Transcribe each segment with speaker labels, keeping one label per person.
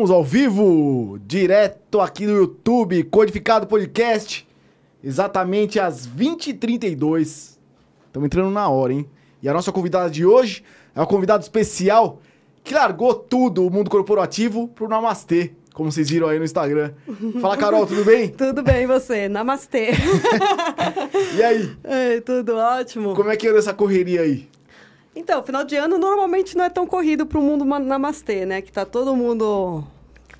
Speaker 1: estamos ao vivo, direto aqui no YouTube, Codificado Podcast, exatamente às 20h32. Estamos entrando na hora, hein? E a nossa convidada de hoje é uma convidada especial que largou tudo, o mundo corporativo, pro Namastê, como vocês viram aí no Instagram. Fala, Carol, tudo bem?
Speaker 2: Tudo bem, e você? Namastê.
Speaker 1: E aí,
Speaker 2: Ei, tudo ótimo.
Speaker 1: como é que anda essa correria aí?
Speaker 2: Então, final de ano normalmente não é tão corrido para o mundo ma- namastê, né? Que tá todo mundo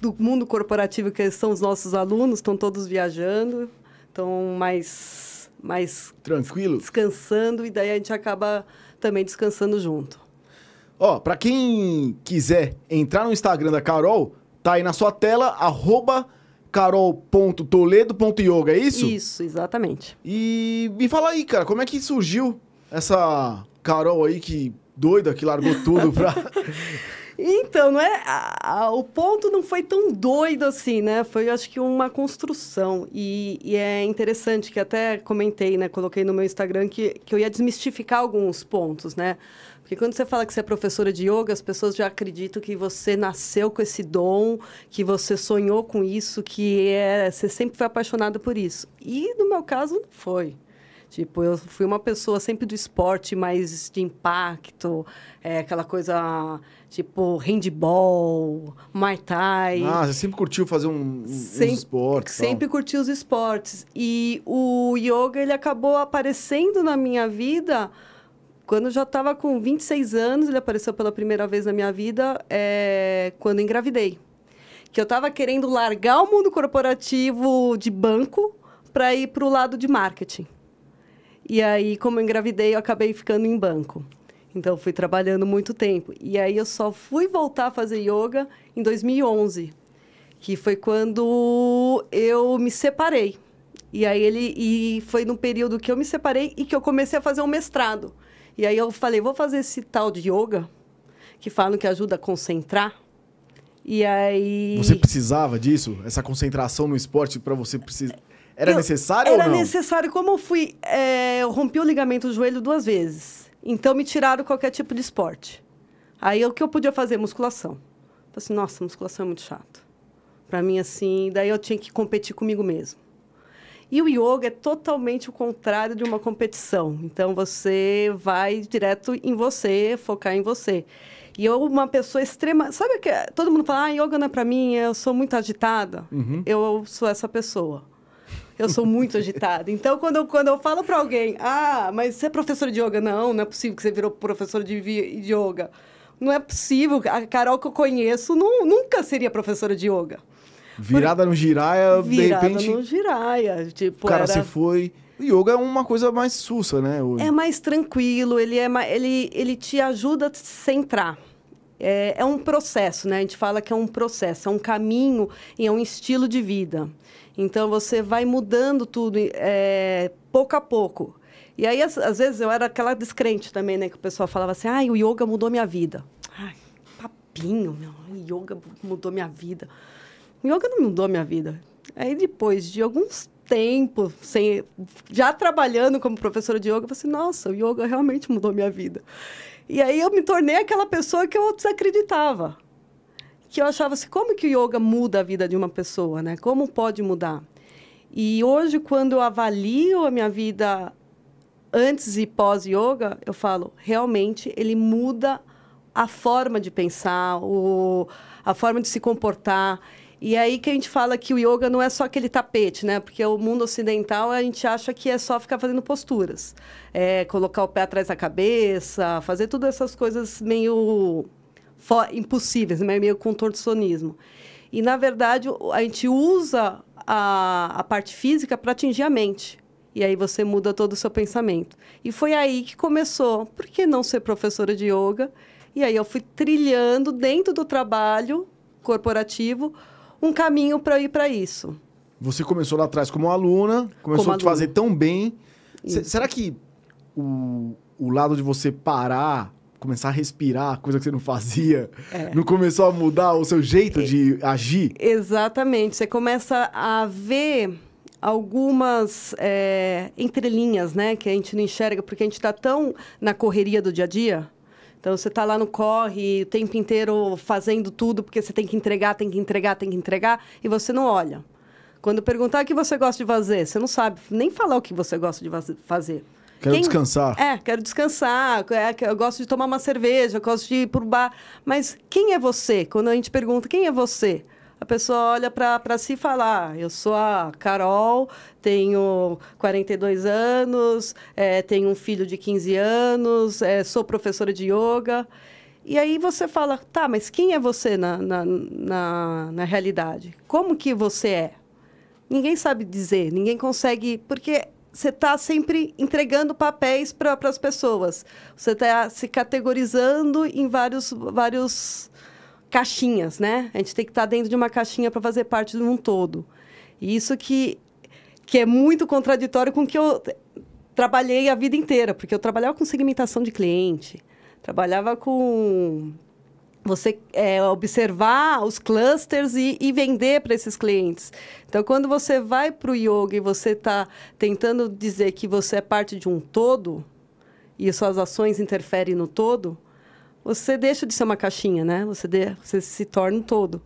Speaker 2: do mundo corporativo, que são os nossos alunos, estão todos viajando, estão mais, mais
Speaker 1: Tranquilo?
Speaker 2: descansando, e daí a gente acaba também descansando junto.
Speaker 1: Ó, pra quem quiser entrar no Instagram da Carol, tá aí na sua tela, arroba carol.toledo.yoga, é isso?
Speaker 2: Isso, exatamente.
Speaker 1: E me fala aí, cara, como é que surgiu essa Carol aí que doida, que largou tudo pra...
Speaker 2: Então, não é, a- a- o ponto não foi tão doido assim, né? Foi, acho que, uma construção. E, e é interessante que até comentei, né? Coloquei no meu Instagram que, que eu ia desmistificar alguns pontos, né? Porque quando você fala que você é professora de yoga, as pessoas já acreditam que você nasceu com esse dom, que você sonhou com isso, que é, você sempre foi apaixonada por isso. E no meu caso, não foi. Tipo, eu fui uma pessoa sempre do esporte, mais de impacto, é, aquela coisa tipo handball, muay thai.
Speaker 1: Ah, você sempre curtiu fazer um, um,
Speaker 2: Sem-
Speaker 1: uns esportes e tal.
Speaker 2: Sempre curti os esportes. E o yoga, ele acabou aparecendo na minha vida quando eu já estava com 26 anos. Ele apareceu pela primeira vez na minha vida é, quando engravidei. Que eu estava querendo largar o mundo corporativo de banco para ir para o lado de marketing. E aí, como eu engravidei, eu acabei ficando em banco. Então, fui trabalhando muito tempo. E aí, eu só fui voltar a fazer yoga em 2011 que foi quando eu me separei. E aí ele e foi no período que eu me separei e que eu comecei a fazer um mestrado. E aí eu falei, vou fazer esse tal de yoga que falam que ajuda a concentrar. E aí
Speaker 1: Você precisava disso? Essa concentração no esporte pra você precisar... Era
Speaker 2: Eu-
Speaker 1: necessário
Speaker 2: Era
Speaker 1: ou não?
Speaker 2: necessário. Como eu fui. é, eu rompi o ligamento do joelho duas vezes. Então me tiraram qualquer tipo de esporte. Aí o que eu podia fazer? Musculação. Falei assim, nossa, musculação é muito chato. Pra mim, assim, daí eu tinha que competir comigo mesmo. E o yoga é totalmente o contrário de uma competição. Então você vai direto em você, focar em você. E eu, uma pessoa extrema. Sabe que todo mundo fala, ah, yoga não é pra mim, eu sou muito agitada? Eu sou essa pessoa. Eu sou muito agitada. Então, quando eu, quando eu falo para alguém, ah, mas você é professora de yoga? Não, não é possível que você virou professora de, yoga. Não é possível. A Carol que eu conheço nu- nunca seria professora de yoga.
Speaker 1: Virada no giraia,
Speaker 2: Virada
Speaker 1: de repente
Speaker 2: no giraia. Tipo,
Speaker 1: o cara
Speaker 2: era...
Speaker 1: se foi. O yoga é uma coisa mais sussa, né? O-
Speaker 2: É mais tranquilo, ele, é ele, ele te ajuda a se centrar. É, é um processo, né? A gente fala que é um processo, é um caminho e é um estilo de vida. Então, você vai mudando tudo é, pouco a pouco. E aí, às, às vezes, eu era aquela descrente também, né? Que o pessoal falava assim, ai, o yoga mudou minha vida. Ai, papinho, meu, yoga mudou minha vida. O yoga não mudou minha vida. Aí, depois de alguns tempos, sem, já trabalhando como professora de yoga, eu falei assim, nossa, o yoga realmente mudou minha vida. E aí eu me tornei aquela pessoa que eu desacreditava. Que eu achava assim, como que o yoga muda a vida de uma pessoa, né? Como pode mudar? E hoje, quando eu avalio a minha vida antes e pós-yoga, eu falo, realmente, ele muda a forma de pensar, o, a forma de se comportar. E aí que a gente fala que o yoga não é só aquele tapete, né? Porque o mundo ocidental a gente acha que é só ficar fazendo posturas. É colocar o pé atrás da cabeça, fazer todas essas coisas meio impossíveis, né? meio contorcionismo. E, na verdade, a gente usa a, a parte física para atingir a mente. E aí você muda todo o seu pensamento. E foi aí que começou. Por que não ser professora de yoga? E aí eu fui trilhando dentro do trabalho corporativo um caminho para ir para isso.
Speaker 1: Você começou lá atrás como aluna, começou como a te aluna. fazer tão bem. será que o, o lado de você parar, começar a respirar, coisa que você não fazia, é. não começou a mudar o seu jeito é. de agir?
Speaker 2: Exatamente. Você começa a ver algumas é, entrelinhas, né, que a gente não enxerga porque a gente está tão na correria do dia a dia. Então você está lá no corre o tempo inteiro fazendo tudo porque você tem que entregar, tem que entregar, tem que entregar e você não olha. Quando perguntar o que você gosta de fazer, você não sabe nem falar o que você gosta de fazer.
Speaker 1: Quero Quem... descansar.
Speaker 2: É, quero descansar. É, eu gosto de tomar uma cerveja, eu gosto de ir para o bar. Mas quem é você? Quando a gente pergunta quem é você, a pessoa olha para si e fala: ah, eu sou a Carol, tenho 42 anos, é, tenho um filho de 15 anos, é, sou professora de yoga. E aí você fala: tá, mas quem é você na, na, na, na realidade? Como que você é? Ninguém sabe dizer, ninguém consegue. Porque você está sempre entregando papéis para as pessoas. Você está se categorizando em vários, vários caixinhas, né? A gente tem que estar dentro de uma caixinha para fazer parte de um todo. E isso que, que é muito contraditório com o que eu trabalhei a vida inteira, porque eu trabalhava com segmentação de cliente, trabalhava com você é, observar os clusters e, e vender para esses clientes. Então, quando você vai para o yoga e você está tentando dizer que você é parte de um todo e suas ações interferem no todo, você deixa de ser uma caixinha, né? Você, de, você se torna um todo.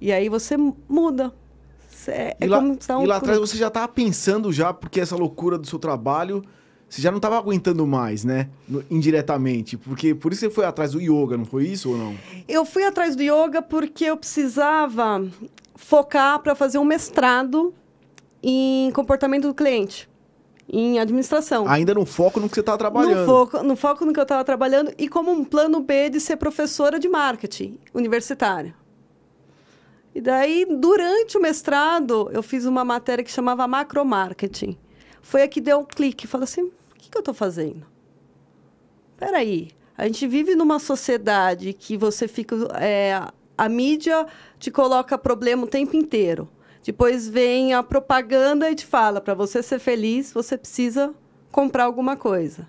Speaker 2: E aí você muda.
Speaker 1: É, e, lá, um e lá atrás você já estava pensando já, porque essa loucura do seu trabalho, você já não estava aguentando mais, né? Indiretamente. Porque por isso você foi atrás do yoga, não foi isso ou não?
Speaker 2: Eu fui atrás do yoga porque eu precisava focar para fazer um mestrado em comportamento do cliente em administração.
Speaker 1: Ainda no foco no que você estava trabalhando.
Speaker 2: No foco, no foco no que eu estava trabalhando e como um plano B de ser professora de marketing universitária. E daí, durante o mestrado, eu fiz uma matéria que chamava macromarketing. Foi a que deu um clique. Falei assim, o que, que eu estou fazendo? Espera aí, a gente vive numa sociedade que você fica... É, a mídia te coloca problema o tempo inteiro. Depois vem a propaganda e te fala: para você ser feliz, você precisa comprar alguma coisa.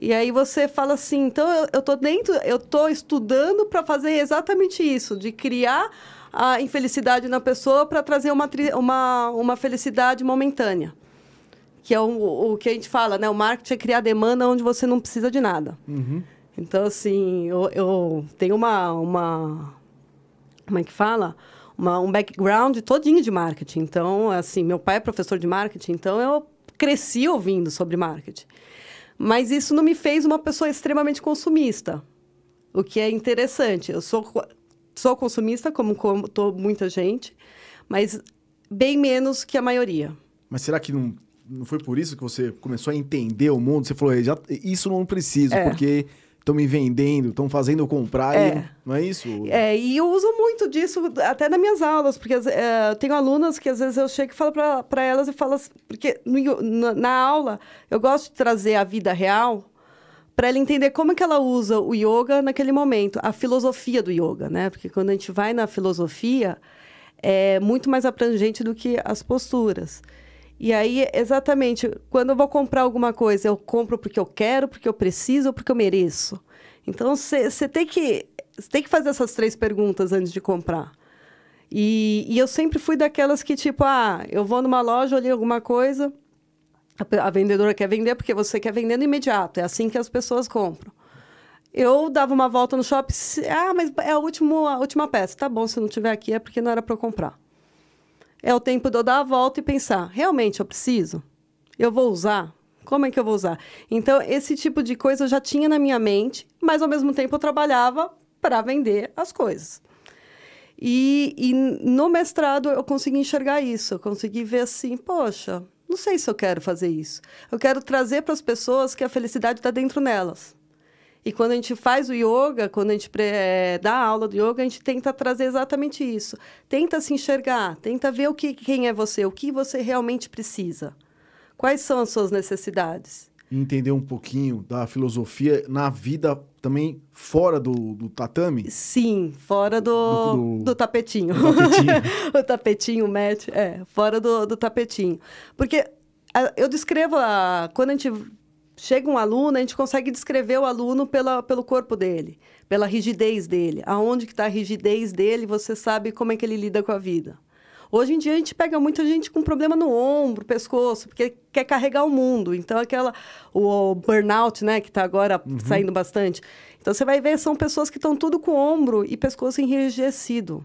Speaker 2: E aí você fala assim: então eu, tô dentro, eu tô estudando para fazer exatamente isso, de criar a infelicidade na pessoa para trazer uma, uma, uma felicidade momentânea. Que é o, o que a gente fala, né? O marketing é criar demanda onde você não precisa de nada. Uhum. Então, assim, eu, eu tenho uma, uma. Como é que fala? uma, um background todinho de marketing. Então, assim, meu pai é professor de marketing, então eu cresci ouvindo sobre marketing. Mas isso não me fez uma pessoa extremamente consumista, o que é interessante. Eu sou, sou consumista, como, como tô muita gente, mas bem menos que a maioria.
Speaker 1: Mas será que não, não foi por isso que você começou a entender o mundo? Você falou, já, isso não preciso, é. porque estão me vendendo, estão fazendo eu comprar. É. E, não é isso?
Speaker 2: É, e eu uso muito disso até nas minhas aulas, porque é, eu tenho alunas que às vezes eu chego e falo para elas e falo assim, porque no, na, na aula eu gosto de trazer a vida real para ela entender como é que ela usa o yoga naquele momento, a filosofia do yoga, né? Porque quando a gente vai na filosofia, é muito mais abrangente do que as posturas. E aí, exatamente, quando eu vou comprar alguma coisa, eu compro porque eu quero, porque eu preciso ou porque eu mereço. Então, você tem que tem que fazer essas três perguntas antes de comprar. E, e, eu sempre fui daquelas que, tipo, ah, eu vou numa loja, olhei alguma coisa, a, a, vendedora quer vender porque você quer vender no imediato. É assim que as pessoas compram. Eu dava uma volta no shopping, ah, mas é a última, a última peça. Tá bom, se não tiver aqui é porque não era para eu comprar. É o tempo de eu dar a volta e pensar: realmente eu preciso? Eu vou usar? Como é que eu vou usar? Então, esse tipo de coisa eu já tinha na minha mente, mas ao mesmo tempo eu trabalhava para vender as coisas. E, e, no mestrado eu consegui enxergar isso, eu consegui ver assim: poxa, não sei se eu quero fazer isso. Eu quero trazer para as pessoas que a felicidade está dentro nelas. E quando a gente faz o yoga, quando a gente é, dá aula do yoga, a gente tenta trazer exatamente isso. Tenta se enxergar, tenta ver o que, quem é você, o que você realmente precisa. Quais são as suas necessidades?
Speaker 1: entender um pouquinho da filosofia na vida também fora do, do tatame?
Speaker 2: Sim, fora do, do, do, do tapetinho.
Speaker 1: Do tapetinho.
Speaker 2: o tapetinho, o match, é, fora do, do tapetinho. Porque a, eu descrevo, a, quando a gente chega um aluno, a gente consegue descrever o aluno pela, pelo corpo dele, pela rigidez dele. Aonde que está a rigidez dele, você sabe como é que ele lida com a vida. Hoje em dia a gente pega muita gente com problema no ombro, pescoço, porque quer carregar o mundo. Então aquela o burnout, né, que está agora uhum. saindo bastante. Então você vai ver são pessoas que estão tudo com o ombro e pescoço enrijecido.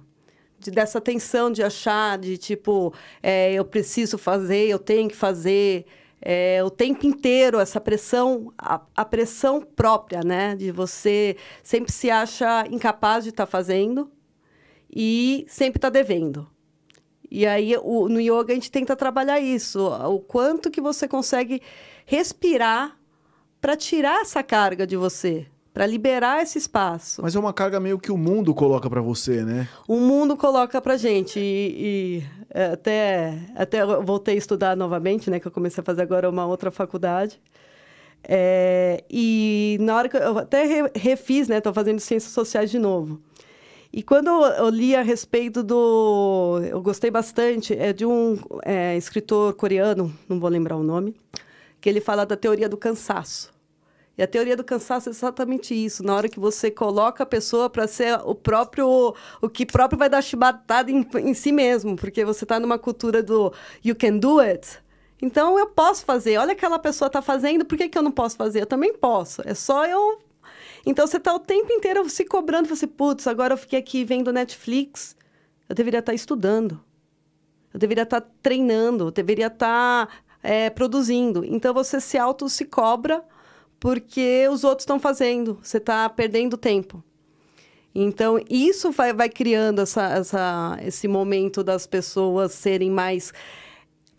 Speaker 2: De, dessa tensão de achar, de tipo, é, eu preciso fazer, eu tenho que fazer. É, o tempo inteiro, essa pressão, a, a, pressão própria, né? De você sempre se acha incapaz de estar tá fazendo e sempre está devendo. E aí, o, no yoga, a gente tenta trabalhar isso. O quanto que você consegue respirar para tirar essa carga de você, para liberar esse espaço.
Speaker 1: Mas é uma carga meio que o mundo coloca para você, né?
Speaker 2: O mundo coloca para gente. E, e é, até, até eu voltei a estudar novamente, né? Que eu comecei a fazer agora uma outra faculdade. É, e na hora que eu, eu até refiz, né? Estou fazendo ciências sociais de novo. E quando eu li a respeito do. Eu gostei bastante, é de um é, escritor coreano, não vou lembrar o nome, que ele fala da teoria do cansaço. E a teoria do cansaço é exatamente isso. Na hora que você coloca a pessoa para ser o próprio. o que próprio vai dar chibatada em, em si mesmo, porque você está numa cultura do you can do it. Então eu posso fazer. Olha aquela pessoa está fazendo, por que, que eu não posso fazer? Eu também posso. É só eu então você está o tempo inteiro se cobrando, você, putz, agora eu fiquei aqui vendo Netflix. Eu deveria estar tá estudando. Eu deveria estar tá treinando, eu deveria estar tá, é, produzindo. Então você se auto se cobra porque os outros estão fazendo. Você está perdendo tempo. Então, isso vai, vai criando essa, essa, esse momento das pessoas serem mais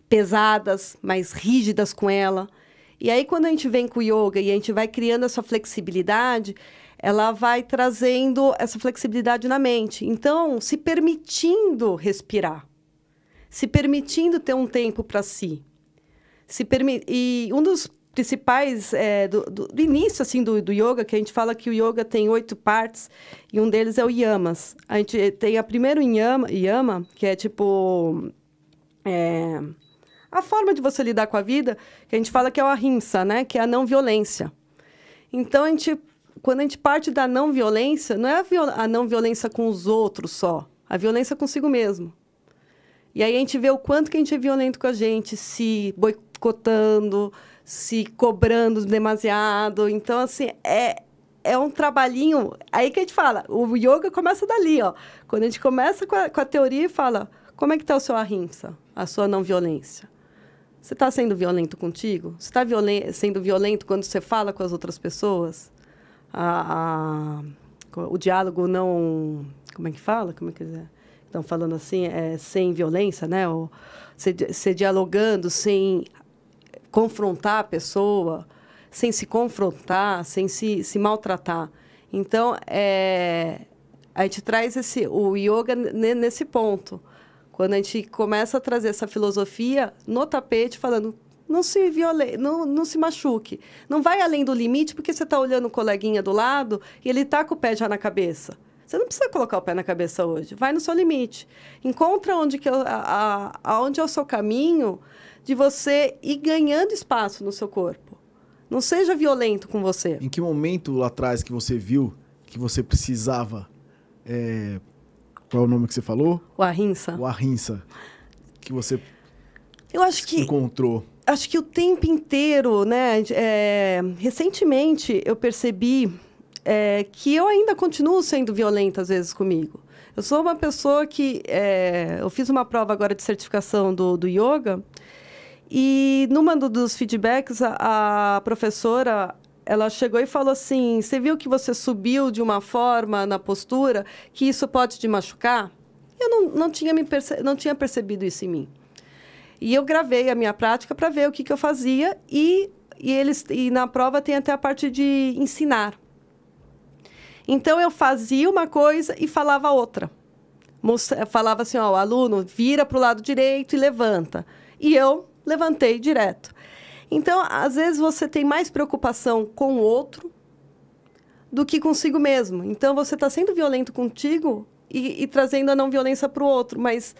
Speaker 2: pesadas, mais rígidas com ela. E aí, quando a gente vem com o yoga e a gente vai criando essa flexibilidade, ela vai trazendo essa flexibilidade na mente. Então, se permitindo respirar, se permitindo ter um tempo para si. Se permi e um dos principais é, do, do, do, início assim do, do yoga que a gente fala que o yoga tem oito partes e um deles é o yamas a gente tem a primeiro yama, yama que é tipo é, a forma de você lidar com a vida, que a gente fala que é o ahimsa, né? Que é a não violência. Então, a gente, quando a gente parte da não violência, não é a, a não violência com os outros só, a violência consigo mesmo. E aí a gente vê o quanto que a gente é violento com a gente, se boicotando, se cobrando demasiado. Então, assim, é, é um trabalhinho. Aí que a gente fala, o yoga começa dali, ó. Quando a gente começa com a, com a teoria e fala, como é que está o seu ahimsa, a sua não violência? Você está sendo violento contigo? Você está violen sendo violento quando você fala com as outras pessoas? A, a, o diálogo não. Como é que fala? Como é que é? Estão falando assim, é, sem violência, né? Ou você dialogando sem confrontar a pessoa, sem se confrontar, sem se, se maltratar. Então, é, a gente traz esse, o yoga nesse ponto. Quando a gente começa a trazer essa filosofia no tapete, falando não se viole, não, não se machuque. Não vai além do limite, porque você está olhando o coleguinha do lado e ele está com o pé já na cabeça. Você não precisa colocar o pé na cabeça hoje. Vai no seu limite. Encontra onde, que, a, a, onde é o seu caminho de você ir ganhando espaço no seu corpo. Não seja violento com você.
Speaker 1: Em que momento lá atrás que você viu que você precisava é, qual é o nome que você falou?
Speaker 2: O Arrinça.
Speaker 1: O Arrinça. Que você
Speaker 2: eu acho que
Speaker 1: encontrou.
Speaker 2: Acho que o tempo inteiro, né? É, recentemente eu percebi é, que eu ainda continuo sendo violenta às vezes comigo. Eu sou uma pessoa que é, eu fiz uma prova agora de certificação do, do yoga e numa dos feedbacks a, professora ela chegou e falou assim: Você viu que você subiu de uma forma na postura que isso pode te machucar? Eu não, não, tinha, me perce... não tinha percebido isso em mim. E eu gravei a minha prática para ver o que, que eu fazia e, e, eles, e na prova tem até a parte de ensinar. Então eu fazia uma coisa e falava outra. Mostra, falava assim: ó, o aluno vira para o lado direito e levanta. E eu levantei direto. Então, às vezes, você tem mais preocupação com o outro do que consigo mesmo. Então, você está sendo violento contigo e, e trazendo a não violência para o outro, mas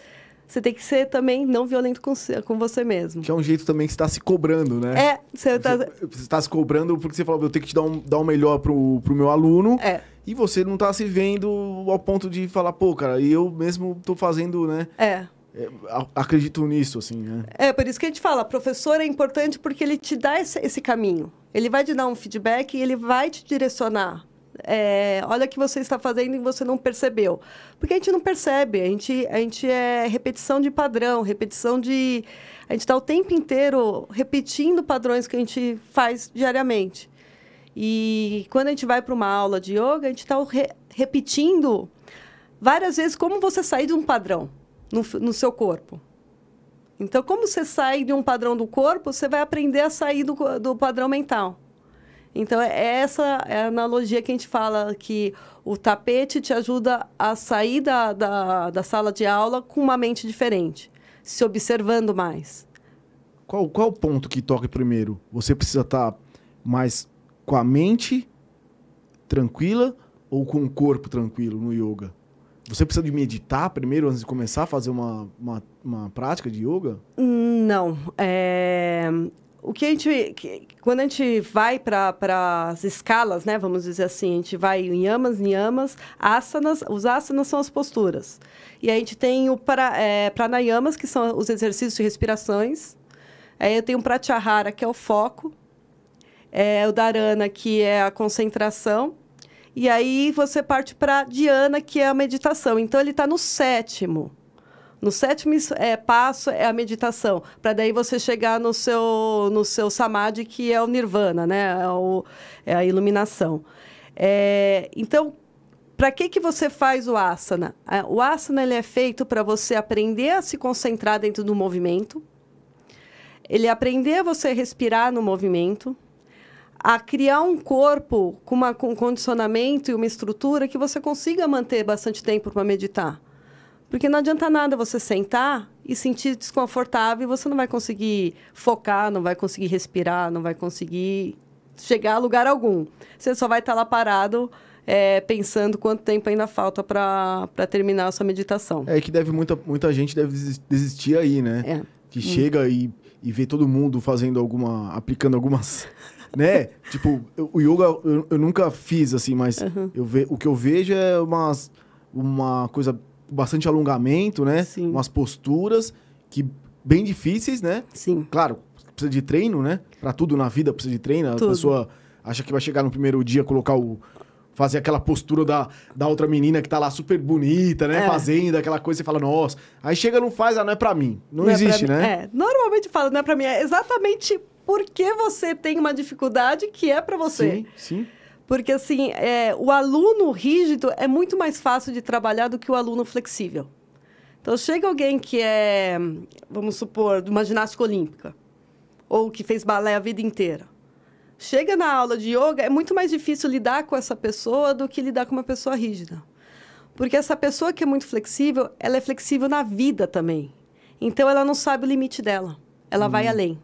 Speaker 2: você tem que ser também não violento com, com você mesmo.
Speaker 1: Que é um jeito também que você está se cobrando, né?
Speaker 2: É, você está...
Speaker 1: Você está se cobrando porque você falou, eu tenho que te dar um, dar um melhor pro, pro meu aluno.
Speaker 2: É.
Speaker 1: E você não está se vendo ao ponto de falar, pô, cara, e eu mesmo estou fazendo, né?
Speaker 2: É.
Speaker 1: É, acredito nisso, assim, né?
Speaker 2: É, por isso que a gente fala, professor é importante porque ele te dá esse, esse caminho. Ele vai te dar um feedback e ele vai te direcionar. É, olha o que você está fazendo e você não percebeu. Porque a gente não percebe, a gente, a gente é repetição de padrão, repetição de... A gente está o tempo inteiro repetindo padrões que a gente faz diariamente. E quando a gente vai para uma aula de yoga, a gente está re repetindo várias vezes como você sair de um padrão no, no seu corpo. Então, como você sai de um padrão do corpo, você vai aprender a sair do, do padrão mental. Então, é essa é a analogia que a gente fala, que o tapete te ajuda a sair da, da, da sala de aula com uma mente diferente, se observando mais.
Speaker 1: Qual, qual o ponto que toca primeiro? Você precisa estar tá mais com a mente tranquila ou com o corpo tranquilo no yoga? Você precisa de meditar primeiro antes de começar a fazer uma, uma, uma prática de yoga?
Speaker 2: Não. É... O que a gente. Quando a gente vai para as escalas, né? Vamos dizer assim, a gente vai em yamas, niyamas, asanas. Os asanas são as posturas. E a gente tem o para, é, pranayamas, que são os exercícios de respirações. Aí eu tenho o pratyahara, que é o foco. É, o dharana, que é a concentração. E aí você parte para Diana, que é a meditação. Então ele está no sétimo. No sétimo é, passo é a meditação, para daí você chegar no seu, no seu samadhi, que é o nirvana, né? É, o, é a iluminação. É, então, para que, que você faz o asana? O asana ele é feito para você aprender a se concentrar dentro do movimento, ele aprender a você respirar no movimento, a criar um corpo com, uma, com um condicionamento e uma estrutura que você consiga manter bastante tempo para meditar. Porque não adianta nada você sentar e sentir desconfortável e você não vai conseguir focar, não vai conseguir respirar, não vai conseguir chegar a lugar algum. Você só vai estar lá parado é, pensando quanto tempo ainda falta para terminar a sua meditação.
Speaker 1: É que deve muita, muita gente deve desistir aí, né?
Speaker 2: É.
Speaker 1: Que hum. chega e, e vê todo mundo fazendo alguma. aplicando algumas né? Tipo, o yoga eu, eu, nunca fiz assim, mas uhum. eu ve, o que eu vejo é umas, uma coisa bastante alongamento, né?
Speaker 2: Sim.
Speaker 1: Umas posturas que bem difíceis, né?
Speaker 2: Sim.
Speaker 1: Claro, precisa de treino, né? Para tudo na vida precisa de treino.
Speaker 2: Tudo.
Speaker 1: A pessoa acha que vai chegar no primeiro dia colocar o fazer aquela postura da, da outra menina que tá lá super bonita, né? É. Fazendo aquela coisa, você fala, nossa. Aí chega não faz, ah, não é pra mim. Não, não é existe,
Speaker 2: é
Speaker 1: né?
Speaker 2: É, normalmente fala, não é pra mim. É exatamente porque você tem uma dificuldade que é para você.
Speaker 1: Sim, sim.
Speaker 2: Porque, assim, é, o aluno rígido é muito mais fácil de trabalhar do que o aluno flexível. Então, chega alguém que é, vamos supor, de uma ginástica olímpica, ou que fez balé a vida inteira. Chega na aula de yoga, é muito mais difícil lidar com essa pessoa do que lidar com uma pessoa rígida. Porque essa pessoa que é muito flexível, ela é flexível na vida também. Então, ela não sabe o limite dela. Ela hum. vai além.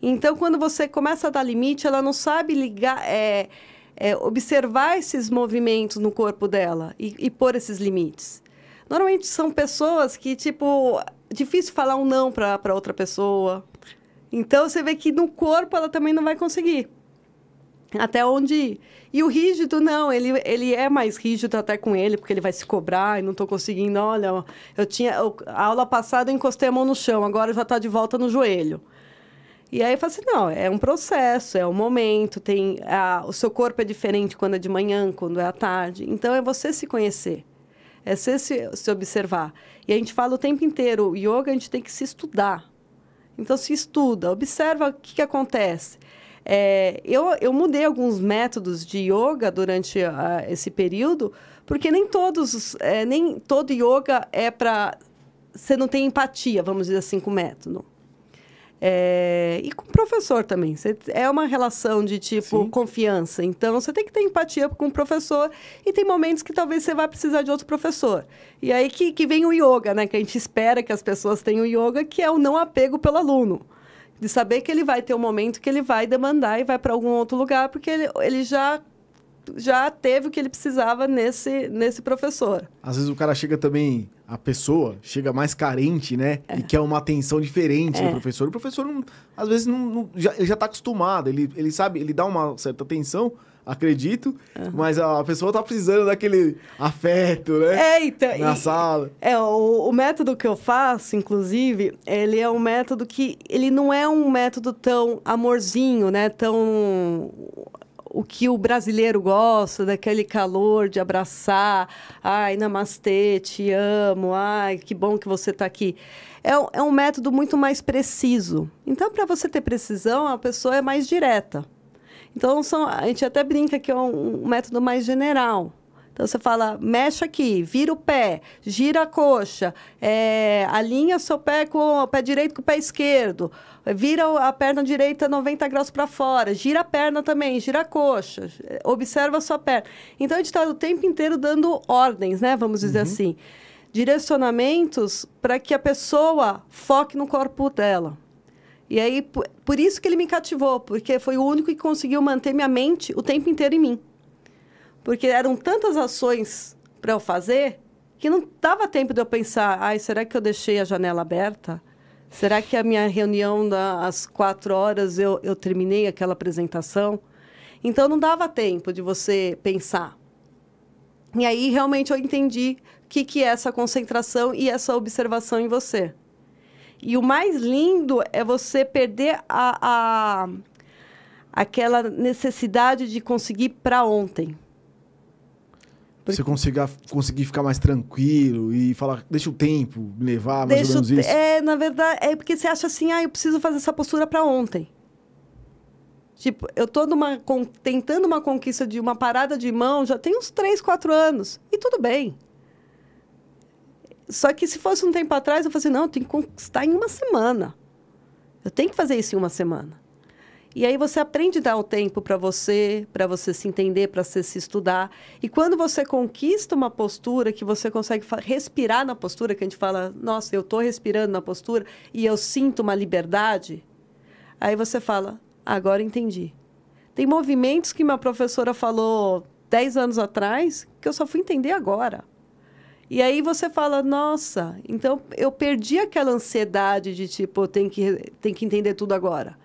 Speaker 2: Então, quando você começa a dar limite, ela não sabe ligar, é, é, observar esses movimentos no corpo dela e, e pôr esses limites. Normalmente são pessoas que, tipo, difícil falar um não para outra pessoa. Então, você vê que no corpo ela também não vai conseguir. Até onde ir. E o rígido, não, ele, ele é mais rígido até com ele, porque ele vai se cobrar e não estou conseguindo. Olha, eu tinha. Eu, a aula passada eu encostei a mão no chão, agora já está de volta no joelho. E aí eu falo assim, não, é um processo, é um momento, tem a, o seu corpo é diferente quando é de manhã, quando é à tarde. Então é você se conhecer, é você se, se observar. E a gente fala o tempo inteiro, o yoga a gente tem que se estudar. Então se estuda, observa o que, que acontece. É, eu, eu mudei alguns métodos de yoga durante esse período, porque nem todos, é, nem todo yoga é para você não tem empatia, vamos dizer assim, com o método. É, e com o professor também. Você, é uma relação de tipo Sim. confiança. Então você tem que ter empatia com o professor e tem momentos que talvez você vai precisar de outro professor. E aí que, que vem o yoga, né? Que a gente espera que as pessoas tenham o yoga, que é o não apego pelo aluno. De saber que ele vai ter um momento que ele vai demandar e vai para algum outro lugar, porque ele, ele já já teve o que ele precisava nesse, nesse professor.
Speaker 1: Às vezes o cara chega também, a pessoa chega mais carente, né? É. E quer uma atenção diferente é. do professor. O professor, não, às vezes, não, não, já, ele já está acostumado, ele, ele sabe, ele dá uma certa atenção, acredito, uhum. mas a pessoa está precisando daquele afeto, né?
Speaker 2: É, então,
Speaker 1: Na e, sala.
Speaker 2: É, o, o método que eu faço, inclusive, ele é um método que, ele não é um método tão amorzinho, né? Tão o que o brasileiro gosta, daquele calor de abraçar, ai, namastê, te amo, ai, que bom que você está aqui. É, é um método muito mais preciso. Então, para você ter precisão, a pessoa é mais direta. Então, são, a gente até brinca que é um, um método mais general. Então você fala, mexe aqui, vira o pé, gira a coxa, é, alinha seu pé com o pé direito com o pé esquerdo, vira a perna direita 90 graus para fora, gira a perna também, gira a coxa, observa a sua perna. Então a gente está o tempo inteiro dando ordens, né? Vamos dizer uhum. assim. Direcionamentos para que a pessoa foque no corpo dela. E aí, por, por isso que ele me cativou, porque foi o único que conseguiu manter minha mente o tempo inteiro em mim. Porque eram tantas ações para eu fazer que não dava tempo de eu pensar, ai, será que eu deixei a janela aberta? Será que a minha reunião das quatro horas eu, eu terminei aquela apresentação? Então não dava tempo de você pensar. E aí realmente eu entendi o que, que é essa concentração e essa observação em você. E o mais lindo é você perder a, a aquela necessidade de conseguir para ontem.
Speaker 1: Porque... Você consiga, conseguir ficar mais tranquilo e falar, deixa o tempo me levar, mais deixa ou menos isso.
Speaker 2: É, na verdade, é porque você acha assim, ah, eu preciso fazer essa postura para ontem. Tipo, eu tô numa, com, tentando uma conquista de uma parada de mão já tem uns 3, 4 anos. E tudo bem. Só que se fosse um tempo atrás, eu falei assim, não, eu tenho que conquistar em uma semana. Eu tenho que fazer isso em uma semana. E aí você aprende a dar o tempo para você, para você se entender, para você se estudar. E quando você conquista uma postura, que você consegue respirar na postura, que a gente fala, nossa, eu estou respirando na postura e eu sinto uma liberdade, aí você fala, agora entendi. Tem movimentos que minha professora falou 10 anos atrás que eu só fui entender agora. E aí você fala, nossa, então eu perdi aquela ansiedade de tipo, tem que, tem que entender tudo agora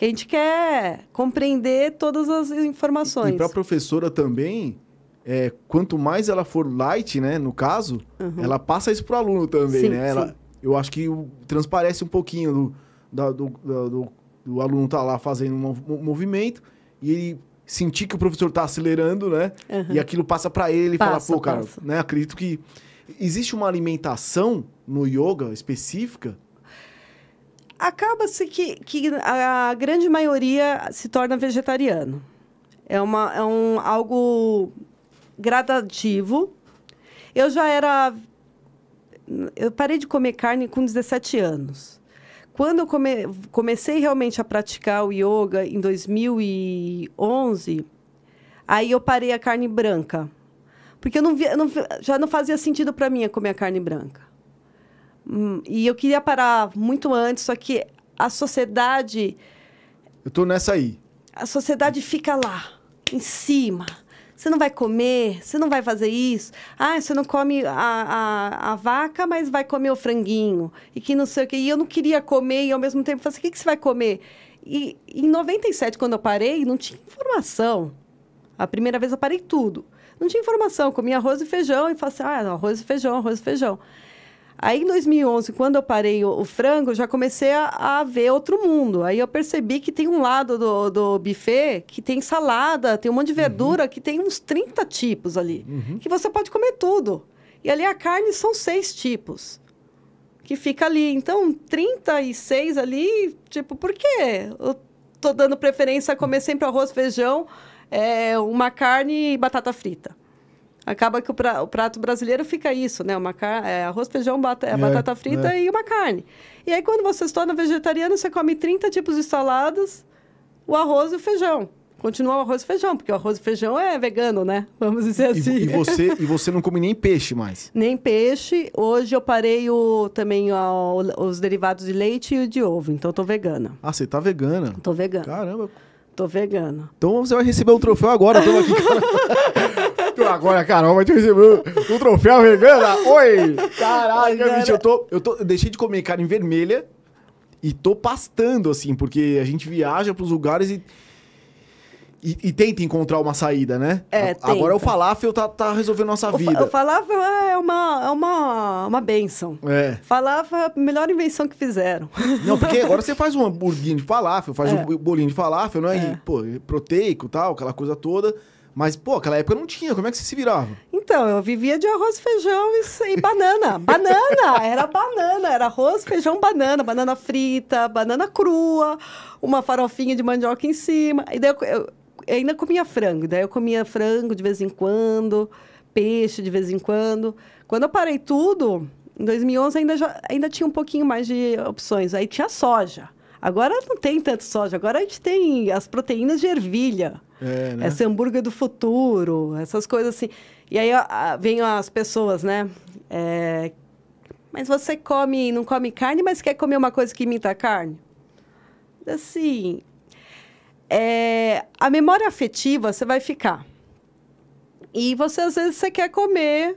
Speaker 2: que a gente quer compreender todas as informações.
Speaker 1: E para a professora também, é, quanto mais ela for light, né, no caso, uhum. ela passa isso para o aluno também, sim, né? Ela, sim. Eu acho que transparece um pouquinho do, do, do, do, aluno tá lá fazendo um movimento e ele sentir que o professor está acelerando, né? Uhum. E aquilo passa para ele e fala, pô, cara, né? Acredito que existe uma alimentação no yoga específica
Speaker 2: Acaba-se que, que a grande maioria se torna vegetariano. É, uma, é um, algo gradativo. Eu já era. Eu parei de comer carne com 17 anos. Quando eu come, comecei realmente a praticar o yoga em 2011, aí eu parei a carne branca. Porque eu não via, eu não, já não fazia sentido para mim comer a carne branca. Hum, e eu queria parar muito antes, só que a sociedade.
Speaker 1: Eu tô nessa aí.
Speaker 2: A sociedade fica lá, em cima. Você não vai comer, você não vai fazer isso. Ah, você não come a, a, a vaca, mas vai comer o franguinho. E que não sei o quê. E eu não queria comer, e ao mesmo tempo, falei assim, o que, que você vai comer? E em 97, quando eu parei, não tinha informação. A primeira vez eu parei tudo. Não tinha informação. Eu comia arroz e feijão e falei assim, ah, arroz e feijão, arroz e feijão. Aí, em 2011, quando eu parei o, o frango, já comecei a, a, ver outro mundo. Aí eu percebi que tem um lado do, do buffet que tem salada, tem um monte de verdura, uhum. que tem uns 30 tipos ali. Uhum. Que você pode comer tudo. E ali a carne são seis tipos. Que fica ali. Então, 36 ali, tipo, por quê? Eu tô dando preferência a comer sempre arroz, feijão, é, uma carne e batata frita acaba que o, pra, o, prato brasileiro fica isso, né? Uma car é, arroz, feijão, bat é, batata frita é. e uma carne. E aí, quando você se torna vegetariano, você come 30 tipos de saladas, o arroz e o feijão. continua o arroz e feijão, porque o arroz e feijão é vegano, né? Vamos dizer
Speaker 1: E,
Speaker 2: assim.
Speaker 1: e você, e você não come nem peixe mais?
Speaker 2: Nem peixe. Hoje eu parei o, também ó, os derivados de leite e o de ovo, então eu tô vegana.
Speaker 1: Ah, você tá vegana.
Speaker 2: Tô vegana.
Speaker 1: Caramba.
Speaker 2: Tô vegana.
Speaker 1: Então você vai receber o troféu agora. Tamo aqui. Agora a Carol vai te receber o troféu vegana. Oi! Caralho,
Speaker 2: Agora-
Speaker 1: bicho, eu, tô, eu, tô, eu deixei de comer carne vermelha e tô pastando, assim, porque a gente viaja pros lugares e. E, e tenta encontrar uma saída, né?
Speaker 2: É,
Speaker 1: A- Agora
Speaker 2: tenta.
Speaker 1: o falafel tá, tá resolvendo nossa
Speaker 2: O, fa-
Speaker 1: vida.
Speaker 2: o falafel é uma, é uma, uma benção.
Speaker 1: É.
Speaker 2: Falafel é a melhor invenção que fizeram.
Speaker 1: Não, porque agora você faz um hamburguinho de falafel, faz
Speaker 2: É.
Speaker 1: um bolinho de falafel, né?
Speaker 2: É.
Speaker 1: E, pô, proteico e tal, aquela coisa toda. Mas, pô, aquela época não tinha. Como é que você se virava?
Speaker 2: Então, eu vivia de arroz, feijão e, e banana. banana! Era banana, era arroz, feijão, banana. Banana frita, banana crua, uma farofinha de mandioca em cima. E daí eu, eu- eu ainda comia frango. Daí eu comia frango de vez em quando, peixe de vez em quando. Quando eu parei tudo, em 2011 ainda, já, ainda tinha um pouquinho mais de opções. Aí tinha soja. Agora não tem tanto soja. Agora a gente tem as proteínas de ervilha.
Speaker 1: É, né?
Speaker 2: Esse hambúrguer do futuro, essas coisas assim. E aí vem as pessoas, né? É, mas você come, não come carne, mas quer comer uma coisa que imita carne? Assim, é, a memória afetiva você vai ficar. E você, às vezes, você quer comer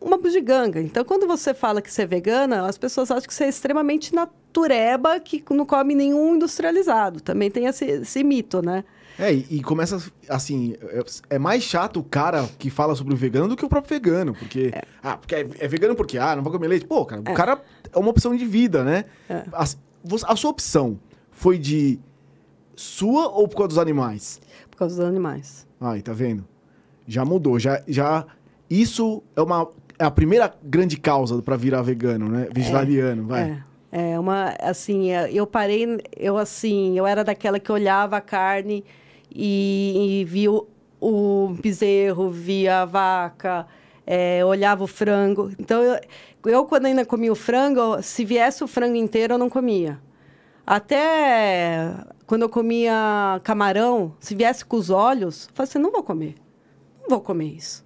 Speaker 2: uma bugiganga. Então, quando você fala que você é vegana, as pessoas acham que você é extremamente natureba, que não come nenhum industrializado. Também tem esse, esse mito, né?
Speaker 1: É, e, e começa assim, é, é mais chato o cara que fala sobre o vegano do que o próprio vegano, porque ah, porque é, é vegano porque ah, não vai comer leite. Pô, cara, o cara é uma opção de vida, né?
Speaker 2: É.
Speaker 1: A, a sua opção foi de sua ou por causa dos animais?
Speaker 2: Por causa dos animais.
Speaker 1: Aí, tá vendo? Já mudou, já já isso é uma é a primeira grande causa pra virar vegano, né? Vegetariano, vai.
Speaker 2: É, é uma, assim, é, eu parei, eu assim, eu era daquela que olhava a carne e, e via o, o bezerro, via a vaca, é, olhava o frango. Então, eu, eu, quando ainda comia o frango, se viesse o frango inteiro, eu não comia. Até quando eu comia camarão, se viesse com os olhos, eu falei assim, não vou comer. Não vou comer isso.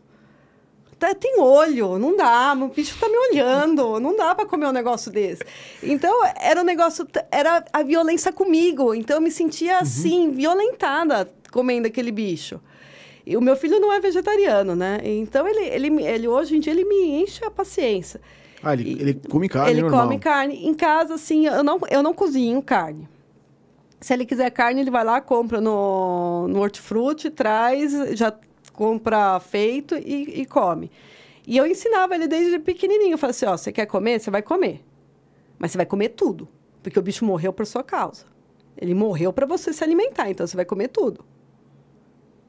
Speaker 2: Tem olho, não dá, o bicho tá me olhando, não dá para comer um negócio desse. Então, era um negócio, era a violência comigo. Então, eu me sentia assim, violentada comendo aquele bicho. E o meu filho não é vegetariano, né? Então, ele, ele, ele hoje em dia, ele me enche a paciência.
Speaker 1: Ah, ele,
Speaker 2: E-
Speaker 1: ele come carne
Speaker 2: ele
Speaker 1: normal.
Speaker 2: come carne. Em casa, assim, eu não, eu não cozinho carne. Se ele quiser carne, ele vai lá, compra no, no hortifruti, traz, já compra feito e, e come. E eu ensinava ele desde pequenininho. Eu falei assim, ó, você quer comer? Você vai comer. Mas você vai comer tudo. Porque o bicho morreu por sua causa. Ele morreu para você se alimentar, então você vai comer tudo.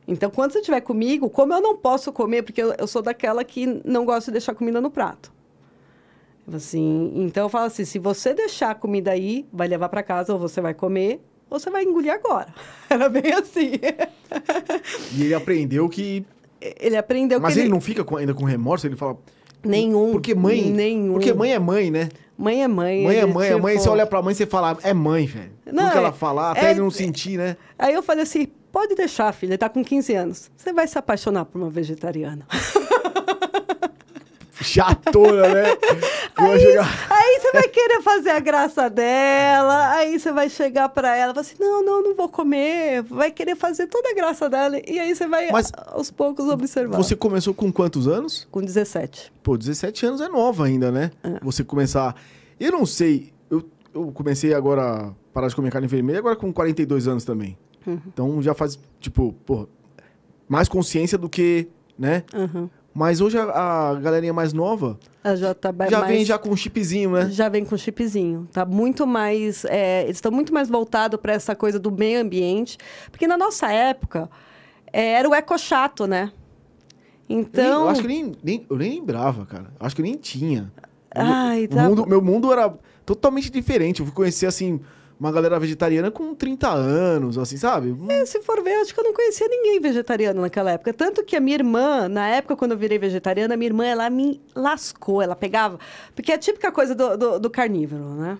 Speaker 2: Então, quando você estiver comigo, como eu não posso comer, porque eu, eu sou daquela que não gosta de deixar comida no prato. Assim, então eu falo assim, se você deixar a comida aí, vai levar para casa ou você vai comer, ou você vai engolir agora. Era bem assim.
Speaker 1: E ele aprendeu que
Speaker 2: ele aprendeu
Speaker 1: Mas
Speaker 2: que
Speaker 1: ele não fica com- ainda com remorso? Ele fala.
Speaker 2: Nenhum.
Speaker 1: Porque mãe.
Speaker 2: Nenhum.
Speaker 1: Porque mãe é mãe, né?
Speaker 2: Mãe é mãe.
Speaker 1: Mãe é
Speaker 2: ele,
Speaker 1: mãe. A mãe,
Speaker 2: tipo-
Speaker 1: você olha pra mãe e você fala, é mãe, velho.
Speaker 2: Não,
Speaker 1: Tudo que ela
Speaker 2: é-
Speaker 1: falar, até
Speaker 2: é-
Speaker 1: ele não sentir, né?
Speaker 2: Aí eu falei assim, pode deixar, filha, ele tá com 15 anos. Você vai se apaixonar por uma vegetariana.
Speaker 1: Chatona, né?
Speaker 2: Aí,
Speaker 1: chegar-
Speaker 2: aí você vai querer fazer a graça dela, aí você vai chegar pra ela e falar assim, não, não, não vou comer. Vai querer fazer toda a graça dela. E aí você vai,
Speaker 1: Mas
Speaker 2: aos poucos, observar.
Speaker 1: Você começou com quantos anos?
Speaker 2: Com 17.
Speaker 1: Pô, 17 anos é nova ainda, né?
Speaker 2: É.
Speaker 1: Você começar. Eu não sei. Eu, eu comecei agora a parar de comer carne vermelha, agora com 42 anos também.
Speaker 2: Uhum.
Speaker 1: Então já faz, tipo, pô, mais consciência do que, né?
Speaker 2: Uhum.
Speaker 1: Mas hoje a, a galerinha mais nova
Speaker 2: Ela já tá
Speaker 1: já
Speaker 2: mais...
Speaker 1: vem já com chipzinho, né?
Speaker 2: Já vem com chipzinho. Tá muito mais. é, eles estão muito mais voltados para essa coisa do meio ambiente. Porque na nossa época é, era o eco chato, né?
Speaker 1: Nem-
Speaker 2: Então.
Speaker 1: eu acho que nem, nem- eu nem lembrava, cara. Acho que nem tinha.
Speaker 2: Ai, tá
Speaker 1: mundo- meu mundo era totalmente diferente. Eu fui conhecer, assim, uma galera vegetariana com 30 anos, assim, sabe?
Speaker 2: É, se for ver, acho que eu não conhecia ninguém vegetariano naquela época. Tanto que a minha irmã, na época quando eu virei vegetariana, a minha irmã, ela me lascou. Ela pegava. Porque é a típica coisa do, do, do carnívoro, né?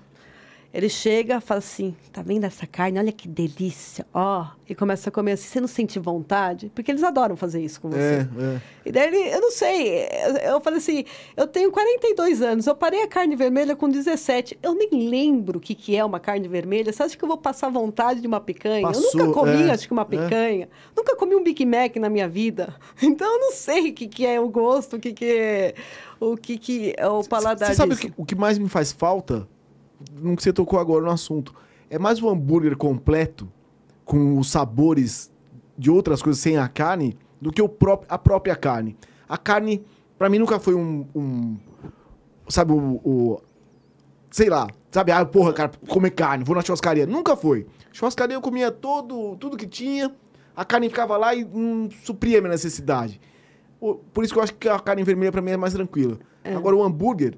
Speaker 2: Ele chega, fala assim: tá vendo essa carne? Olha que delícia, ó. E começa a comer assim. Você não sente vontade? Porque eles adoram fazer isso com você.
Speaker 1: É, é.
Speaker 2: E daí ele, eu não sei, eu, eu falei assim: eu tenho 42 anos, eu parei a carne vermelha com 17. Eu nem lembro o que, que é uma carne vermelha. Você acha que eu vou passar vontade de uma picanha? eu
Speaker 1: Passou,
Speaker 2: nunca comi,
Speaker 1: é,
Speaker 2: acho que uma
Speaker 1: é.
Speaker 2: picanha. Nunca comi um Big Mac na minha vida. Então eu não sei o que, que é o gosto, o que, que é. O que, que é o paladar
Speaker 1: Você sabe o que, o que mais me faz falta? Não que você tocou agora no assunto. É mais o hambúrguer completo, com os sabores de outras coisas sem a carne, do que o pró a própria carne. A carne, pra mim, nunca foi um. um- sabe, o, o- Sei lá. Sabe, ah, porra, cara, comer carne, vou na churrascaria. Nunca foi. Churrascaria eu comia todo, tudo que tinha, a carne ficava lá e não supria a minha necessidade. Por isso que eu acho que a carne vermelha pra mim é mais tranquila. Agora o hambúrguer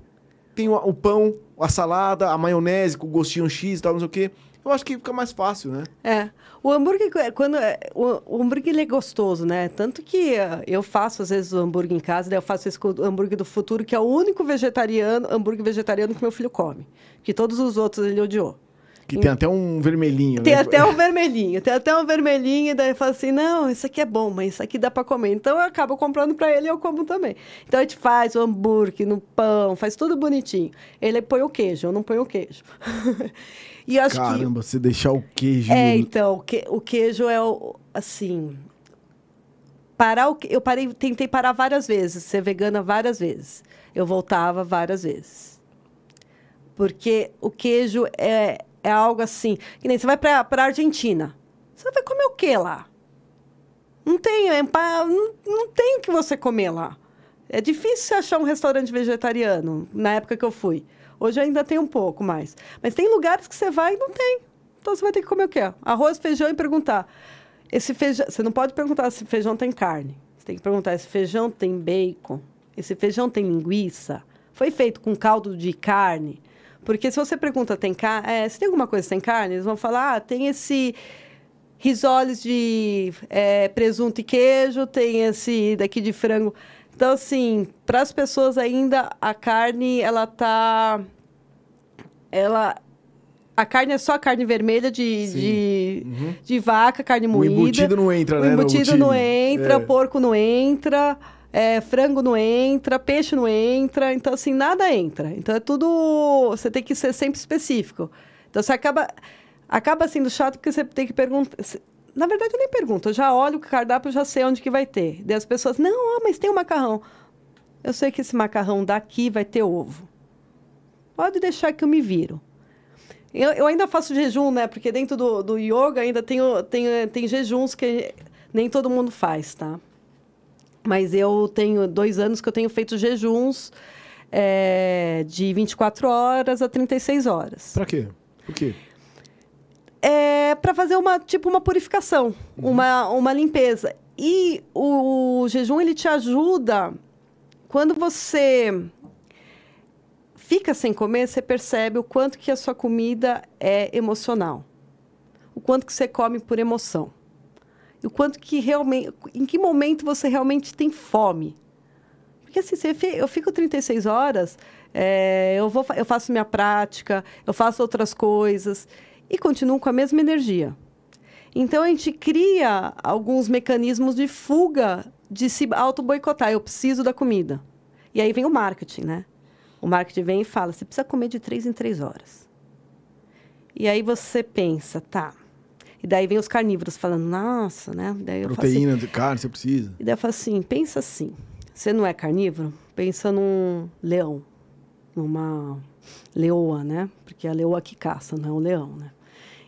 Speaker 1: tem o, o pão, a salada, a maionese com gostinho X e tal, não sei o quê. Eu acho que fica mais fácil, né?
Speaker 2: É. O hambúrguer, quando, é- o, hambúrguer ele é gostoso, né? Tanto que eh, eu faço, às vezes, o hambúrguer em casa, eu faço esse hambúrguer do futuro, que é o único vegetariano, hambúrguer vegetariano que meu filho come. Que todos os outros ele odiou.
Speaker 1: Que tem até um vermelhinho,
Speaker 2: Tem
Speaker 1: né?
Speaker 2: até um vermelhinho, tem até um vermelhinho, e daí fala assim: não, isso aqui é bom, mas isso aqui dá para comer. Então eu acabo comprando para ele e eu como também. Então a gente faz o hambúrguer no pão, faz tudo bonitinho. Ele põe o queijo, eu não ponho o queijo. e acho que.
Speaker 1: Caramba, você deixar o queijo.
Speaker 2: É, então, o, que, o queijo é o, assim. Parar o, que- eu parei, tentei parar várias vezes, ser vegana várias vezes. Eu voltava várias vezes. Porque o queijo é, é algo assim. Que nem você vai para a Argentina. Você vai comer o quê lá? Não tem, é, não, não tem o que você comer lá. É difícil achar um restaurante vegetariano, na época que eu fui. Hoje ainda tem um pouco mais. Mas tem lugares que você vai e não tem. Então você vai ter que comer o quê? Arroz, feijão e perguntar. Esse feijão, você não pode perguntar se feijão tem carne. Você tem que perguntar esse feijão tem bacon, esse feijão tem linguiça, foi feito com caldo de carne. Porque se você pergunta tem carne, é, se tem alguma coisa sem carne, eles vão falar, ah, tem esse risoles de é, presunto e queijo, tem esse daqui de frango. Então, assim, para as pessoas ainda, a carne, ela tá... Ela... A carne é só carne vermelha de, de,
Speaker 1: Uhum.
Speaker 2: de vaca, carne
Speaker 1: O
Speaker 2: moída.
Speaker 1: embutido não entra,
Speaker 2: O
Speaker 1: né? no
Speaker 2: embutido não entra,
Speaker 1: É.
Speaker 2: porco não entra, é, frango não entra, peixe não entra. Então, assim, nada entra. Então, é tudo... Você tem que ser sempre específico. Então, você acaba... Acaba sendo chato porque você tem que perguntar... Na verdade, eu nem pergunto. Eu já olho o cardápio, já sei onde que vai ter. Daí as pessoas... Não, mas tem o macarrão. Eu sei que esse macarrão daqui vai ter ovo. Pode deixar que eu me viro. Eu, eu ainda faço jejum, né? Porque dentro do, do yoga ainda tem, tem, tem jejuns que nem todo mundo faz, tá? Mas eu tenho dois anos que eu tenho feito jejuns eh, de 24 horas a 36 horas.
Speaker 1: Pra quê? Por quê?
Speaker 2: É para fazer uma tipo uma purificação, uma, uma limpeza. E o, jejum ele te ajuda quando você fica sem comer, você percebe o quanto que a sua comida é emocional. O quanto que você come por emoção. O quanto que realmente, em que momento você realmente tem fome. Porque assim, você eu fico 36 horas, é, eu, vou, eu faço minha prática, eu faço outras coisas e continuo com a mesma energia. Então a gente cria alguns mecanismos de fuga de se auto-boicotar. Eu preciso da comida. E aí vem o marketing, né? O marketing vem e fala: você precisa comer de três em três horas. E aí você pensa, tá. E daí vem os carnívoros falando, nossa, né? Daí assim,
Speaker 1: Proteína de carne, você precisa.
Speaker 2: e daí eu falo assim, pensa assim, você não é carnívoro? Pensa num leão, numa leoa, né? Porque é a leoa que caça, não é um leão, né?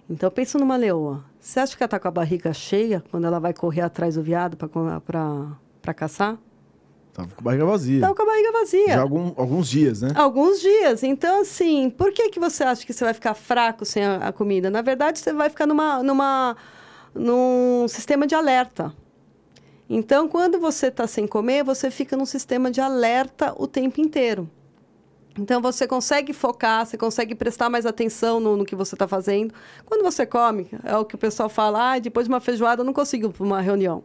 Speaker 2: Então pensa numa leoa. Você acha que ela tá com a barriga cheia quando ela vai correr atrás do viado para caçar?
Speaker 1: Tava com a barriga vazia.
Speaker 2: Tá com a barriga vazia.
Speaker 1: Já algum- alguns dias, né?
Speaker 2: Alguns dias. Então, assim, por que, que você acha que você vai ficar fraco sem a, a comida? Na verdade, você vai ficar numa, numa, num sistema de alerta. Então, quando você está sem comer, você fica num sistema de alerta o tempo inteiro. Então, você consegue focar, você consegue prestar mais atenção no, no que você está fazendo. Quando você come, é o que o pessoal fala, ah, depois de uma feijoada eu não consigo ir para uma reunião.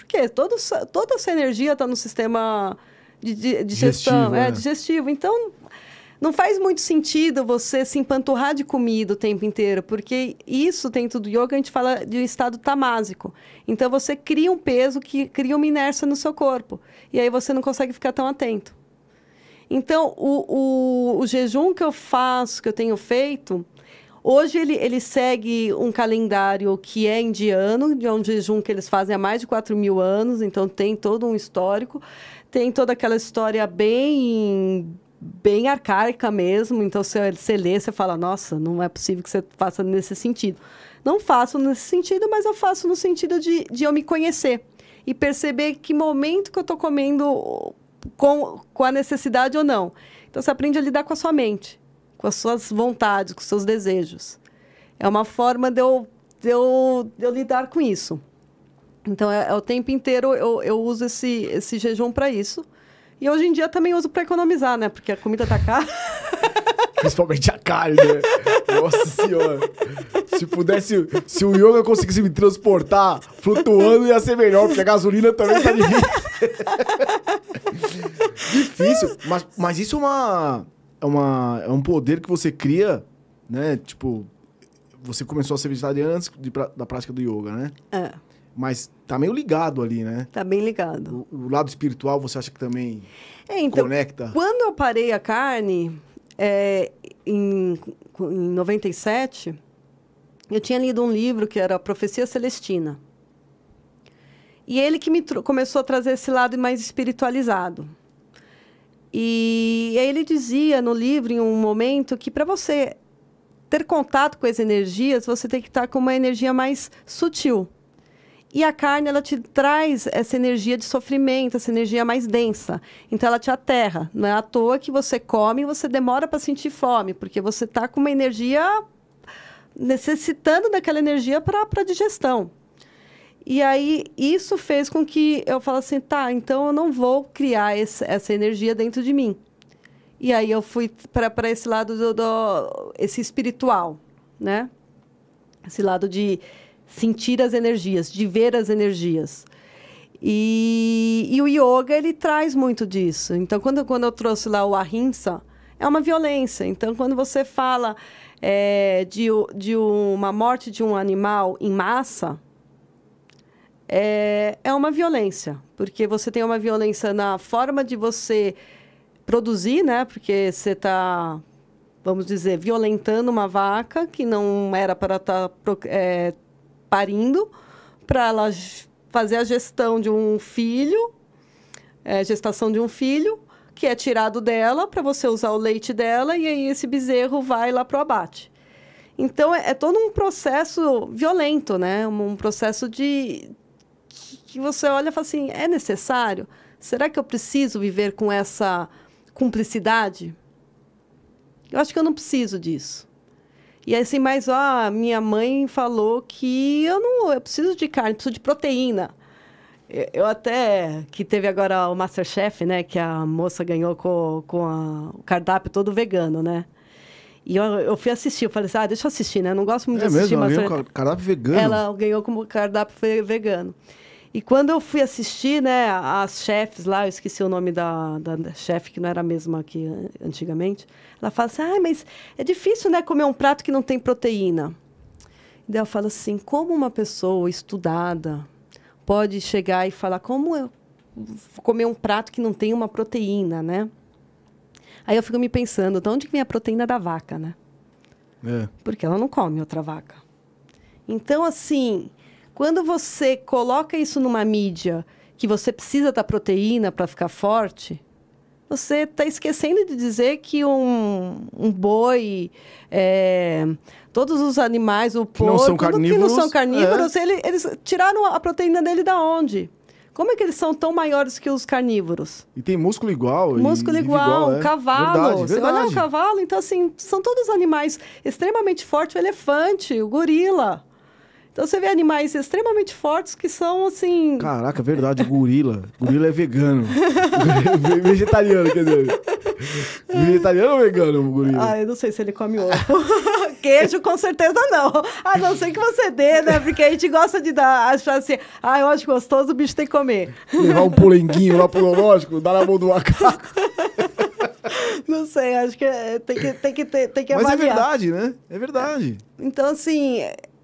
Speaker 2: Por quê? Todo, toda essa energia está no sistema de, de, digestão,
Speaker 1: Digestivo,
Speaker 2: é,
Speaker 1: é.
Speaker 2: digestivo. Então, não faz muito sentido você se empanturrar de comida o tempo inteiro, porque isso dentro do yoga a gente fala de um estado tamásico. Então você cria um peso que cria uma inércia no seu corpo. E aí você não consegue ficar tão atento. Então, o, o, o jejum que eu faço, que eu tenho feito, Hoje ele, ele segue um calendário que é indiano, de um jejum que eles fazem há mais de 4 mil anos, então tem todo um histórico. Tem toda aquela história bem bem arcaica mesmo. Então, você, você lê, você fala, nossa, não é possível que você faça nesse sentido. Não faço nesse sentido, mas eu faço no sentido de, de eu me conhecer e perceber que momento que eu estou comendo com, com a necessidade ou não. Então, você aprende a lidar com a sua mente, com as suas vontades, com os seus desejos. É uma forma de eu, de eu, de eu lidar com isso. Então, é, é o tempo inteiro eu, eu uso esse, esse jejum para isso. E hoje em dia também uso para economizar, né? Porque a comida tá cara.
Speaker 1: Principalmente a carne, né? Nossa senhora. Se pudesse, se o yoga conseguisse me transportar flutuando, ia ser melhor, porque a gasolina também tá difícil. difícil. Mas, mas isso é uma, é uma. É um poder que você cria, né? Tipo, você começou a ser vegetariano antes de, da prática do yoga, né?
Speaker 2: É.
Speaker 1: Mas tá meio ligado ali, né?
Speaker 2: Tá bem ligado.
Speaker 1: O, o lado espiritual você acha que também é, então, conecta?
Speaker 2: Quando eu parei a carne, é, em, em 97, eu tinha lido um livro que era Profecia Celestina. E ele que me começou a trazer esse lado mais espiritualizado. E, ele dizia no livro, em um momento, que para você ter contato com as energias, você tem que estar com uma energia mais sutil. E a carne, ela te traz essa energia de sofrimento, essa energia mais densa. Então, ela te aterra. Não é à toa que você come e você demora para sentir fome, porque você está com uma energia necessitando daquela energia para a digestão. E aí, isso fez com que eu falasse assim, tá, então eu não vou criar esse, essa energia dentro de mim. E aí, eu fui para esse lado do, do, esse espiritual, né? Esse lado de sentir as energias, de ver as energias. E, e o yoga, ele traz muito disso. Então, quando, quando eu trouxe lá o ahimsa, é uma violência. Então, quando você fala é, de, de uma morte de um animal em massa, é, é uma violência. Porque você tem uma violência na forma de você produzir, né? Porque você está, vamos dizer, violentando uma vaca que não era para estar tá, é, parindo, para ela fazer a gestão de um filho, é, gestação de um filho, que é tirado dela para você usar o leite dela e aí esse bezerro vai lá para o abate. Então é, é, todo um processo violento, né? Um, um processo de que você olha e fala assim, é necessário? Será que eu preciso viver com essa cumplicidade? Eu acho que eu não preciso disso. E assim, mas ó, minha mãe falou que eu não, eu preciso de carne, preciso de proteína. Eu até, que teve agora o Masterchef, né? Que a moça ganhou com, com a, o cardápio todo vegano, né? E eu, eu fui assistir, eu falei assim, ah, deixa eu assistir, né? Eu não gosto muito
Speaker 1: é
Speaker 2: de assistir,
Speaker 1: mesmo? mas... Ela cardápio vegano?
Speaker 2: Ela ganhou como cardápio vegano. E quando eu fui assistir, né, as chefes lá, eu esqueci o nome da, da chefe, que não era a mesma que antigamente, ela fala assim, ah, mas é difícil, né, comer um prato que não tem proteína. E daí eu falo assim, como uma pessoa estudada pode chegar e falar, como eu comer um prato que não tem uma proteína, né? Aí eu fico me pensando, de onde vem a proteína da vaca, né?
Speaker 1: É.
Speaker 2: Porque ela não come outra vaca. Então, assim, quando você coloca isso numa mídia que você precisa da proteína para ficar forte, você está esquecendo de dizer que um, um boi, é, todos os animais, o porco,
Speaker 1: que não são carnívoros,
Speaker 2: que não são carnívoros é. ele, eles tiraram a proteína dele da onde? Como é que eles são tão maiores que os carnívoros?
Speaker 1: E tem músculo igual.
Speaker 2: Músculo igual, igual é. cavalo.
Speaker 1: Verdade,
Speaker 2: Você
Speaker 1: verdade.
Speaker 2: olha o cavalo, então assim, são todos animais extremamente fortes, o elefante, o gorila. Então você vê animais extremamente fortes que são assim.
Speaker 1: Caraca, verdade, gorila. gorila é vegano. Vegetariano, quer dizer. Vegetariano ou vegano, o gorila?
Speaker 2: Ah, eu não sei se ele come ovo. Queijo, com certeza não. A não ser que você dê, né? Porque a gente gosta de dar, achar assim, ah, eu acho gostoso, o bicho tem que comer.
Speaker 1: Levar um polenguinho lá pro zoológico, dar na mão do macaco.
Speaker 2: Não sei, acho que é- tem que, tem que, ter- tem que
Speaker 1: Mas é
Speaker 2: avaliar.
Speaker 1: verdade, né? É verdade.
Speaker 2: Então, assim,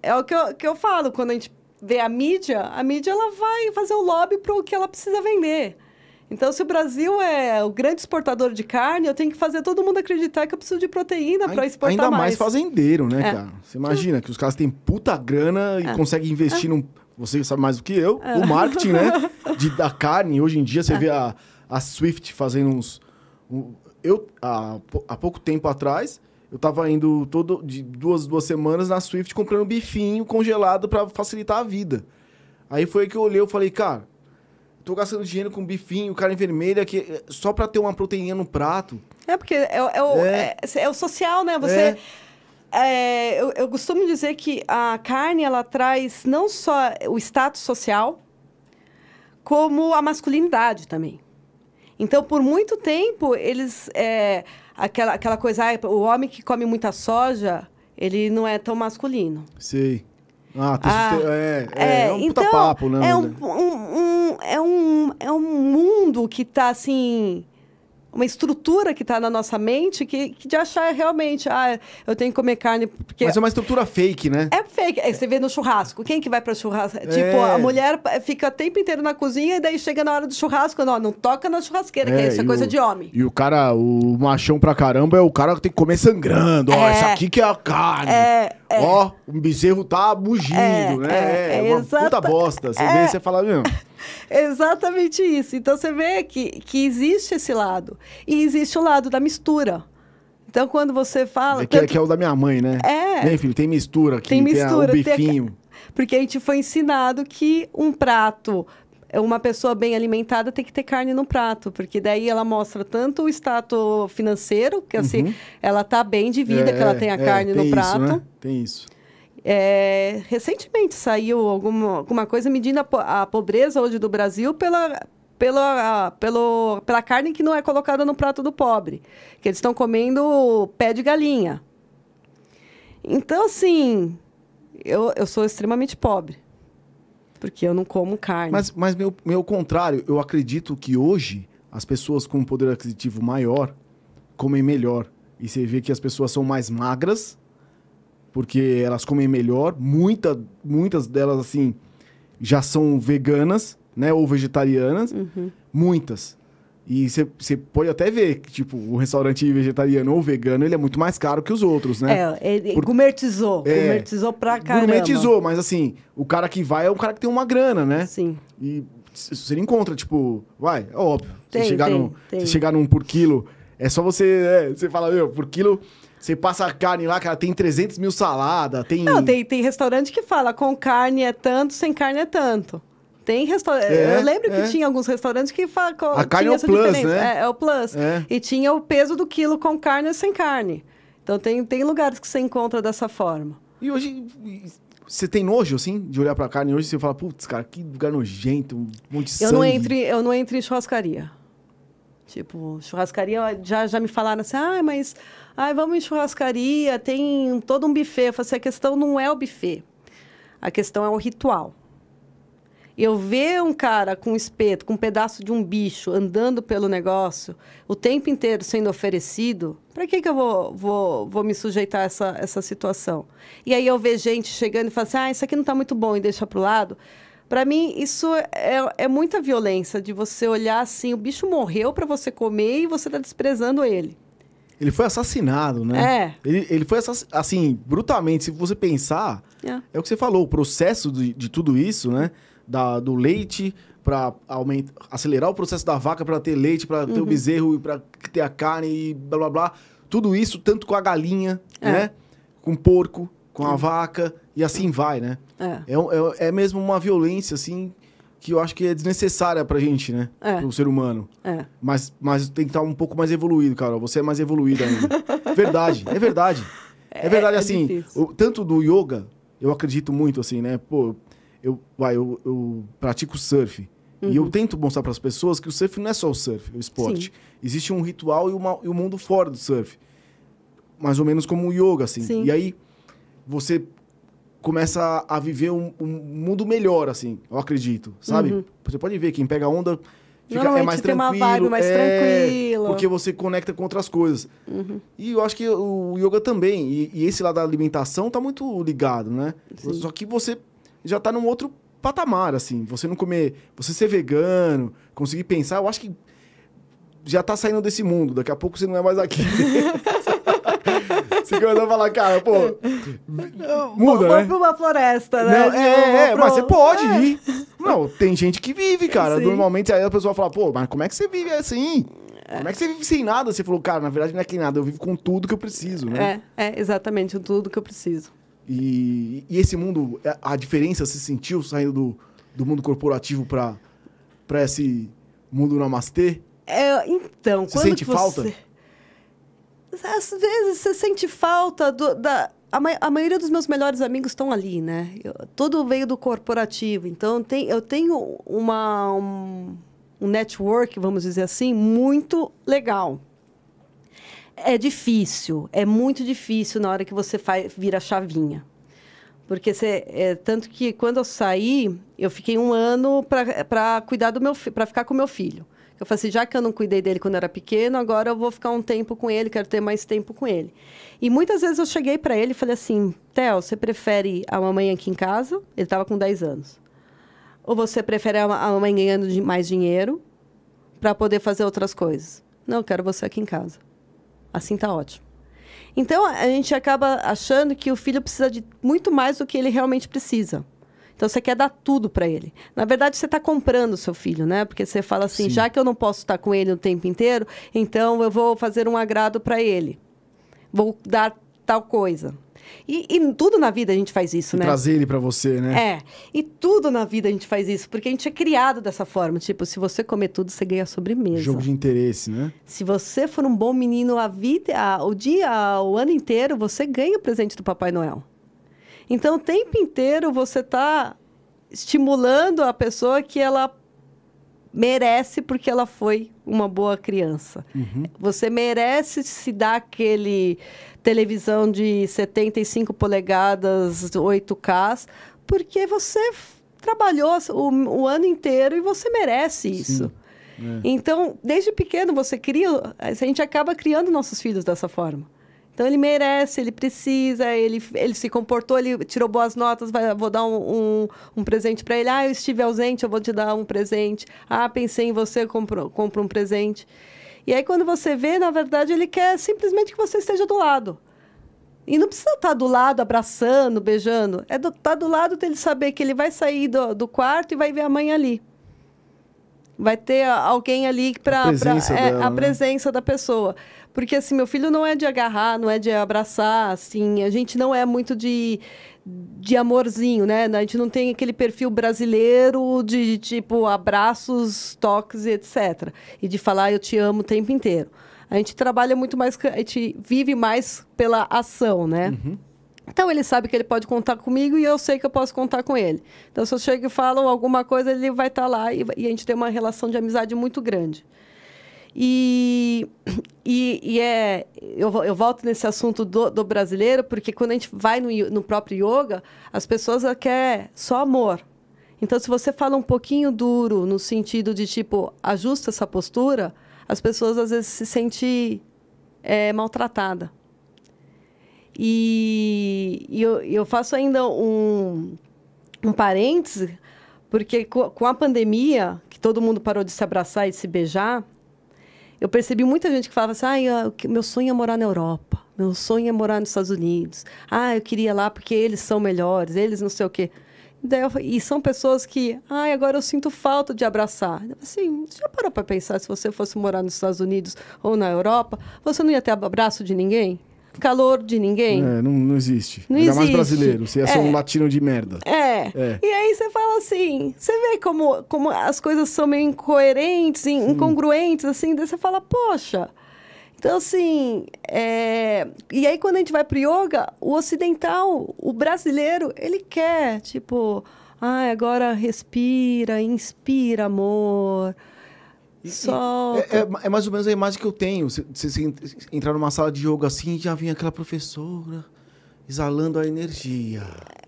Speaker 2: é o que eu, que eu falo. Quando a gente vê a mídia, a mídia ela vai fazer o lobby para o que ela precisa vender. Então, se o Brasil é o grande exportador de carne, eu tenho que fazer todo mundo acreditar que eu preciso de proteína para exportar
Speaker 1: Ainda mais.
Speaker 2: mais.
Speaker 1: fazendeiro, né,
Speaker 2: É.
Speaker 1: cara? Você imagina que os caras têm puta grana e conseguem investir num. Você sabe mais do que eu,
Speaker 2: É.
Speaker 1: o marketing, né? De, da carne. Hoje em dia você vê a, a Swift fazendo uns. um- eu, há pouco tempo atrás, eu tava indo todo, de duas, duas semanas na Swift comprando bifinho congelado pra facilitar a vida. Aí foi que eu olhei e falei, cara, tô gastando dinheiro com bifinho, carne vermelha, que, é só pra ter uma proteína no prato.
Speaker 2: É, porque é, o- é o,
Speaker 1: É.
Speaker 2: é. é o social, né? Você. é, eu, eu costumo dizer que a carne ela traz não só o status social, como a masculinidade também. Então, por muito tempo, eles. É, aquela, aquela coisa, ah, o homem que come muita soja, ele não é tão masculino.
Speaker 1: Sei. Ah,
Speaker 2: Ah,
Speaker 1: sustento- é, é, é um puta
Speaker 2: então,
Speaker 1: papo, né?
Speaker 2: É um, um- um- é, um, é um mundo que está assim. Uma estrutura que está na nossa mente que, que de achar realmente, ah, eu tenho que comer carne porque.
Speaker 1: Mas é uma estrutura fake, né?
Speaker 2: É fake. É, você vê no churrasco. Quem que vai para churrasco? Tipo,
Speaker 1: É.
Speaker 2: a mulher fica o tempo inteiro na cozinha e daí chega na hora do churrasco. Não, não toca na churrasqueira, que isso é
Speaker 1: e
Speaker 2: coisa
Speaker 1: o-
Speaker 2: de homem.
Speaker 1: E o cara, o machão pra caramba é o cara que tem que comer sangrando. Ó,
Speaker 2: É.
Speaker 1: isso aqui que é a carne.
Speaker 2: É, é.
Speaker 1: Ó, um bezerro tá mugindo,
Speaker 2: É,
Speaker 1: né?
Speaker 2: é,
Speaker 1: É,
Speaker 2: é
Speaker 1: uma
Speaker 2: exata-
Speaker 1: puta bosta. Você
Speaker 2: é.
Speaker 1: vê, você fala, meu,
Speaker 2: Exatamente isso. Então você vê que, que existe esse lado. E existe o lado da mistura. Então, quando você fala.
Speaker 1: é que, é
Speaker 2: tanto-
Speaker 1: que é o da minha mãe, né?
Speaker 2: É.
Speaker 1: Vem, filho, tem mistura aqui,
Speaker 2: Tem
Speaker 1: tem, a-
Speaker 2: mistura,
Speaker 1: o
Speaker 2: tem a-
Speaker 1: bifinho.
Speaker 2: Porque a gente foi ensinado que um prato, uma pessoa bem alimentada tem que ter carne no prato, porque daí ela mostra tanto o status financeiro, que assim, ela tá bem de vida, que ela tem a
Speaker 1: é,
Speaker 2: carne
Speaker 1: tem
Speaker 2: no
Speaker 1: isso,
Speaker 2: prato.
Speaker 1: né? Tem isso.
Speaker 2: É, recentemente saiu alguma, alguma coisa medindo a, a pobreza hoje do Brasil pela, pela, pelo, pela carne que não é colocada no prato do pobre. Que eles estão comendo pé de galinha. Então, assim, eu, eu sou extremamente pobre. Porque eu não como carne.
Speaker 1: Mas, mas meu, meu contrário, eu acredito que hoje as pessoas com um poder aquisitivo maior comem melhor. E você vê que as pessoas são mais magras, porque elas comem melhor. Muita, muitas delas, assim, já são veganas, né? Ou vegetarianas.
Speaker 2: Uhum.
Speaker 1: Muitas. E você- pode até ver que, tipo, o restaurante vegetariano ou vegano, ele é muito mais caro que os outros, né?
Speaker 2: É, ele
Speaker 1: Por-
Speaker 2: gourmetizou.
Speaker 1: É.
Speaker 2: Gourmetizou pra caramba.
Speaker 1: Gourmetizou, mas assim, o cara que vai é um cara que tem uma grana, né?
Speaker 2: Sim.
Speaker 1: E você encontra, tipo, vai, é óbvio.
Speaker 2: Tem,
Speaker 1: chegar
Speaker 2: tem,
Speaker 1: num,
Speaker 2: tem.
Speaker 1: Chegar num por quilo, é só você, é, você fala, meu, por quilo, você passa a carne lá, cara, tem 300 mil salada, tem...
Speaker 2: Não, tem, tem restaurante que fala com carne é tanto, sem carne é tanto. Tem restaurante.
Speaker 1: É,
Speaker 2: eu lembro
Speaker 1: é.
Speaker 2: que tinha alguns restaurantes que falam.
Speaker 1: A carne é o plus,
Speaker 2: diferença.
Speaker 1: né?
Speaker 2: É, é o plus.
Speaker 1: É.
Speaker 2: E tinha o peso do quilo com carne e sem carne. Então tem, tem lugares que você encontra dessa forma.
Speaker 1: E hoje, você tem nojo, assim, de olhar pra carne hoje, você fala, putz, cara, que lugar nojento, um monte de
Speaker 2: Eu
Speaker 1: sangue.
Speaker 2: não, entro, em- eu não entro em churrascaria. Tipo, churrascaria, já, já me falaram assim, ah, mas ai, vamos em churrascaria, tem todo um buffet. Eu falei assim, a questão não é o buffet. A questão é o ritual. Eu ver um cara com um espeto, com um pedaço de um bicho andando pelo negócio, o tempo inteiro sendo oferecido, para que, que eu vou, vou, vou me sujeitar a essa, essa situação? E aí eu ver gente chegando e falando assim, ah, isso aqui não está muito bom e deixa para o lado. Para mim, isso é, é muita violência, de você olhar assim, o bicho morreu para você comer e você está desprezando ele.
Speaker 1: Ele foi assassinado, né?
Speaker 2: É.
Speaker 1: Ele, ele foi assim, brutalmente. Se você pensar,
Speaker 2: É.
Speaker 1: é o que você falou, o processo de, de tudo isso, né? Da, do leite para acelerar o processo da vaca para ter leite, para
Speaker 2: Uhum.
Speaker 1: ter o bezerro, para ter a carne e blá blá blá. Tudo isso, tanto com a galinha,
Speaker 2: É.
Speaker 1: né? Com o porco, com a vaca, e assim vai, né?
Speaker 2: É.
Speaker 1: É, é, é mesmo uma violência, assim, que eu acho que é desnecessária pra gente, né?
Speaker 2: É.
Speaker 1: Pro ser humano.
Speaker 2: É.
Speaker 1: Mas, mas tem que estar um pouco mais evoluído, Carol. Você é mais evoluído ainda. verdade, é verdade. É, verdade,
Speaker 2: é
Speaker 1: assim, o- tanto do yoga, eu acredito muito, assim, né? Pô, eu, vai, eu, eu pratico surf. E
Speaker 2: Uhum.
Speaker 1: eu tento mostrar para as pessoas que o surf não é só o surf, o esporte. Existe um ritual e, uma, e um mundo fora do surf. Mais ou menos como o yoga, assim.
Speaker 2: Sim.
Speaker 1: E aí, você começa a viver um, um mundo melhor, assim, eu acredito, sabe?
Speaker 2: Uhum.
Speaker 1: Você pode ver, quem pega onda, Fica, é mais
Speaker 2: tem uma
Speaker 1: tranquilo.
Speaker 2: vibe mais
Speaker 1: é,
Speaker 2: tranquila.
Speaker 1: Porque você conecta com outras coisas.
Speaker 2: Uhum.
Speaker 1: E eu acho que o yoga também. E, e esse lado da alimentação tá muito ligado, né?
Speaker 2: Sim.
Speaker 1: Só que você já tá num outro patamar, assim. Você não comer. Você ser vegano, conseguir pensar, eu acho que já tá saindo desse mundo. Daqui a pouco você não é mais aqui. você começa a falar, cara, pô. Muda,
Speaker 2: Vou
Speaker 1: né?
Speaker 2: pra uma floresta, né?
Speaker 1: Não, é, é,
Speaker 2: Vou
Speaker 1: mas
Speaker 2: pro-
Speaker 1: você pode
Speaker 2: É.
Speaker 1: ir. Não, tem gente que vive, cara.
Speaker 2: Sim.
Speaker 1: Normalmente aí a pessoa fala, pô, mas como é que você vive assim? Como é que você vive sem nada? Você falou, cara, na verdade não é que nada, eu vivo com tudo que eu preciso, né?
Speaker 2: É, é exatamente tudo que eu preciso.
Speaker 1: E, e esse mundo, é, a diferença se sentiu saindo do, do mundo corporativo pra, pra esse mundo namastê?
Speaker 2: É, então,
Speaker 1: Você
Speaker 2: quando
Speaker 1: sente
Speaker 2: você...
Speaker 1: falta?
Speaker 2: Às vezes você sente falta do- da. A, ma- a maioria dos meus melhores amigos estão ali, né? Eu- tudo veio do corporativo. Então, tem, eu tenho uma, um, um network, vamos dizer assim, muito legal. É difícil, é muito difícil na hora que você faz, vira chavinha. Porque você, é, tanto que quando eu saí, eu fiquei um ano para cuidar do meu para ficar com meu filho. Eu falei assim, já que eu não cuidei dele quando era pequeno, agora eu vou ficar um tempo com ele, quero ter mais tempo com ele. E muitas vezes eu cheguei para ele e falei assim, Theo, você prefere a mamãe aqui em casa? Ele estava com 10 anos. Ou você prefere a ma- a mamãe ganhando mais dinheiro para poder fazer outras coisas? Não, eu quero você aqui em casa. Assim tá ótimo. Então, a gente acaba achando que o filho precisa de muito mais do que ele realmente precisa. Então, você quer dar tudo para ele. Na verdade, você está comprando o seu filho, né? Porque você fala assim,
Speaker 1: Sim.
Speaker 2: já que eu não posso estar com ele o tempo inteiro, então eu vou fazer um agrado para ele. Vou dar tal coisa. E, e tudo na vida a gente faz isso,
Speaker 1: E
Speaker 2: né?
Speaker 1: trazer ele pra você, né?
Speaker 2: É, e tudo na vida a gente faz isso, porque a gente é criado dessa forma. Tipo, se você comer tudo, você ganha sobremesa.
Speaker 1: Jogo de interesse, né?
Speaker 2: Se você for um bom menino a vida, a- o dia, o ano inteiro, você ganha o presente do Papai Noel. Então, o tempo inteiro você está estimulando a pessoa que ela merece porque ela foi uma boa criança. Você merece se dar aquele televisão de 75 polegadas, 8K, porque você trabalhou o, o ano inteiro e você merece isso. Então, desde pequeno você cria, a gente acaba criando nossos filhos dessa forma. Então ele merece, ele precisa, ele, ele se comportou, ele tirou boas notas, vai, vou dar um, um, um presente para ele. Ah, eu estive ausente, eu vou te dar um presente. Ah, pensei em você, compro, compro um presente. E aí quando você vê, na verdade, ele quer simplesmente que você esteja do lado. E não precisa estar do lado, abraçando, beijando. É do, tá do lado dele saber que ele vai sair do, do quarto e vai ver a mãe ali. Vai ter alguém ali para
Speaker 1: A presença dela,
Speaker 2: a
Speaker 1: né?
Speaker 2: presença da pessoa. Porque assim, meu filho não é de agarrar, não é de abraçar, assim, a gente não é muito de de amorzinho, né? A gente não tem aquele perfil brasileiro de tipo abraços, toques etc. E de falar eu te amo o tempo inteiro. A gente trabalha muito mais, a gente vive mais pela ação, né? Então ele sabe que ele pode contar comigo e eu sei que eu posso contar com ele. Então se eu chego e falo alguma coisa, ele vai estar lá e, e a gente tem uma relação de amizade muito grande. E, e, e é, eu, eu volto nesse assunto do, do brasileiro, porque quando a gente vai no, no próprio yoga, as pessoas querem só amor. Então, se você fala um pouquinho duro, no sentido de tipo, ajusta essa postura, as pessoas às vezes se sentem é, maltratada. E, e eu, eu faço ainda um, um parêntese, porque co- com a pandemia, que todo mundo parou de se abraçar e se beijar, eu percebi muita gente que falava assim: ah, meu sonho é morar na Europa, meu sonho é morar nos Estados Unidos. Ah, eu queria lá porque eles são melhores, eles não sei o quê. E são pessoas que, ai, agora eu sinto falta de abraçar. Assim, você já parou para pensar se você fosse morar nos Estados Unidos ou na Europa, você não ia ter abraço de ninguém? Calor de ninguém?
Speaker 1: É, não, não existe.
Speaker 2: Não
Speaker 1: Ainda mais
Speaker 2: existe.
Speaker 1: brasileiro. Você ser
Speaker 2: É.
Speaker 1: um latino de merda.
Speaker 2: É.
Speaker 1: É.
Speaker 2: E aí você fala assim, você vê como, como as coisas são meio incoerentes, in- incongruentes, assim, daí você fala, poxa. Então, assim, é... e aí quando a gente vai pro yoga, o ocidental, o brasileiro, ele quer, tipo, ah, agora respira, inspira amor,
Speaker 1: E-
Speaker 2: solta.
Speaker 1: É, é- é mais ou menos a imagem que eu tenho. Você, entrar numa sala de yoga assim e já vem aquela professora exalando a energia.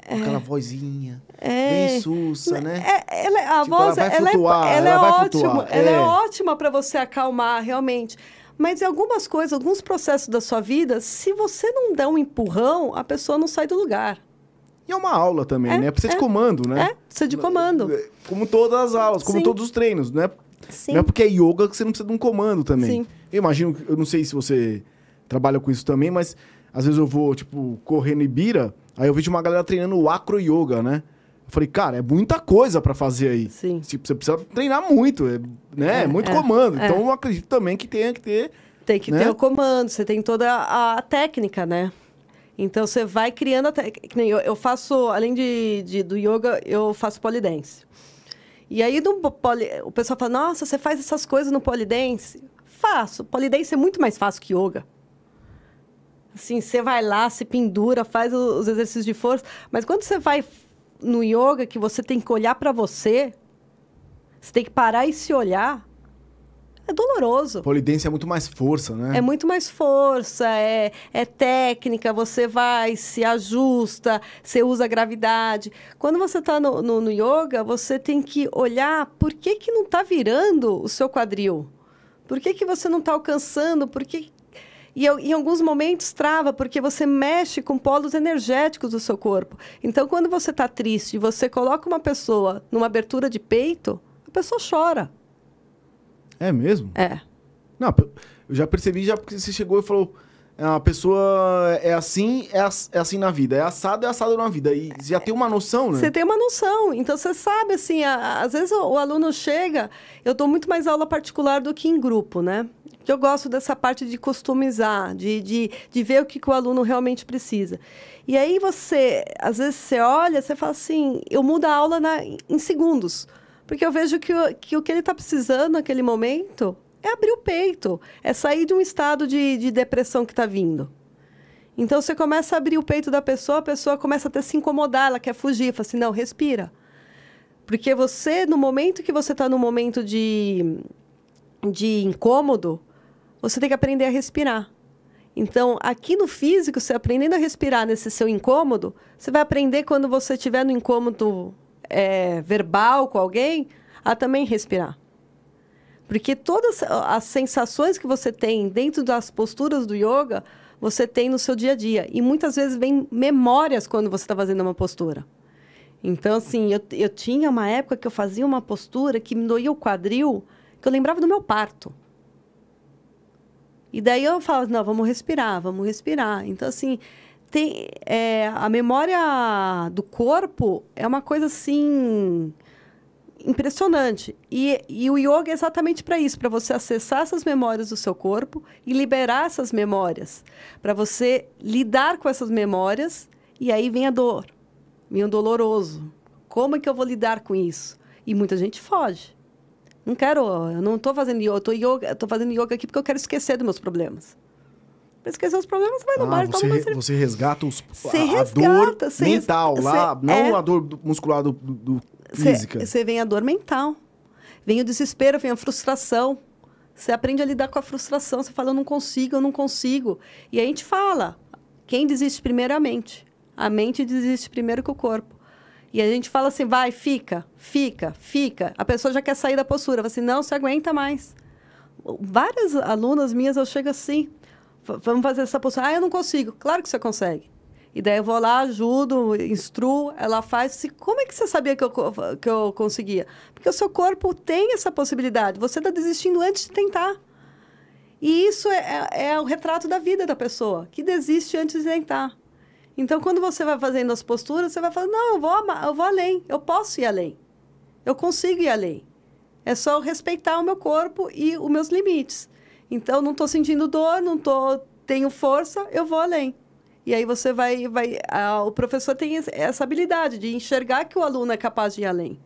Speaker 1: com Aquela vozinha.
Speaker 2: É.
Speaker 1: Bem sussa, né?
Speaker 2: É, ela- a
Speaker 1: Tipo,
Speaker 2: voz,
Speaker 1: ela vai
Speaker 2: ela,
Speaker 1: flutuar,
Speaker 2: é, ela é
Speaker 1: ela vai
Speaker 2: ótima, ela é.
Speaker 1: é.
Speaker 2: ótima para você acalmar, realmente. Mas em algumas coisas, alguns processos da sua vida, se você não der um empurrão, a pessoa não sai do lugar.
Speaker 1: E é uma aula também,
Speaker 2: É,
Speaker 1: né? Precisa de
Speaker 2: é.
Speaker 1: comando, né?
Speaker 2: É, precisa de comando.
Speaker 1: Como todas as aulas, como
Speaker 2: Sim.
Speaker 1: todos os treinos, né?
Speaker 2: Sim.
Speaker 1: Não é porque é yoga que você não precisa de um comando também.
Speaker 2: Sim.
Speaker 1: Eu imagino, eu não sei se você trabalha com isso também, mas às vezes eu vou, tipo, correr no Ibira, aí eu vejo uma galera treinando o acro yoga, né? Eu falei, cara, é muita coisa pra fazer aí.
Speaker 2: Sim.
Speaker 1: Tipo, você precisa treinar muito, é, né?
Speaker 2: É,
Speaker 1: muito
Speaker 2: é,
Speaker 1: comando.
Speaker 2: é.
Speaker 1: Então eu acredito também que tenha que ter.
Speaker 2: Tem que
Speaker 1: né?
Speaker 2: ter o comando, você tem toda a, a técnica, né? Então você vai criando a técnica. Eu, eu faço, além de, de- do yoga, eu faço polidense. E aí no poli, o pessoal fala: Nossa, você faz essas coisas no polidense? Faço. Polidense é muito mais fácil que yoga. Assim, você vai lá, se pendura, faz os exercícios de força. Mas quando você vai no yoga, que você tem que olhar para você, você tem que parar e se olhar, é doloroso.
Speaker 1: Polidense é muito mais força, né?
Speaker 2: É muito mais força, é, é técnica, você vai, se ajusta, você usa a gravidade. Quando você está no, no, no yoga, você tem que olhar por que, que não está virando o seu quadril. Por que, que você não está alcançando? Por que... E eu- em alguns momentos trava, porque você mexe com polos energéticos do seu corpo. Então, quando você está triste e você coloca uma pessoa numa abertura de peito, a pessoa chora.
Speaker 1: É mesmo?
Speaker 2: É.
Speaker 1: Não, eu já percebi já porque você chegou e falou. A pessoa é assim, é, é assim na vida. É assado, é assado na vida. E já tem uma noção, né?
Speaker 2: Você tem uma noção. Então, você sabe, assim, a- a- às vezes o, o aluno chega... Eu dou muito mais aula particular do que em grupo, né? Eu gosto dessa parte de customizar, de, de, de ver o que, que o aluno realmente precisa. E aí você, às vezes você olha, você fala assim, eu mudo a aula na, em segundos. Porque eu vejo que o que, o que ele está precisando naquele momento é abrir o peito, é sair de um estado de, de depressão que está vindo. Então você começa a abrir o peito da pessoa, a pessoa começa até a se incomodar, ela quer fugir, fala assim, não, respira. Porque você, no momento que você está no momento de, de incômodo, você tem que aprender a respirar. Então, aqui no físico, você aprendendo a respirar nesse seu incômodo, você vai aprender quando você estiver no incômodo é, verbal com alguém, a também respirar. Porque todas as sensações que você tem dentro das posturas do yoga, você tem no seu dia a dia. E muitas vezes vem memórias quando você está fazendo uma postura. Então, assim, eu, eu tinha uma época que eu fazia uma postura que me doía o quadril, que eu lembrava do meu parto. E daí eu falo, não, vamos respirar, vamos respirar. Então, assim, tem, é, a memória do corpo é uma coisa, assim, impressionante. E, e o yoga é exatamente para isso, para você acessar essas memórias do seu corpo e liberar essas memórias. Para você lidar com essas memórias e aí vem a dor, vem o doloroso. Como é que eu vou lidar com isso? E muita gente foge. Não quero, eu não estou fazendo yoga, eu tô, yoga, tô fazendo yoga aqui porque eu quero esquecer dos meus problemas. Para esquecer os problemas, você vai no
Speaker 1: Ah,
Speaker 2: bar e
Speaker 1: você,
Speaker 2: toma uma cerveja.
Speaker 1: você resgata os,
Speaker 2: Você
Speaker 1: a, a
Speaker 2: resgata,
Speaker 1: dor
Speaker 2: você res-
Speaker 1: mental lá,
Speaker 2: você-
Speaker 1: não
Speaker 2: é.
Speaker 1: a dor do- muscular do, do- física.
Speaker 2: Você vem a dor mental. Vem o desespero, vem a frustração. Você aprende a lidar com a frustração. Você fala, eu não consigo, eu não consigo. E a gente fala, quem desiste primeiro é a mente. A mente desiste primeiro que o corpo. E a gente fala assim, vai, fica, fica, fica. A pessoa já quer sair da postura. Fala assim, não, você aguenta mais. Várias alunas minhas, eu chego assim, "V- vamos fazer essa postura. Ah, eu não consigo. Claro que você consegue. E daí eu vou lá, ajudo, instruo, ela faz. Assim, Como é que você sabia que eu, que eu conseguia? Porque o seu corpo tem essa possibilidade. Você está desistindo antes de tentar. E isso é, é, é o retrato da vida da pessoa, que desiste antes de tentar. Então, quando você vai fazendo as posturas, você vai falando, não, eu vou, eu vou além, eu posso ir além. Eu consigo ir além. É só respeitar o meu corpo e os meus limites. Então, não estou sentindo dor, não tô, tenho força, eu vou além. E aí você vai... vai a- o professor tem essa habilidade de enxergar que o aluno é capaz de ir além.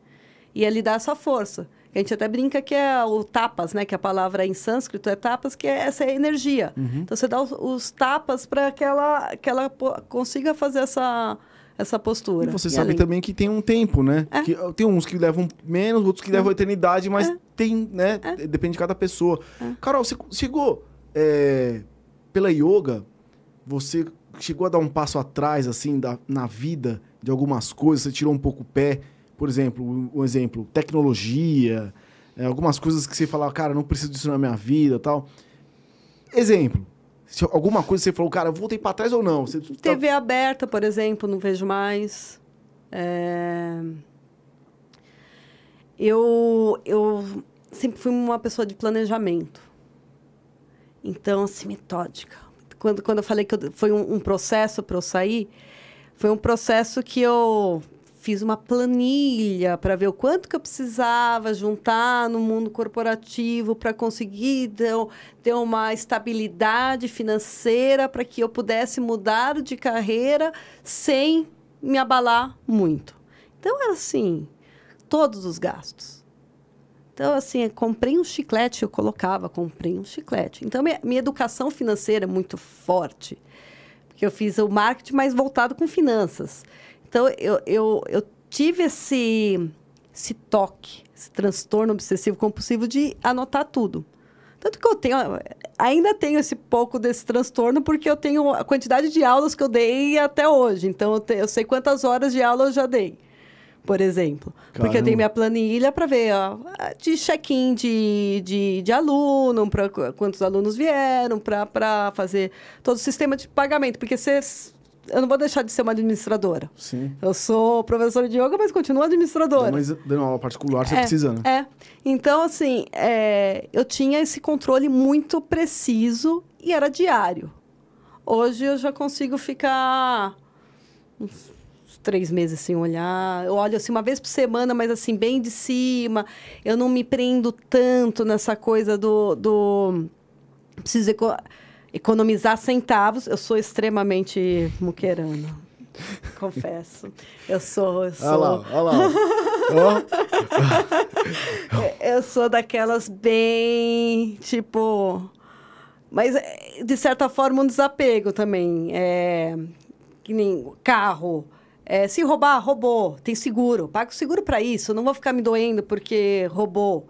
Speaker 2: E ele dá essa força. A gente até brinca que é o tapas, né? Que a palavra em sânscrito é tapas, que é essa energia. Então, você dá os, os tapas para que ela, que ela consiga fazer essa, essa postura.
Speaker 1: E você
Speaker 2: E
Speaker 1: sabe
Speaker 2: além.
Speaker 1: também que tem um tempo, né?
Speaker 2: É.
Speaker 1: Que, tem uns que levam menos, outros que levam eternidade, mas
Speaker 2: É.
Speaker 1: tem, né? Depende de cada pessoa. Carol, você chegou é, pela yoga, você chegou a dar um passo atrás, assim, da, na vida de algumas coisas? Você tirou um pouco o pé? Por exemplo, um, exemplo, tecnologia, é, algumas coisas que você falava, cara, não preciso disso na minha vida tal. Exemplo. Se alguma coisa você falou, cara, eu voltei para trás ou não? Você, tá
Speaker 2: TV aberta, por exemplo, não vejo mais. É... Eu, eu sempre fui uma pessoa de planejamento. Então, assim, metódica. Quando, quando eu falei que eu, foi um, um processo para eu sair, foi um processo que eu fiz uma planilha para ver o quanto que eu precisava juntar no mundo corporativo para conseguir ter, uma estabilidade financeira para que eu pudesse mudar de carreira sem me abalar muito. Então, era assim, todos os gastos. Então, assim, comprei um chiclete, eu colocava, comprei um chiclete. Então, minha, minha educação financeira é muito forte, porque eu fiz o marketing mais voltado com finanças. Então, eu, eu, eu tive esse, esse toque, esse transtorno obsessivo compulsivo de anotar tudo. Tanto que eu tenho, ainda tenho esse pouco desse transtorno, porque eu tenho a quantidade de aulas que eu dei até hoje. Então, eu, te, eu sei quantas horas de aula eu já dei por exemplo. Caramba. Porque eu tenho minha planilha para ver ó, de check-in de, de, de, aluno, para quantos alunos vieram, para fazer todo o sistema de pagamento. Porque você eu não vou deixar de ser uma administradora.
Speaker 1: Sim.
Speaker 2: Eu sou professora de yoga, mas continuo administradora.
Speaker 1: Mas dando aula particular, você
Speaker 2: é,
Speaker 1: precisa, né?
Speaker 2: É. Então, assim, é, eu tinha esse controle muito preciso e era diário. Hoje eu já consigo ficar uns três meses sem olhar. Eu olho assim uma vez por semana, mas assim, bem de cima. Eu não me prendo tanto nessa coisa do. do... Preciso economizar centavos. Eu sou extremamente muquerana. Confesso. Eu sou. Eu sou... Olha
Speaker 1: lá, olha lá.
Speaker 2: eu sou daquelas bem. Tipo. Mas, de certa forma, um desapego também. É, que nem carro. É, se roubar, roubou. Tem seguro. Pago seguro para isso. Não vou ficar me doendo porque roubou.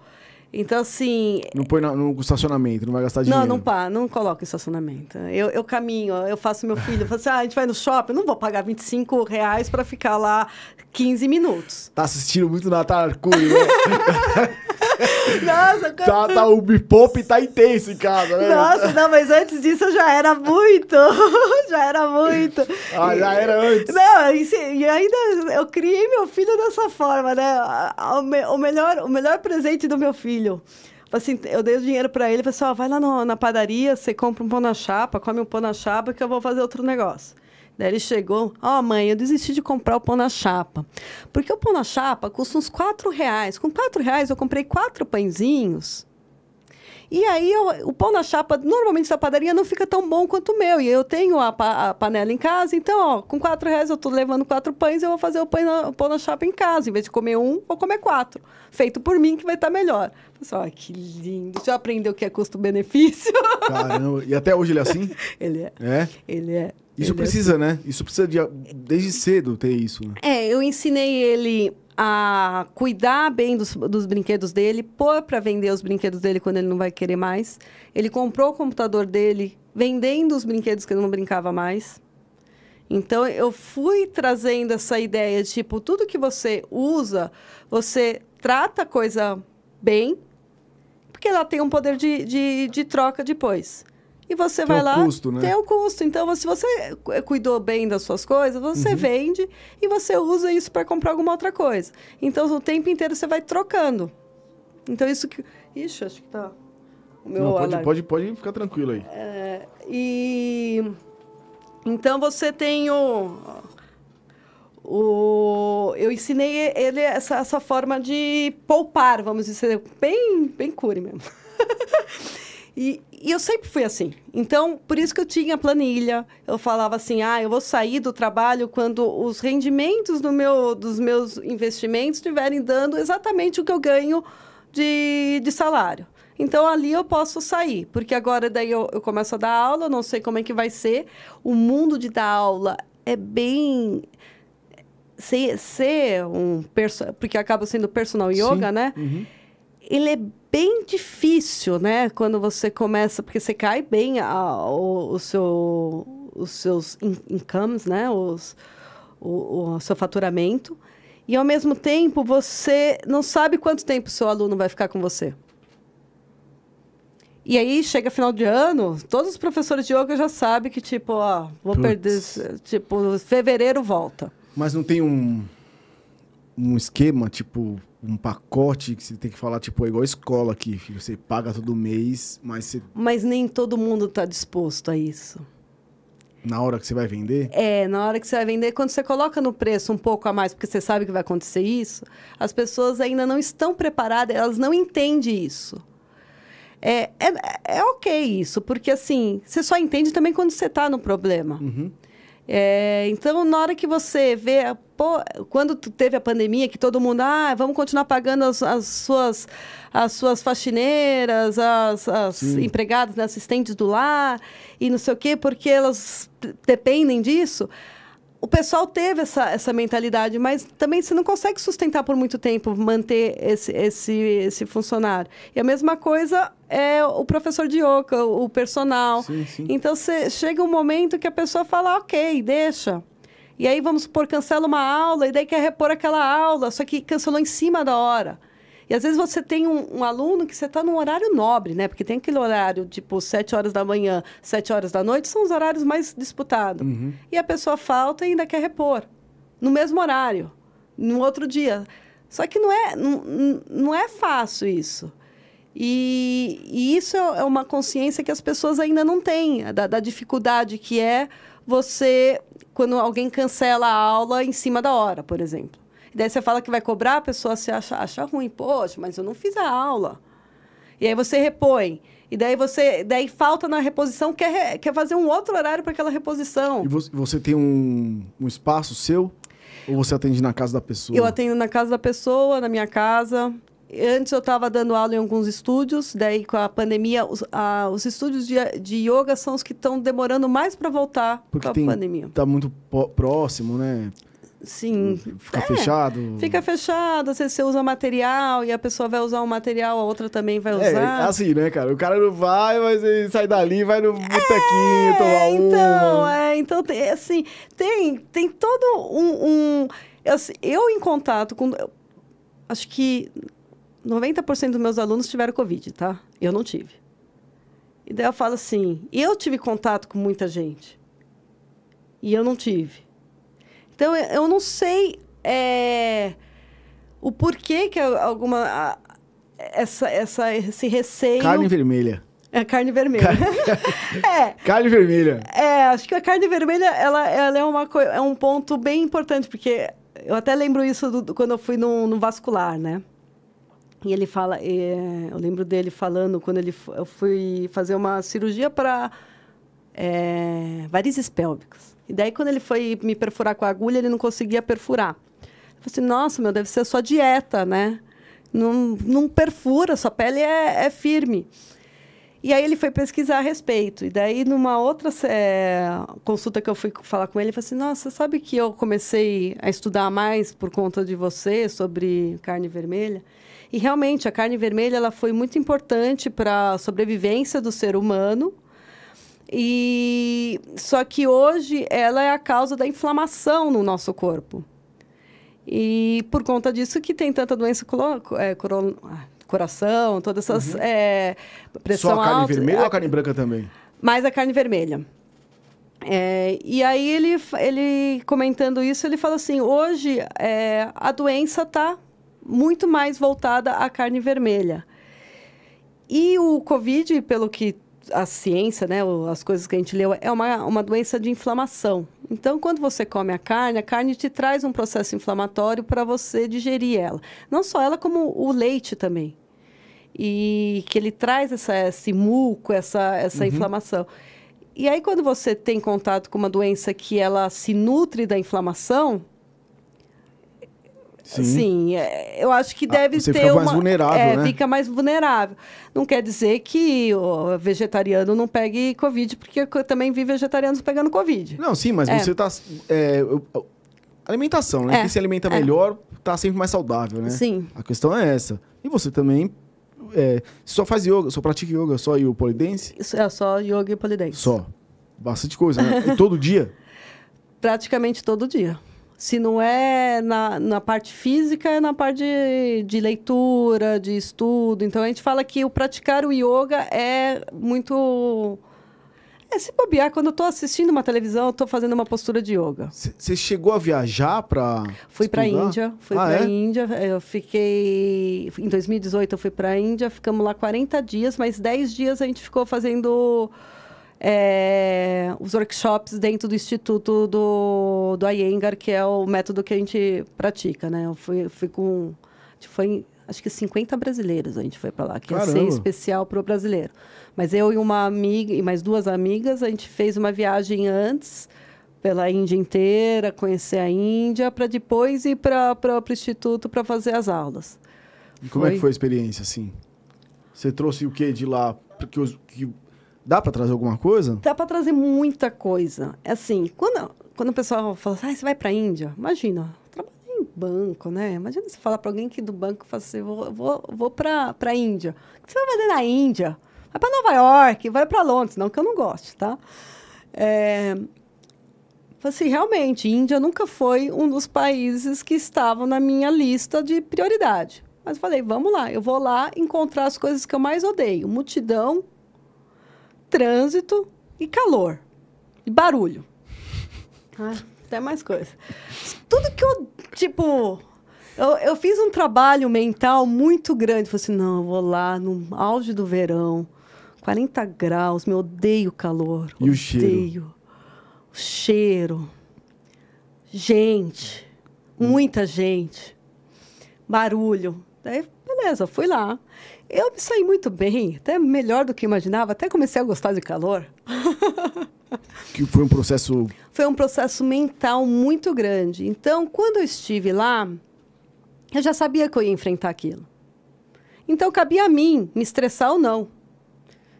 Speaker 2: Então, assim.
Speaker 1: Não põe no estacionamento, não vai gastar dinheiro.
Speaker 2: Não, não pá, não coloca estacionamento. Eu, eu caminho, eu faço meu filho, eu falo assim: ah, a gente vai no shopping, não vou pagar 25 reais para ficar lá 15 minutos.
Speaker 1: Tá assistindo muito Natal Arcuri, né?
Speaker 2: Nossa,
Speaker 1: tá, tá, o bipop tá intenso em casa, né?
Speaker 2: Nossa, não, mas antes disso eu já era muito. já era muito.
Speaker 1: Ah, já era antes.
Speaker 2: Não, e, ainda eu criei meu filho dessa forma, né? O, melhor, o melhor presente do meu filho. Assim, eu dei o dinheiro para ele, falei assim, vai lá no, na padaria, você compra um pão na chapa, come um pão na chapa que eu vou fazer outro negócio. Daí ele chegou, ó oh, mãe, eu desisti de comprar o pão na chapa. Porque o pão na chapa custa uns quatro reais. Com quatro reais eu comprei quatro pãezinhos. E aí eu, o pão na chapa, normalmente da padaria, não fica tão bom quanto o meu. E eu tenho a, pa, a panela em casa, então, ó, com quatro reais eu estou levando quatro pães, eu vou fazer o pão, na, o pão na chapa em casa. Em vez de comer um, vou comer quatro. Feito por mim, que vai estar tá melhor. Pessoal, que lindo. Já aprendeu o que é custo-benefício?
Speaker 1: Caramba. E até hoje ele é assim?
Speaker 2: ele é.
Speaker 1: É?
Speaker 2: Ele é.
Speaker 1: Isso precisa, né? Isso precisa de, desde cedo ter isso, né?
Speaker 2: É, eu ensinei ele a cuidar bem dos, dos brinquedos dele, pôr para vender os brinquedos dele quando ele não vai querer mais. Ele comprou o computador dele vendendo os brinquedos que ele não brincava mais. Então, eu fui trazendo essa ideia de, tipo, tudo que você usa, você trata a coisa bem, porque ela tem um poder de, de, de troca depois e você tem vai lá.
Speaker 1: Custo, né?
Speaker 2: Tem o custo. Então, se você cuidou bem das suas coisas, você uhum. vende e você usa isso para comprar alguma outra coisa. Então, o tempo inteiro você vai trocando. Então, isso que. Ixi, acho que tá.
Speaker 1: O meu Não, pode, pode, pode ficar tranquilo aí.
Speaker 2: É, e. Então, você tem o. O, eu ensinei ele essa, essa forma de poupar, vamos dizer, bem, bem cure mesmo. e, e eu sempre fui assim. Então, por isso que eu tinha planilha. Eu falava assim: ah, eu vou sair do trabalho quando os rendimentos do meu, dos meus investimentos estiverem dando exatamente o que eu ganho de, de salário. Então, ali eu posso sair, porque agora daí eu, eu começo a dar aula, não sei como é que vai ser. O mundo de dar aula é bem ser, ser um porque acaba sendo personal yoga,
Speaker 1: Sim.
Speaker 2: né?
Speaker 1: Uhum.
Speaker 2: Ele é bem difícil, né? Quando você começa, porque você cai bem a, o, o, seu os seus in incomes, né? Os, o, o seu faturamento. E, ao mesmo tempo, você não sabe quanto tempo o seu aluno vai ficar com você. E aí, chega final de ano, todos os professores de yoga já sabem que, tipo, ó, vou
Speaker 1: Putz.
Speaker 2: perder... Tipo, fevereiro volta.
Speaker 1: Mas não tem um, um esquema, tipo, um pacote que você tem que falar, tipo, é igual a escola aqui, filho. Você paga todo mês, mas você,
Speaker 2: Mas nem todo mundo está disposto a isso.
Speaker 1: na hora que você vai vender,
Speaker 2: É, na hora que você vai vender, quando você coloca no preço um pouco a mais, porque você sabe que vai acontecer isso, as pessoas ainda não estão preparadas, elas não entendem isso. É, é, é ok isso, porque assim, você só entende também quando você está no problema. É, então, na hora que você vê, pô, quando teve a pandemia, que todo mundo, ah, vamos continuar pagando as, as suas, as suas faxineiras, as, as empregadas, né, assistentes do lar, e não sei o quê, porque elas dependem disso. O pessoal teve essa, essa mentalidade, mas também você não consegue sustentar por muito tempo, manter esse, esse, esse funcionário. E a mesma coisa é o professor de yoga, o personal.
Speaker 1: Sim, sim.
Speaker 2: Então, você chega um momento que a pessoa fala, ok, deixa. E aí, vamos supor, cancela uma aula, e daí quer repor aquela aula, só que cancelou em cima da hora. E às vezes você tem um, um aluno que você está num horário nobre, né? Porque tem aquele horário, tipo, 7 horas da manhã, 7 horas da noite, são os horários mais disputados. E a pessoa falta e ainda quer repor. No mesmo horário, no outro dia. Só que não é, não, não é fácil isso. E, e isso é é uma consciência que as pessoas ainda não têm, da, da dificuldade que é você, quando alguém cancela a aula em cima da hora, por exemplo. E daí você fala que vai cobrar, a pessoa se acha, acha ruim. Poxa, mas eu não fiz a aula. E aí você repõe. E daí você daí falta na reposição, quer, quer fazer um outro horário para aquela reposição.
Speaker 1: E você, tem um, um espaço seu? Ou você atende na casa da pessoa?
Speaker 2: Eu atendo na casa da pessoa, na minha casa. Antes eu estava dando aula em alguns estúdios, daí com a pandemia, os, a- os estúdios de, de yoga são os que estão demorando mais para voltar com a pandemia.
Speaker 1: tá muito próximo, né?
Speaker 2: Sim.
Speaker 1: Fica
Speaker 2: É,
Speaker 1: fechado.
Speaker 2: Fica fechado, às vezes você usa material e a pessoa vai usar um material, a outra também vai
Speaker 1: É,
Speaker 2: usar.
Speaker 1: assim, né, cara? O cara não vai, mas ele sai dali, vai no botequinho, tomar
Speaker 2: É, então,
Speaker 1: uma.
Speaker 2: é, então tem, assim, tem, tem todo um, um eu, assim, eu em contato com, eu acho que 90% dos meus alunos tiveram Covid, tá? Eu não tive. E daí eu falo assim, eu tive contato com muita gente. E eu não tive. Então, eu, não sei é, o porquê que alguma... a- essa, essa, esse receio...
Speaker 1: Carne vermelha.
Speaker 2: É carne vermelha. é,
Speaker 1: Carne vermelha.
Speaker 2: é, acho que a carne vermelha ela, ela é, uma, coi- é um ponto bem importante, porque eu até lembro isso do- do- quando eu fui no, no vascular, né? E ele fala, é, eu lembro dele falando quando ele, eu fui fazer uma cirurgia para é, varizes pélvicas. E daí, quando ele foi me perfurar com a agulha, ele não conseguia perfurar. Eu falei assim, nossa, meu, deve ser sua dieta, né? Não, não perfura, sua pele é, é firme. E aí ele foi pesquisar a respeito. E daí, numa outra eh, consulta que eu fui falar com ele, ele falou assim, nossa, sabe que eu comecei a estudar mais por conta de você sobre carne vermelha? E realmente, a carne vermelha ela foi muito importante para a sobrevivência do ser humano. E só que hoje ela é a causa da inflamação no nosso corpo. E por conta disso que tem tanta doença colo- é, coro- ah, coração, todas essas é, pressão
Speaker 1: Só a carne
Speaker 2: alta,
Speaker 1: vermelha
Speaker 2: a-
Speaker 1: ou a carne branca também?
Speaker 2: mais a carne vermelha. É, e aí ele, ele comentando isso, ele fala assim, hoje é, a doença está muito mais voltada à carne vermelha. E o Covid, pelo que a ciência, né, as coisas que a gente leu, é uma, uma doença de inflamação. Então, quando você come a carne, a carne te traz um processo inflamatório para você digerir ela. Não só ela, como o leite também. E que ele traz essa, esse muco, essa, essa inflamação. E aí, quando você tem contato com uma doença que ela se nutre da inflamação, Sim, é, eu acho que
Speaker 1: Ah,
Speaker 2: deve
Speaker 1: você
Speaker 2: ter
Speaker 1: fica
Speaker 2: uma...
Speaker 1: mais vulnerável,
Speaker 2: é,
Speaker 1: né?
Speaker 2: fica mais vulnerável. Não quer dizer que o vegetariano não pegue Covid, porque eu também vi vegetarianos pegando Covid.
Speaker 1: Não, sim, mas
Speaker 2: É.
Speaker 1: você tá. é, alimentação, né?
Speaker 2: É,
Speaker 1: Quem se alimenta
Speaker 2: é.
Speaker 1: melhor tá sempre mais saudável, né?
Speaker 2: Sim.
Speaker 1: A questão é essa. E você também. É, só faz yoga, só pratica yoga, só e o polidense?
Speaker 2: Isso é só yoga e polidense.
Speaker 1: Só. Bastante coisa, né? E todo dia?
Speaker 2: Praticamente todo dia. Se não é na, na parte física, é na parte de, de leitura, de estudo. Então, a gente fala que o praticar o yoga é muito... É se bobear, quando eu estou assistindo uma televisão, eu estou fazendo uma postura de yoga.
Speaker 1: Você chegou a viajar para
Speaker 2: Fui para a Índia, fui
Speaker 1: Ah,
Speaker 2: para a
Speaker 1: é?
Speaker 2: Índia. Eu fiquei em 2018 eu fui para a Índia, ficamos lá 40 dias, mas 10 dias a gente ficou fazendo é, os workshops dentro do instituto do do Iyengar, que é o método que a gente pratica, né? Eu fui, fui com foi em, acho que 50 brasileiros a gente foi para lá, que ia ser
Speaker 1: Caramba.
Speaker 2: especial para o brasileiro. Mas eu e uma amiga e mais duas amigas, a gente fez uma viagem antes pela Índia inteira, conhecer a Índia, para depois ir para o instituto para fazer as aulas.
Speaker 1: E como é que foi a experiência, assim? Você trouxe o que de lá? Porque os- que dá para trazer alguma coisa?
Speaker 2: Dá para trazer muita coisa. É Assim, quando, quando o pessoal fala assim, ah, você vai para a Índia, imagina, trabalha em banco, né? Imagina você falar para alguém que do banco fala assim, vou, vou, vou para a Índia. O que você vai fazer na Índia? Vai para Nova York, vai para Londres. Não que eu não goste, tá? É, assim, realmente, Índia nunca foi um dos países que estavam na minha lista de prioridade. Mas falei, vamos lá, eu vou lá encontrar as coisas que eu mais odeio: multidão, trânsito e calor. E barulho. Ah, até mais coisa. Tudo que eu, tipo. Eu, eu fiz um trabalho mental muito grande. Falei assim: não, eu vou lá no auge do verão, 40 graus, me odeio calor.
Speaker 1: E o cheiro?
Speaker 2: odeio. O cheiro. Gente. Muita gente. Barulho. Daí, beleza, fui lá. Eu me saí muito bem, até melhor do que imaginava. Até comecei a gostar de calor.
Speaker 1: Que foi um processo.
Speaker 2: Foi um processo mental muito grande. Então, quando eu estive lá, eu já sabia que eu ia enfrentar aquilo. Então, cabia a mim me estressar ou não.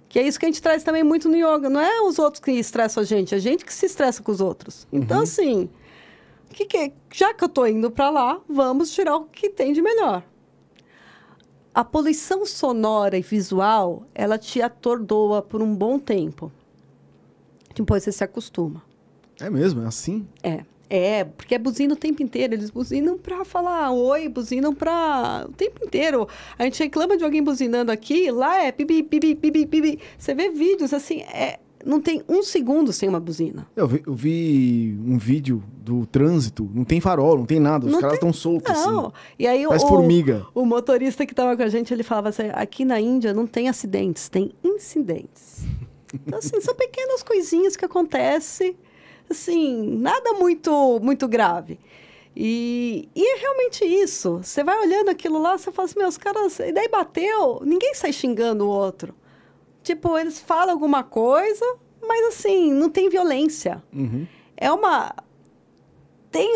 Speaker 2: Que é isso que a gente traz também muito no yoga. Não é os outros que estressam a gente, é a gente que se estressa com os outros. Então, assim, que que, já que eu estou indo para lá, vamos tirar o que tem de melhor. A poluição sonora e visual, ela te atordoa por um bom tempo. Depois você se acostuma.
Speaker 1: É mesmo? É assim?
Speaker 2: É. É, porque é buzina o tempo inteiro. Eles buzinam pra falar oi, buzinam pra. o tempo inteiro. A gente reclama de alguém buzinando aqui, lá é pibi, pibi, pibi, pibi. Você vê vídeos assim, é... não tem um segundo sem uma buzina.
Speaker 1: Eu vi, eu vi um vídeo do trânsito, não tem farol, não tem nada, os
Speaker 2: Não
Speaker 1: caras estão soltos
Speaker 2: Não.
Speaker 1: assim.
Speaker 2: E aí
Speaker 1: Parece
Speaker 2: o,
Speaker 1: formiga.
Speaker 2: o motorista que estava com a gente, ele falava assim: aqui na Índia não tem acidentes, tem incidentes. Então, assim, são pequenas coisinhas que acontecem, assim, nada muito, muito grave. E, e é realmente isso. Você vai olhando aquilo lá, você fala assim, meus caras. E daí bateu, ninguém sai xingando o outro. Tipo, eles falam alguma coisa, mas assim, não tem violência.
Speaker 1: Uhum.
Speaker 2: É uma. Tem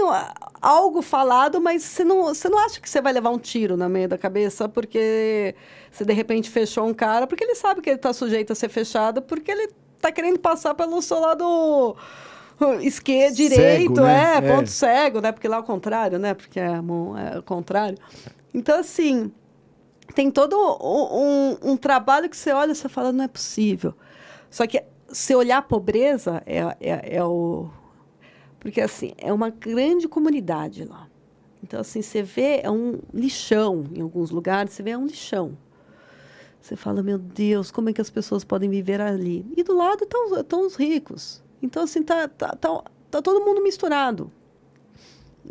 Speaker 2: algo falado, mas você não, você não acha que você vai levar um tiro na meia da cabeça porque você de repente fechou um cara, porque ele sabe que ele está sujeito a ser fechado, porque ele está querendo passar pelo seu lado esquerdo,
Speaker 1: Cego,
Speaker 2: direito,
Speaker 1: né?
Speaker 2: é,
Speaker 1: É.
Speaker 2: ponto cego, né? Porque lá é o contrário, né? Porque é, é o contrário. Então, assim, tem todo um, um- um trabalho que você olha e você fala, não é possível. Só que se olhar a pobreza é, é, é o. Porque, assim, é uma grande comunidade lá. Então, assim, você vê, é um lixão em alguns lugares, você vê, é um lixão. Você fala, meu Deus, como é que as pessoas podem viver ali? E do lado estão os ricos. Então, assim, tá, tá, tá, tá todo mundo misturado.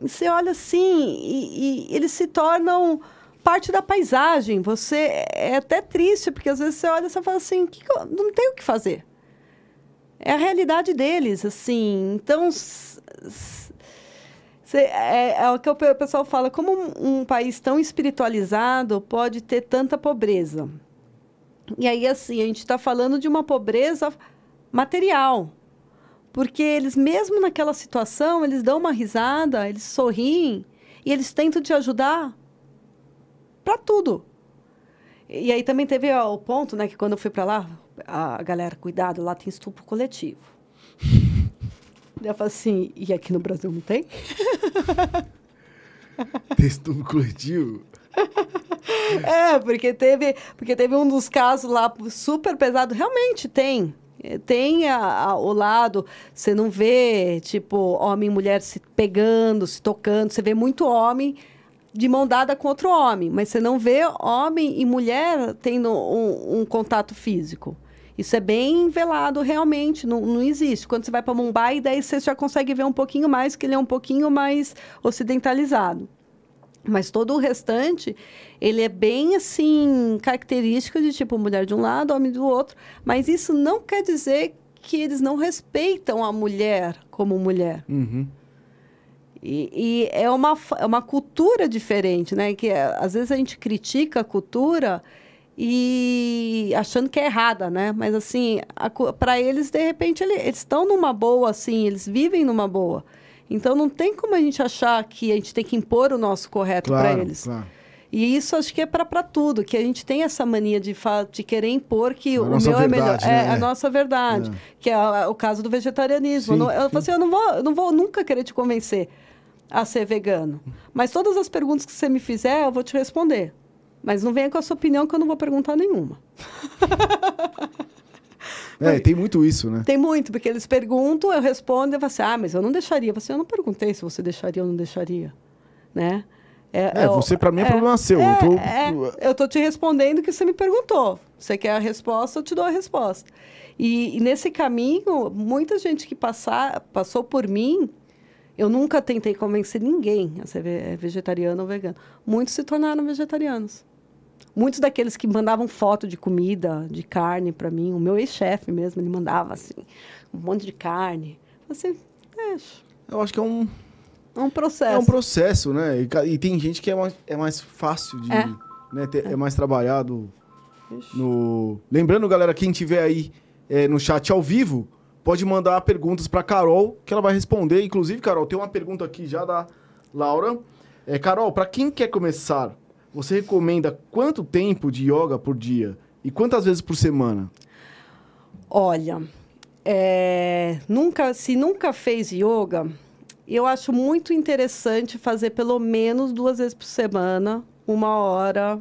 Speaker 2: E Você olha assim e, e eles se tornam parte da paisagem. Você é até triste, porque às vezes você olha e você fala assim, "Que eu- não tem o que fazer. É a realidade deles, assim. Então, é, é o que o pessoal fala, como um, um país tão espiritualizado pode ter tanta pobreza? E aí, assim, a gente está falando de uma pobreza material. Porque eles, mesmo naquela situação, eles dão uma risada, eles sorriem e eles tentam te ajudar para tudo. E aí também teve ó, o ponto, né, que quando eu fui para lá, a galera, cuidado, lá tem estupro coletivo. Eu falei assim, e aqui no Brasil não tem?
Speaker 1: Texto no coletivo.
Speaker 2: É, porque teve, porque teve um dos casos lá super pesado. Realmente tem. tem a, a, o lado, você não vê, tipo, homem e mulher se pegando, se tocando, você vê muito homem de mão dada com outro homem, mas você não vê homem e mulher tendo um, um contato físico. Isso é bem velado realmente, não, não existe. Quando você vai para Mumbai, daí você já consegue ver um pouquinho mais, que ele é um pouquinho mais ocidentalizado. Mas todo o restante, ele é bem assim, característico de tipo mulher de um lado, homem do outro. Mas isso não quer dizer que eles não respeitam a mulher como mulher.
Speaker 1: Uhum.
Speaker 2: E, e, é, uma, é uma cultura diferente, né? Que é, às vezes a gente critica a cultura e achando que é errada, né? Mas assim, para eles, de repente, eles estão numa boa, assim, eles vivem numa boa. Então não tem como a gente achar que a gente tem que impor o nosso correto
Speaker 1: Claro,
Speaker 2: para eles.
Speaker 1: claro.
Speaker 2: E isso acho que é para tudo, que a gente tem essa mania de, de querer impor que
Speaker 1: A
Speaker 2: o meu é melhor.
Speaker 1: verdade,
Speaker 2: É
Speaker 1: né?
Speaker 2: a nossa verdade,
Speaker 1: É.
Speaker 2: que é o caso do vegetarianismo.
Speaker 1: Sim,
Speaker 2: eu falo assim, eu não vou, eu não vou nunca querer te convencer a ser vegano. Mas todas as perguntas que você me fizer, eu vou te responder. Mas não venha com a sua opinião que eu não vou perguntar nenhuma.
Speaker 1: É, tem muito isso, né?
Speaker 2: Tem muito, porque eles perguntam, eu respondo, e eu falo assim, ah, mas eu não deixaria. Você, eu não perguntei se você deixaria ou não deixaria, né?
Speaker 1: É,
Speaker 2: o-
Speaker 1: você, pra mim, é problema seu.
Speaker 2: É,
Speaker 1: Eu tô-
Speaker 2: é, eu tô te respondendo o que você me perguntou. Você quer a resposta, eu te dou a resposta. E, e nesse caminho, muita gente que passar, passou por mim, eu nunca tentei convencer ninguém a ser ve- vegetariano ou vegano. Muitos se tornaram vegetarianos. Muitos daqueles que mandavam foto de comida, de carne para mim, o meu ex-chefe mesmo, ele mandava assim, um monte de carne. Assim, deixa.
Speaker 1: Eu acho que é um,
Speaker 2: É um processo.
Speaker 1: é um processo, né? E, e tem gente que é mais, é mais fácil de.
Speaker 2: É.
Speaker 1: Né, ter- é. mais trabalhado
Speaker 2: Ixi.
Speaker 1: no. Lembrando, galera, quem tiver aí é, no chat ao vivo, pode mandar perguntas pra Carol, que ela vai responder. Inclusive, Carol, tem uma pergunta aqui já da Laura. É, Carol, pra quem quer começar, você recomenda quanto tempo de yoga por dia? E quantas vezes por semana?
Speaker 2: Olha, é, nunca, se nunca fez yoga, eu acho muito interessante fazer pelo menos duas vezes por semana, uma hora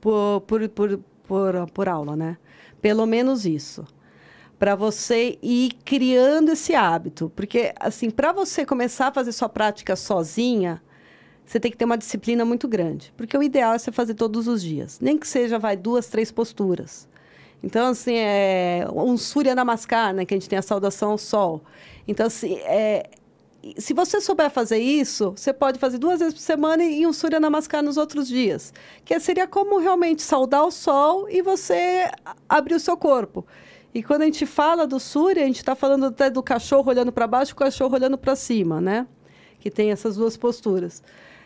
Speaker 2: por, por, por, por, por aula, né? Pelo menos isso. Para você ir criando esse hábito. Porque, assim, para você começar a fazer sua prática sozinha, você tem que ter uma disciplina muito grande. Porque o ideal é você fazer todos os dias. Nem que seja, vai, duas, três posturas. Então, assim, é um Surya Namaskar, né? Que a gente tem a saudação ao sol. Então, assim, é, se você souber fazer isso, você pode fazer duas vezes por semana e um Surya Namaskar nos outros dias. Que seria como realmente saudar o sol e você abrir o seu corpo. E quando a gente fala do Surya, a gente está falando até do cachorro olhando para baixo e o cachorro olhando para cima, né? Que tem essas duas posturas.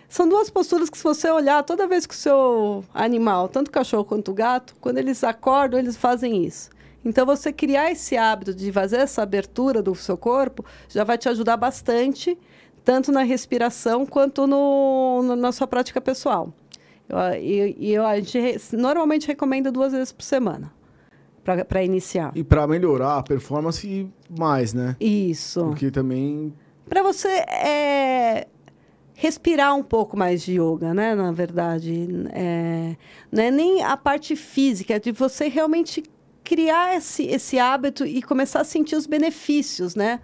Speaker 2: São duas posturas que, se você olhar, toda vez que o seu animal, tanto o cachorro quanto o gato, quando eles acordam, eles fazem isso. Então, você criar esse hábito de fazer essa abertura do seu corpo já vai te ajudar bastante, tanto na respiração quanto no, no- na sua prática pessoal. E, e a gente normalmente recomenda duas vezes por semana para iniciar.
Speaker 1: E pra melhorar a performance mais, né?
Speaker 2: Isso.
Speaker 1: Porque também.
Speaker 2: Para você é, respirar um pouco mais de yoga, né? Na verdade, é, não é nem a parte física, é de você realmente criar esse, esse hábito e começar a sentir os benefícios, né?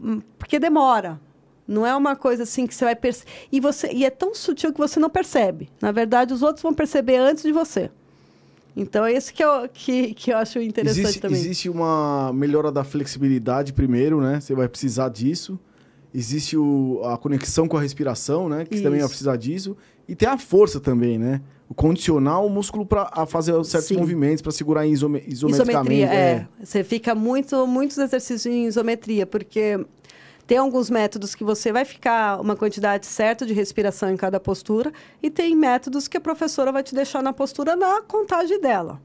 Speaker 2: Hum, Porque demora. Não é uma coisa assim que você vai perceber. E, você, e é tão sutil que você não percebe. Na verdade, os outros vão perceber antes de você. Então, é isso que eu, que, que eu acho interessante
Speaker 1: Existe,
Speaker 2: também.
Speaker 1: existe uma melhora da flexibilidade primeiro, né? Você vai precisar disso. Existe o- a conexão com a respiração, né? Que você também vai
Speaker 2: Isso.
Speaker 1: precisar disso. E tem a força também, né? O condicionar o músculo para fazer certos
Speaker 2: Sim.
Speaker 1: movimentos, para segurar em isome, isometricamente.
Speaker 2: Isometria, é. Você fica muito, muitos exercícios em isometria, porque tem alguns métodos que você vai ficar uma quantidade certa de respiração em cada postura, e tem métodos que a professora vai te deixar na postura na contagem dela.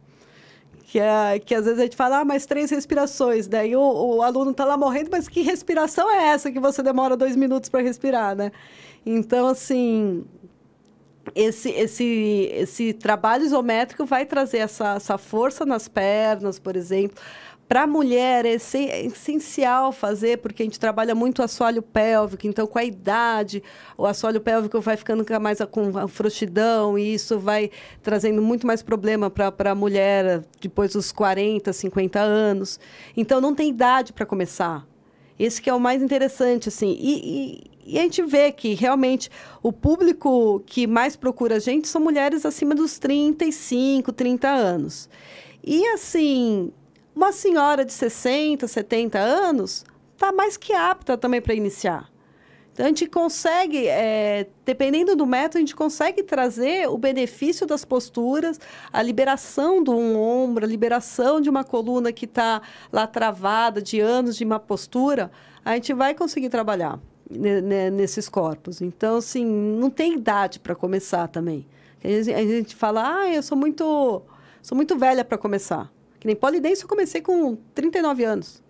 Speaker 2: Que, é, que às vezes a gente fala, ah, mais três respirações. Daí o, o aluno está lá morrendo, mas que respiração é essa que você demora dois minutos para respirar, né? Então, assim, esse, esse, esse trabalho isométrico vai trazer essa, essa força nas pernas, por exemplo, para a mulher é essencial fazer, porque a gente trabalha muito o assoalho pélvico, então com a idade, o assoalho pélvico vai ficando mais com a frouxidão, e isso vai trazendo muito mais problema para a mulher depois dos 40, 50 anos. Então não tem idade para começar. Esse que é o mais interessante, assim. E, e, e, a gente vê que realmente o público que mais procura a gente são mulheres acima dos 35, 30 anos. E assim, uma senhora de 60, 70 anos está mais que apta também para iniciar. Então, a gente consegue, é, dependendo do método, a gente consegue trazer o benefício das posturas, a liberação de um ombro, a liberação de uma coluna que está lá travada de anos de má postura, a gente vai conseguir trabalhar nesses corpos. Então, assim, não tem idade para começar também. A gente fala, ah, eu sou muito, sou muito velha para começar. Que nem polidense eu comecei com 39 anos.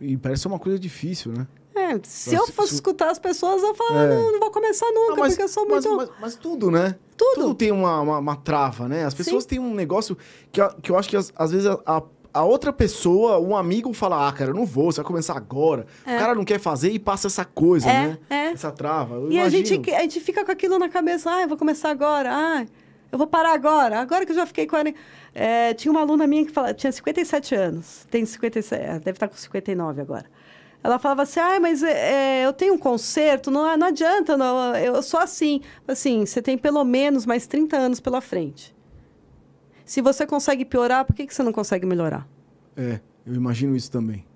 Speaker 1: E parece uma coisa difícil, né?
Speaker 2: É, se mas, eu fosse se... escutar as pessoas, eu falaria, é. não, não vou começar nunca, não, mas, porque eu sou muito...
Speaker 1: Mas, mas, tudo, né? Tudo. Tudo tem uma, uma, uma trava, né? As pessoas Sim. têm um negócio que, que eu acho que às, às vezes a, a, outra pessoa, um amigo fala, ah, cara, eu não vou, você vai começar agora. É. O cara não quer fazer e passa essa coisa,
Speaker 2: é,
Speaker 1: né?
Speaker 2: É.
Speaker 1: Essa trava. Eu
Speaker 2: e imagino. a gente, a gente fica com aquilo na cabeça, ah, eu vou começar agora, ah... Eu vou parar agora, agora que eu já fiquei com É, tinha uma aluna minha que fala, tinha 57 anos, tem 57, é, deve estar com 59 agora. Ela falava assim, ah, mas é, eu tenho um conserto, não, não adianta, não, eu sou assim. Assim, você tem pelo menos mais 30 anos pela frente. Se você consegue piorar, por que, que você não consegue melhorar?
Speaker 1: É, eu imagino isso também.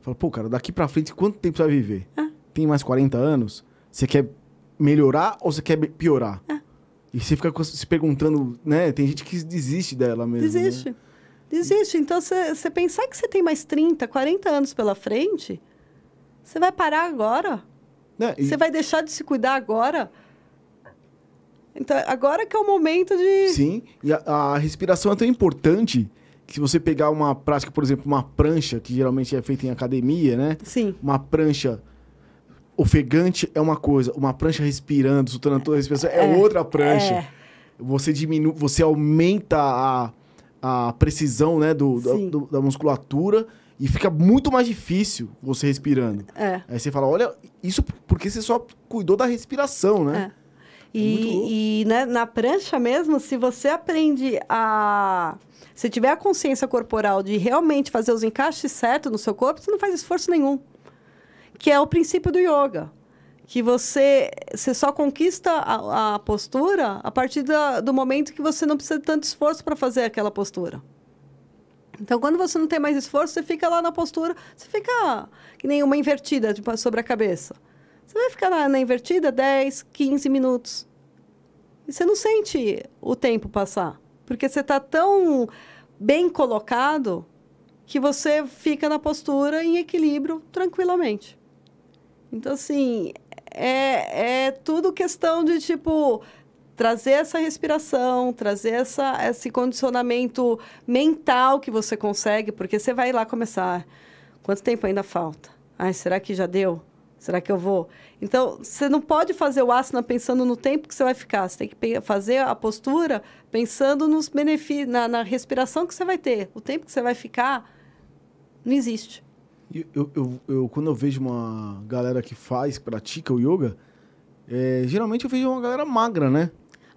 Speaker 1: Fala, pô, cara, daqui pra frente, quanto tempo você vai viver? É. Tem mais 40 anos? Você quer melhorar ou você quer piorar? É. E você fica se perguntando, né? Tem gente que desiste dela mesmo.
Speaker 2: Né? Desiste. Né? Desiste. Então, você pensar que você tem mais 30, 40 anos pela frente, você vai parar agora. É, e... Você vai deixar de se cuidar agora. Então, agora que é o momento de.
Speaker 1: Sim, e a, a respiração é tão importante que se você pegar uma prática, por exemplo, uma prancha, que geralmente é feita em academia, né?
Speaker 2: Sim.
Speaker 1: Uma prancha ofegante é uma coisa, uma prancha respirando, soltando toda a respiração é, é outra prancha. É. Você diminui, você aumenta a, a precisão né, do, do, da musculatura e fica muito mais difícil você respirando.
Speaker 2: É.
Speaker 1: Aí você fala, olha, isso porque você só cuidou da respiração, né?
Speaker 2: É. E, e né, na prancha mesmo, se você aprende a. Se tiver a consciência corporal de realmente fazer os encaixes certos no seu corpo, você não faz esforço nenhum que é o princípio do yoga. Que você, você só conquista a, a postura a partir da, do momento que você não precisa de tanto esforço para fazer aquela postura. Então, quando você não tem mais esforço, você fica lá na postura, você fica que nem uma invertida tipo, sobre a cabeça. Você vai ficar na, na invertida 10, 15 minutos. E você não sente o tempo passar. Porque você está tão bem colocado que você fica na postura em equilíbrio tranquilamente. Então, assim, é, é tudo questão de, tipo, trazer essa respiração, trazer essa, esse condicionamento mental que você consegue, porque você vai lá começar. Quanto tempo ainda falta? Ai, será que já deu? Será que eu vou? Então, você não pode fazer o asana pensando no tempo que você vai ficar. Você tem que fazer a postura pensando nos benefícios, na, na respiração que você vai ter. O tempo que você vai ficar não existe.
Speaker 1: Eu, eu, eu, quando eu vejo uma galera que faz, pratica o yoga, é, geralmente eu vejo uma galera magra, né?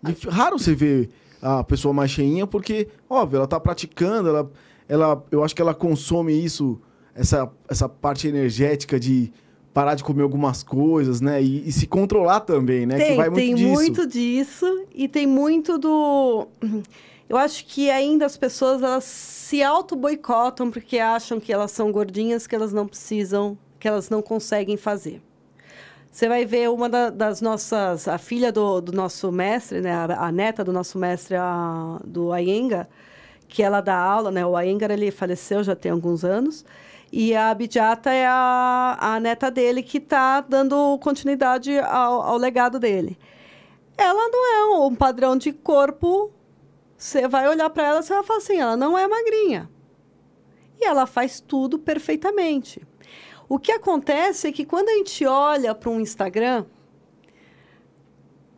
Speaker 1: E raro você ver a pessoa mais cheinha, porque, óbvio, ela tá praticando, ela, ela, eu acho que ela consome isso, essa, essa parte energética de parar de comer algumas coisas, né? E, e se controlar também, né?
Speaker 2: Tem, muito tem disso. muito disso. E tem muito do eu acho que ainda as pessoas elas se auto-boicotam porque acham que elas são gordinhas, que elas não precisam, que elas não conseguem fazer. Você vai ver uma da, das nossas, a filha do, do nosso mestre, né, a, a, neta do nosso mestre, a, do Ayenga, que ela dá aula, né? O Ayengar ele faleceu já tem alguns anos. E a Abidjata é a, a neta dele que está dando continuidade ao, ao legado dele. Ela não é um padrão de corpo você vai olhar para ela e vai falar assim: ela não é magrinha. E ela faz tudo perfeitamente. O que acontece é que quando a gente olha para um Instagram,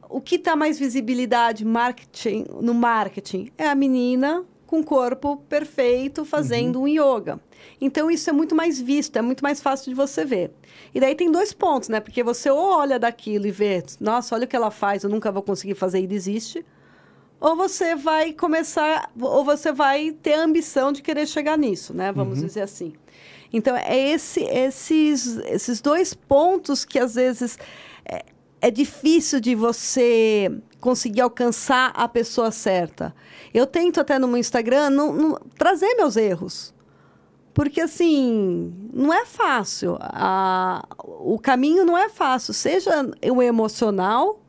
Speaker 2: o que está mais visibilidade marketing, no marketing é a menina com o corpo perfeito fazendo um yoga. Então isso é muito mais visto, é muito mais fácil de você ver. E daí tem dois pontos, né? Porque você ou olha daquilo e vê, nossa, olha o que ela faz, eu nunca vou conseguir fazer e desiste. Ou você vai começar, ou você vai ter a ambição de querer chegar nisso, né? Vamos dizer assim. Então, é esse, esses, esses dois pontos que às vezes é, é difícil de você conseguir alcançar a pessoa certa. Eu tento até no meu Instagram não, não, trazer meus erros. Porque, assim, não é fácil. A, o caminho não é fácil, seja o emocional,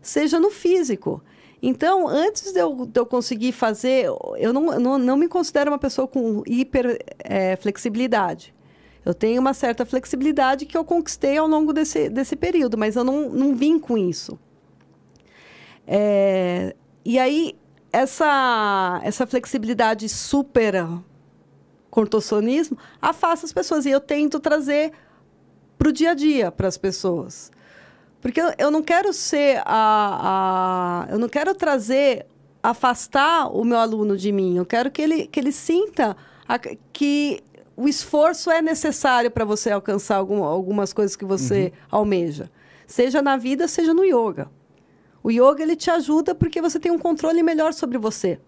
Speaker 2: seja no físico. Então, antes de eu, de eu conseguir fazer, eu não, não, não, me considero uma pessoa com hiper é, flexibilidade. Eu tenho uma certa flexibilidade que eu conquistei ao longo desse, desse período, mas eu não, não vim com isso. É, e aí, essa, essa flexibilidade super contorcionismo afasta as pessoas. E eu tento trazer para o dia a dia para as pessoas. Porque eu, eu não quero ser a, a. Eu não quero trazer, afastar o meu aluno de mim. Eu quero que ele, que ele sinta a, que o esforço é necessário para você alcançar algum, algumas coisas que você uhum. almeja. Seja na vida, seja no yoga. O yoga ele te ajuda porque você tem um controle melhor sobre você.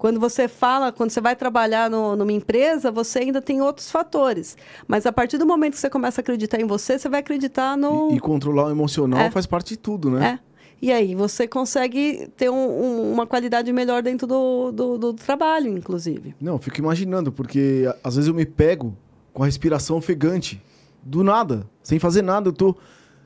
Speaker 2: Quando você fala, quando você vai trabalhar no, numa empresa, você ainda tem outros fatores. Mas a partir do momento que você começa a acreditar em você, você vai acreditar no.
Speaker 1: E, e controlar o emocional é. faz parte de tudo, né?
Speaker 2: É. E aí você consegue ter um, um, uma qualidade melhor dentro do, do, do, trabalho, inclusive.
Speaker 1: Não, eu fico imaginando, porque às vezes eu me pego com a respiração ofegante. Do nada, sem fazer nada, eu tô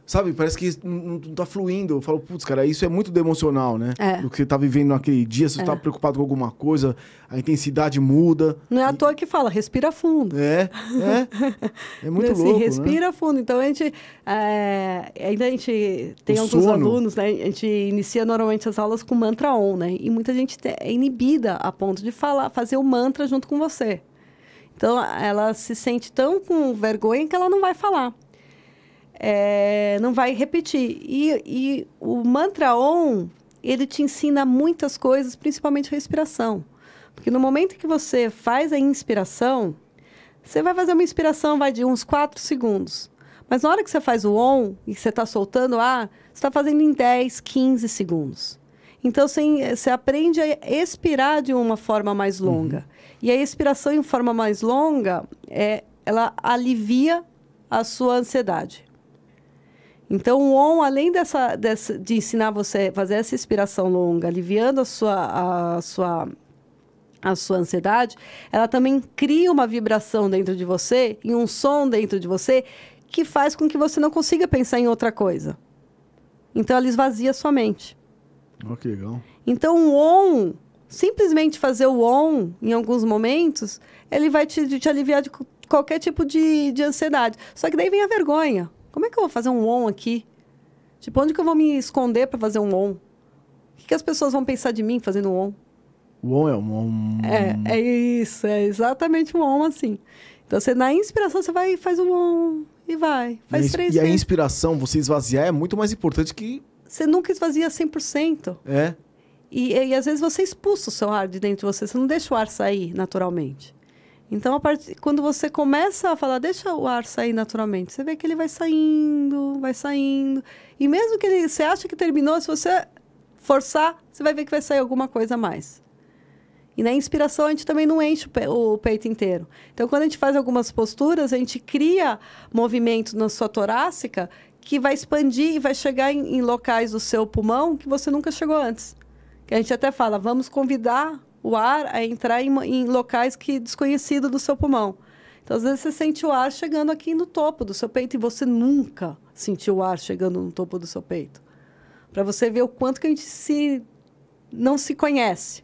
Speaker 1: Sabe, parece que não, não tá fluindo. Eu falo, putz, cara, isso é muito do emocional, né? É. Do que você tá vivendo naquele dia, se você é. tá preocupado com alguma coisa, a intensidade muda.
Speaker 2: Não é à toa que fala, respira fundo.
Speaker 1: É, é. É muito assim, louco.
Speaker 2: Respira
Speaker 1: né?
Speaker 2: fundo. Então a gente. É, ainda a gente tem o alguns sono. alunos, né? A gente inicia normalmente as aulas com mantra on, né? E muita gente é inibida a ponto de falar, fazer o mantra junto com você. Então ela se sente tão com vergonha que ela não vai falar é, não vai repetir. E, e o mantra on, ele te ensina muitas coisas, principalmente respiração. Porque no momento que você faz a inspiração, você vai fazer uma inspiração, vai de uns 4 segundos. Mas na hora que você faz o on e você está soltando o ar, você está fazendo em 10, 15 segundos. Então, você, você aprende a expirar de uma forma mais longa. Uhum. E a expiração em forma mais longa, é, ela alivia a sua ansiedade. Então, o ON, além dessa, dessa, de ensinar você a fazer essa inspiração longa, aliviando a sua, a, sua, a sua ansiedade, ela também cria uma vibração dentro de você e um som dentro de você que faz com que você não consiga pensar em outra coisa. Então, ela esvazia a sua mente.
Speaker 1: Oh, que legal.
Speaker 2: Então, o ON, simplesmente fazer o ON em alguns momentos, ele vai te, te aliviar de qualquer tipo de, de ansiedade. Só que daí vem a vergonha. Como é que eu vou fazer um on aqui? Tipo, onde que eu vou me esconder para fazer um on? O que, que, as pessoas vão pensar de mim fazendo um on?
Speaker 1: O on é um on.
Speaker 2: É, é isso, é exatamente um on assim. Então, você, na inspiração, você vai e faz um on e vai. Faz
Speaker 1: e
Speaker 2: três
Speaker 1: E a inspiração, você esvaziar, é muito mais importante que.
Speaker 2: Você nunca esvazia 100%.
Speaker 1: É.
Speaker 2: E, e, e às vezes você expulsa o seu ar de dentro de você, você não deixa o ar sair naturalmente. Então, part... quando você começa a falar, deixa o ar sair naturalmente, você vê que ele vai saindo, vai saindo. E mesmo que ele, você acha que terminou, se você forçar, você vai ver que vai sair alguma coisa a mais. E na inspiração a gente também não enche o, pe o peito inteiro. Então, quando a gente faz algumas posturas, a gente cria movimento na sua torácica que vai expandir e vai chegar em, em locais do seu pulmão que você nunca chegou antes. Que a gente até fala, vamos convidar o ar a entrar em, em locais que desconhecido do seu pulmão. Então, às vezes, você sente o ar chegando aqui no topo do seu peito e você nunca sentiu o ar chegando no topo do seu peito. Para você ver o quanto que a gente se não se conhece.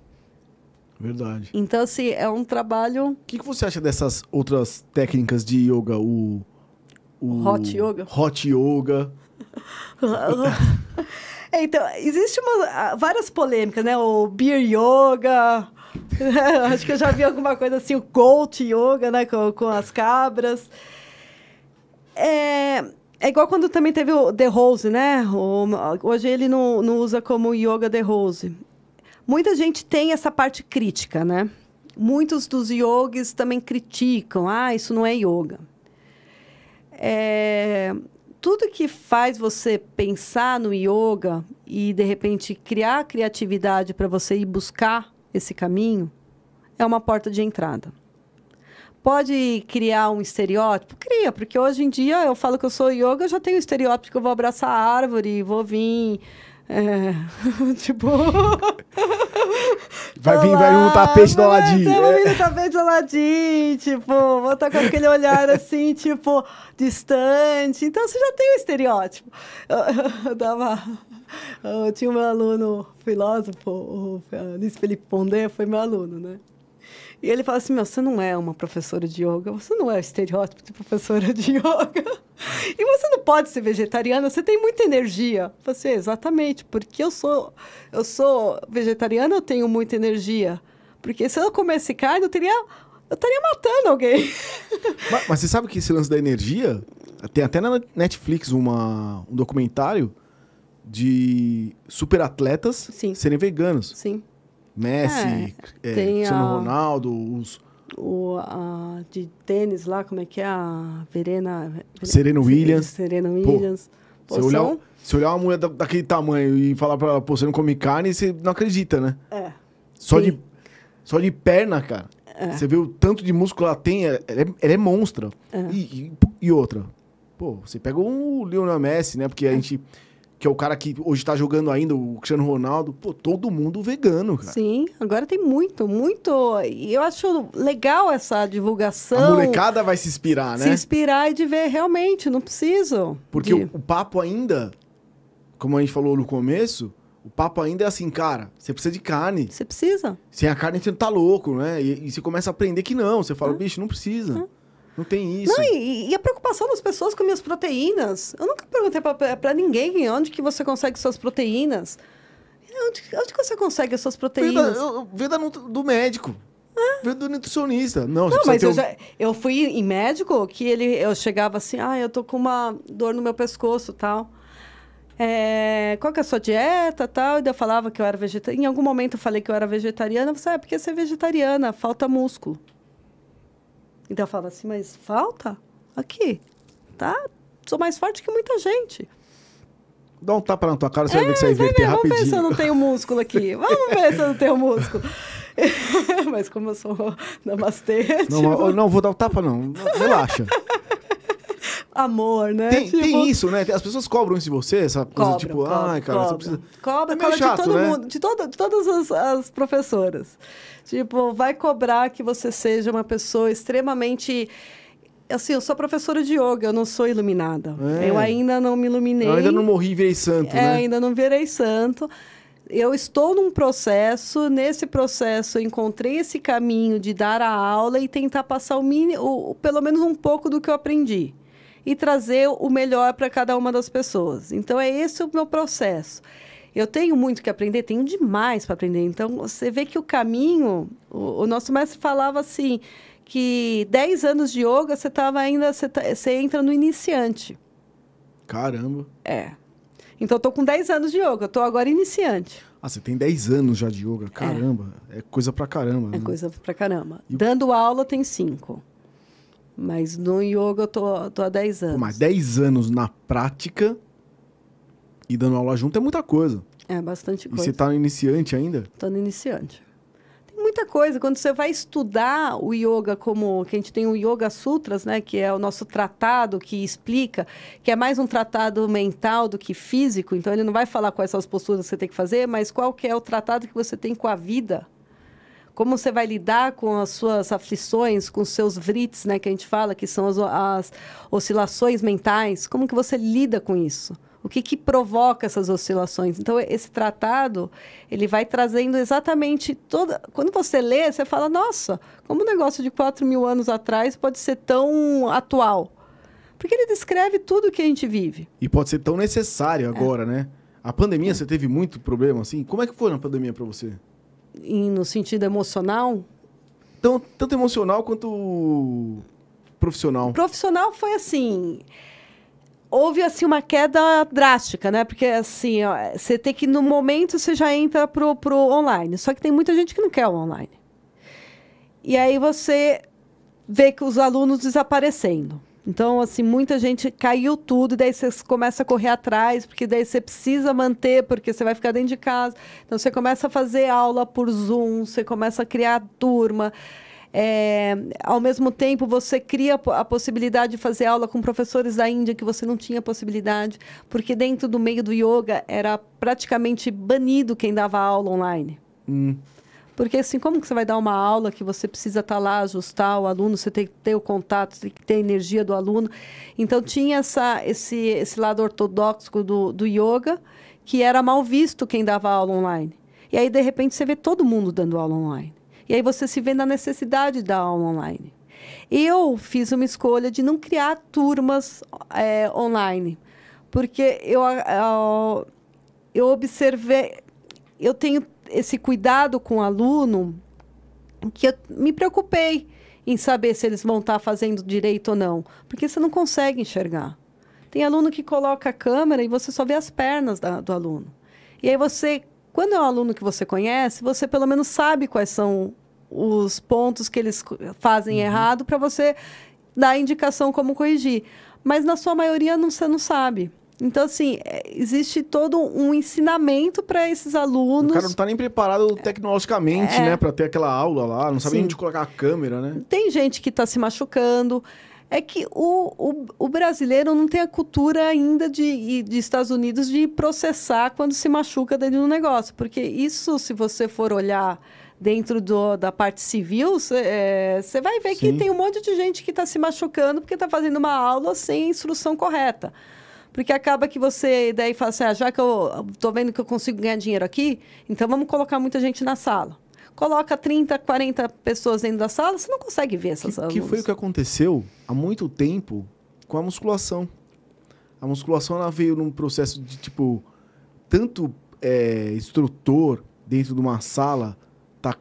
Speaker 1: Verdade.
Speaker 2: Então, assim, é um trabalho...
Speaker 1: O que, que você acha dessas outras técnicas de yoga? O,
Speaker 2: o hot yoga?
Speaker 1: Hot yoga.
Speaker 2: É, então, existe uma, várias polêmicas, né? O beer yoga, acho que eu já vi alguma coisa assim, o goat yoga, né? Com, com as cabras. É, é igual quando também teve o The Rose, né? O, hoje ele não, não usa como yoga The Rose. muita gente tem essa parte crítica, né? Muitos dos yogis também criticam, ah, isso não é yoga. É, tudo que faz você pensar no yoga e de repente criar criatividade para você ir buscar esse caminho é uma porta de entrada. Pode criar um estereótipo? Cria, porque hoje em dia eu falo que eu sou yoga, eu já tenho estereótipo que eu vou abraçar a árvore, vou vir. É, tipo.
Speaker 1: Vai vir, vai vir um tapete do Aladim.
Speaker 2: Vai vir um tapete do Aladim, tipo, vou estar com aquele olhar assim, tipo, distante. Então você já tem o um estereótipo. Eu, eu, dava. Eu tinha um meu aluno filósofo, o Luiz Felipe Pondé, foi meu aluno, né? E ele fala assim: Meu, você não é uma professora de yoga, você não é o estereótipo de professora de yoga. E você não pode ser vegetariana, você tem muita energia. Eu falei assim, exatamente, porque eu sou, eu sou vegetariana, eu tenho muita energia. Porque se eu comesse carne, eu teria. Eu estaria matando alguém.
Speaker 1: Mas, mas, você sabe que esse lance da energia. Tem até na Netflix uma, um documentário de super atletas serem veganos.
Speaker 2: Sim.
Speaker 1: Messi, é, é, Cristiano a, Ronaldo, os.
Speaker 2: O, a, de tênis lá, como é que é? A Verena.
Speaker 1: Serena Williams.
Speaker 2: Serena Williams.
Speaker 1: Pô, Pô, você, olhar, você olhar uma mulher da, daquele tamanho e falar pra ela, pô, você não come carne, você não acredita, né?
Speaker 2: É.
Speaker 1: Só, de, só de perna, cara. É. Você vê o tanto de músculo ela tem, ela é, ela é monstra.
Speaker 2: É.
Speaker 1: E, e, e, outra. Pô, você pega o Lionel Messi, né? Porque a é. gente que é o cara que hoje tá jogando ainda, o Cristiano Ronaldo. Pô, todo mundo vegano, cara.
Speaker 2: Sim, agora tem muito, muito. E eu acho legal essa divulgação.
Speaker 1: A molecada vai se inspirar, né?
Speaker 2: Se inspirar e de ver realmente, não preciso.
Speaker 1: Porque
Speaker 2: de...
Speaker 1: o, o papo ainda, como a gente falou no começo, o papo ainda é assim, cara, você precisa de carne.
Speaker 2: Você precisa.
Speaker 1: Sem a carne você não tá louco, né? E, e você começa a aprender que não. Você fala, bicho, não precisa. Não tem isso.
Speaker 2: Não, e, e, a preocupação das pessoas com minhas proteínas. Eu nunca perguntei para ninguém onde que você consegue suas proteínas. Onde, onde que você consegue as suas proteínas?
Speaker 1: Venda, do médico. É. do nutricionista. Não,
Speaker 2: não mas eu, um... já, eu fui em médico que ele, eu chegava assim, ah, eu tô com uma dor no meu pescoço tal. É, qual que é a sua dieta tal? E eu falava que eu era vegetariana. Em algum momento eu falei que eu era vegetariana. Você, é porque você é vegetariana, falta músculo. Então eu falava assim, mas falta? Aqui, tá? Sou mais forte que muita gente.
Speaker 1: Dá um tapa na tua cara, você é, vai ver que você vai inverter
Speaker 2: vamos
Speaker 1: rapidinho.
Speaker 2: Vamos ver se eu não tenho músculo aqui. Vamos ver se eu não tenho músculo. mas como eu sou namastê...
Speaker 1: Não, tipo... não vou dar o um tapa não. Relaxa.
Speaker 2: Amor, né?
Speaker 1: Tem, tipo... tem, isso, né? As pessoas cobram isso de você, essa coisa tipo, cobra, ai, cara,
Speaker 2: cobra.
Speaker 1: você precisa.
Speaker 2: Cobra, é cobra chato, de todo né? mundo, de, todo, de todas as, as professoras. Tipo, vai cobrar que você seja uma pessoa extremamente assim, eu sou professora de yoga, eu não sou iluminada. É. Eu ainda não me iluminei. Eu
Speaker 1: ainda não morri e virei santo,
Speaker 2: é,
Speaker 1: né?
Speaker 2: ainda não virei santo. Eu estou num processo, nesse processo eu encontrei esse caminho de dar a aula e tentar passar o, mini, o pelo menos um pouco do que eu aprendi e trazer o melhor para cada uma das pessoas. Então é esse o meu processo. Eu tenho muito que aprender, tenho demais para aprender. Então você vê que o caminho, o, o nosso mestre falava assim, que 10 anos de yoga, você estava ainda, você, tá, você entra no iniciante.
Speaker 1: Caramba.
Speaker 2: É. Então, eu tô com 10 anos de yoga, eu tô agora iniciante.
Speaker 1: Ah, você tem 10 anos já de yoga? Caramba, é, é coisa pra caramba.
Speaker 2: É
Speaker 1: né?
Speaker 2: coisa pra caramba. E... Dando aula tem 5. Mas no yoga eu tô, tô há 10 anos. Pô,
Speaker 1: mas 10 anos na prática e dando aula junto é muita coisa.
Speaker 2: É, bastante coisa.
Speaker 1: E você tá no iniciante ainda?
Speaker 2: Tô no iniciante muita coisa. Quando você vai estudar o yoga, como que a gente tem o Yoga Sutras, né, que é o nosso tratado que explica, que é mais um tratado mental do que físico. Então ele não vai falar quais são as posturas que você tem que fazer, mas qual que é o tratado que você tem com a vida. Como você vai lidar com as suas aflições, com os seus vrits, né, que a gente fala, que são as, as oscilações mentais. Como que você lida com isso? o que, que provoca essas oscilações. Então, esse tratado, ele vai trazendo exatamente toda... Quando você lê, você fala, nossa, como um negócio de 4 mil anos atrás pode ser tão atual? Porque ele descreve tudo que a gente vive.
Speaker 1: E pode ser tão necessário agora, é. né? A pandemia, é. você teve muito problema, assim? Como é que foi na pandemia para você?
Speaker 2: E no sentido emocional?
Speaker 1: Então, tanto emocional quanto profissional.
Speaker 2: Profissional foi assim houve assim uma queda drástica, né? Porque assim, ó, você tem que no momento você já entra pro, pro online. Só que tem muita gente que não quer o online. E aí você vê que os alunos desaparecendo. Então, assim, muita gente caiu tudo, e daí você começa a correr atrás, porque daí você precisa manter, porque você vai ficar dentro de casa. Então, você começa a fazer aula por Zoom, você começa a criar turma. É, ao mesmo tempo, você cria a possibilidade de fazer aula com professores da Índia que você não tinha possibilidade, porque dentro do meio do yoga era praticamente banido quem dava aula online.
Speaker 1: Hum.
Speaker 2: Porque assim, como que você vai dar uma aula que você precisa estar lá, ajustar o aluno, você tem que ter o contato, tem que ter a energia do aluno. Então tinha essa, esse, esse lado ortodoxo do, do yoga, que era mal visto quem dava aula online. E aí, de repente, você vê todo mundo dando aula online. E aí você se vê na necessidade da aula online. Eu fiz uma escolha de não criar turmas é, online, porque eu, eu, eu observei, eu tenho esse cuidado com o aluno que eu me preocupei em saber se eles vão estar fazendo direito ou não, porque você não consegue enxergar. Tem aluno que coloca a câmera e você só vê as pernas da, do aluno. E aí você, quando é um aluno que você conhece, você pelo menos sabe quais são os pontos que eles fazem uhum. errado para você dar a indicação como corrigir. Mas na sua maioria não, você não sabe. Então, assim, é, existe todo um ensinamento para esses alunos. O
Speaker 1: cara não está nem preparado tecnologicamente, é. né, para ter aquela aula lá, não sabe nem onde colocar a câmera, né?
Speaker 2: Tem gente que está se machucando. É que o, o, o, brasileiro não tem a cultura ainda de, de Estados Unidos de processar quando se machuca dentro do negócio. Porque isso, se você for olhar dentro do, da parte civil, você é, vai ver Sim. que tem um monte de gente que está se machucando porque está fazendo uma aula sem instrução correta. Porque acaba que você daí fala assim, ah, já que eu estou vendo que eu consigo ganhar dinheiro aqui, então vamos colocar muita gente na sala. Coloca 30, 40 pessoas dentro da sala, você não consegue ver essas
Speaker 1: que, que foi o que aconteceu há muito tempo com a musculação. A musculação ela veio num processo de tipo tanto é, instrutor dentro de uma sala, tá,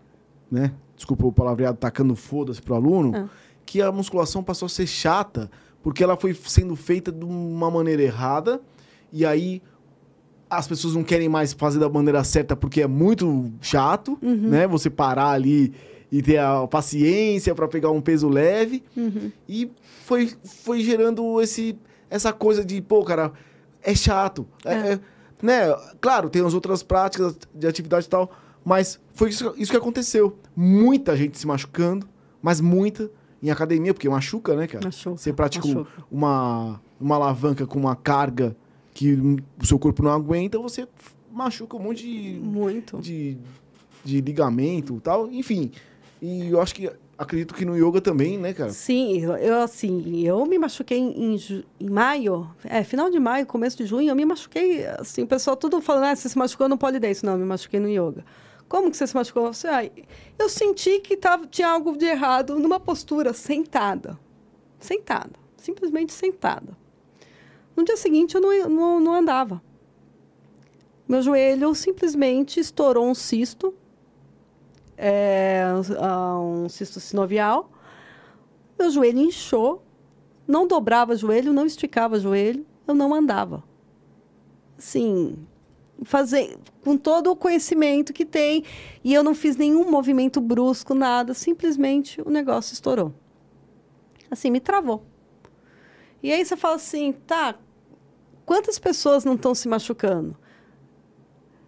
Speaker 1: né? Desculpa o palavreado, tacando foda-se pro aluno, ah. que a musculação passou a ser chata porque ela foi sendo feita de uma maneira errada e aí as pessoas não querem mais fazer da maneira certa porque é muito chato, uhum. né? Você parar ali e ter a paciência para pegar um peso leve. Uhum. E foi, foi gerando esse, essa coisa de, pô, cara, é chato. É. É, é, né? Claro, tem as outras práticas de atividade e tal, mas foi isso, isso que aconteceu. Muita gente se machucando, mas muita em academia, porque machuca, né, cara?
Speaker 2: Machuca,
Speaker 1: Você pratica uma, uma alavanca com uma carga que o seu corpo não aguenta, você machuca um monte de.
Speaker 2: Muito.
Speaker 1: De, de ligamento e tal. Enfim. E eu acho que. Acredito que no yoga também, né, cara?
Speaker 2: Sim, eu assim, eu me machuquei em, em, maio, é, final de maio, começo de junho, eu me machuquei, assim, o pessoal tudo falando, ah, você se machucou no polidense. Não, eu me machuquei no yoga. Como que você se machucou? Você, ah, eu senti que tava, tinha algo de errado numa postura sentada. Sentada. Simplesmente sentada. No dia seguinte, eu não, não, não andava. Meu joelho simplesmente estourou um cisto, é, um cisto sinovial. Meu joelho inchou, não dobrava joelho, não esticava joelho, eu não andava. Assim, fazer com todo o conhecimento que tem e eu não fiz nenhum movimento brusco, nada, simplesmente o negócio estourou. Assim, me travou. E aí você fala assim, tá, quantas pessoas não estão se machucando?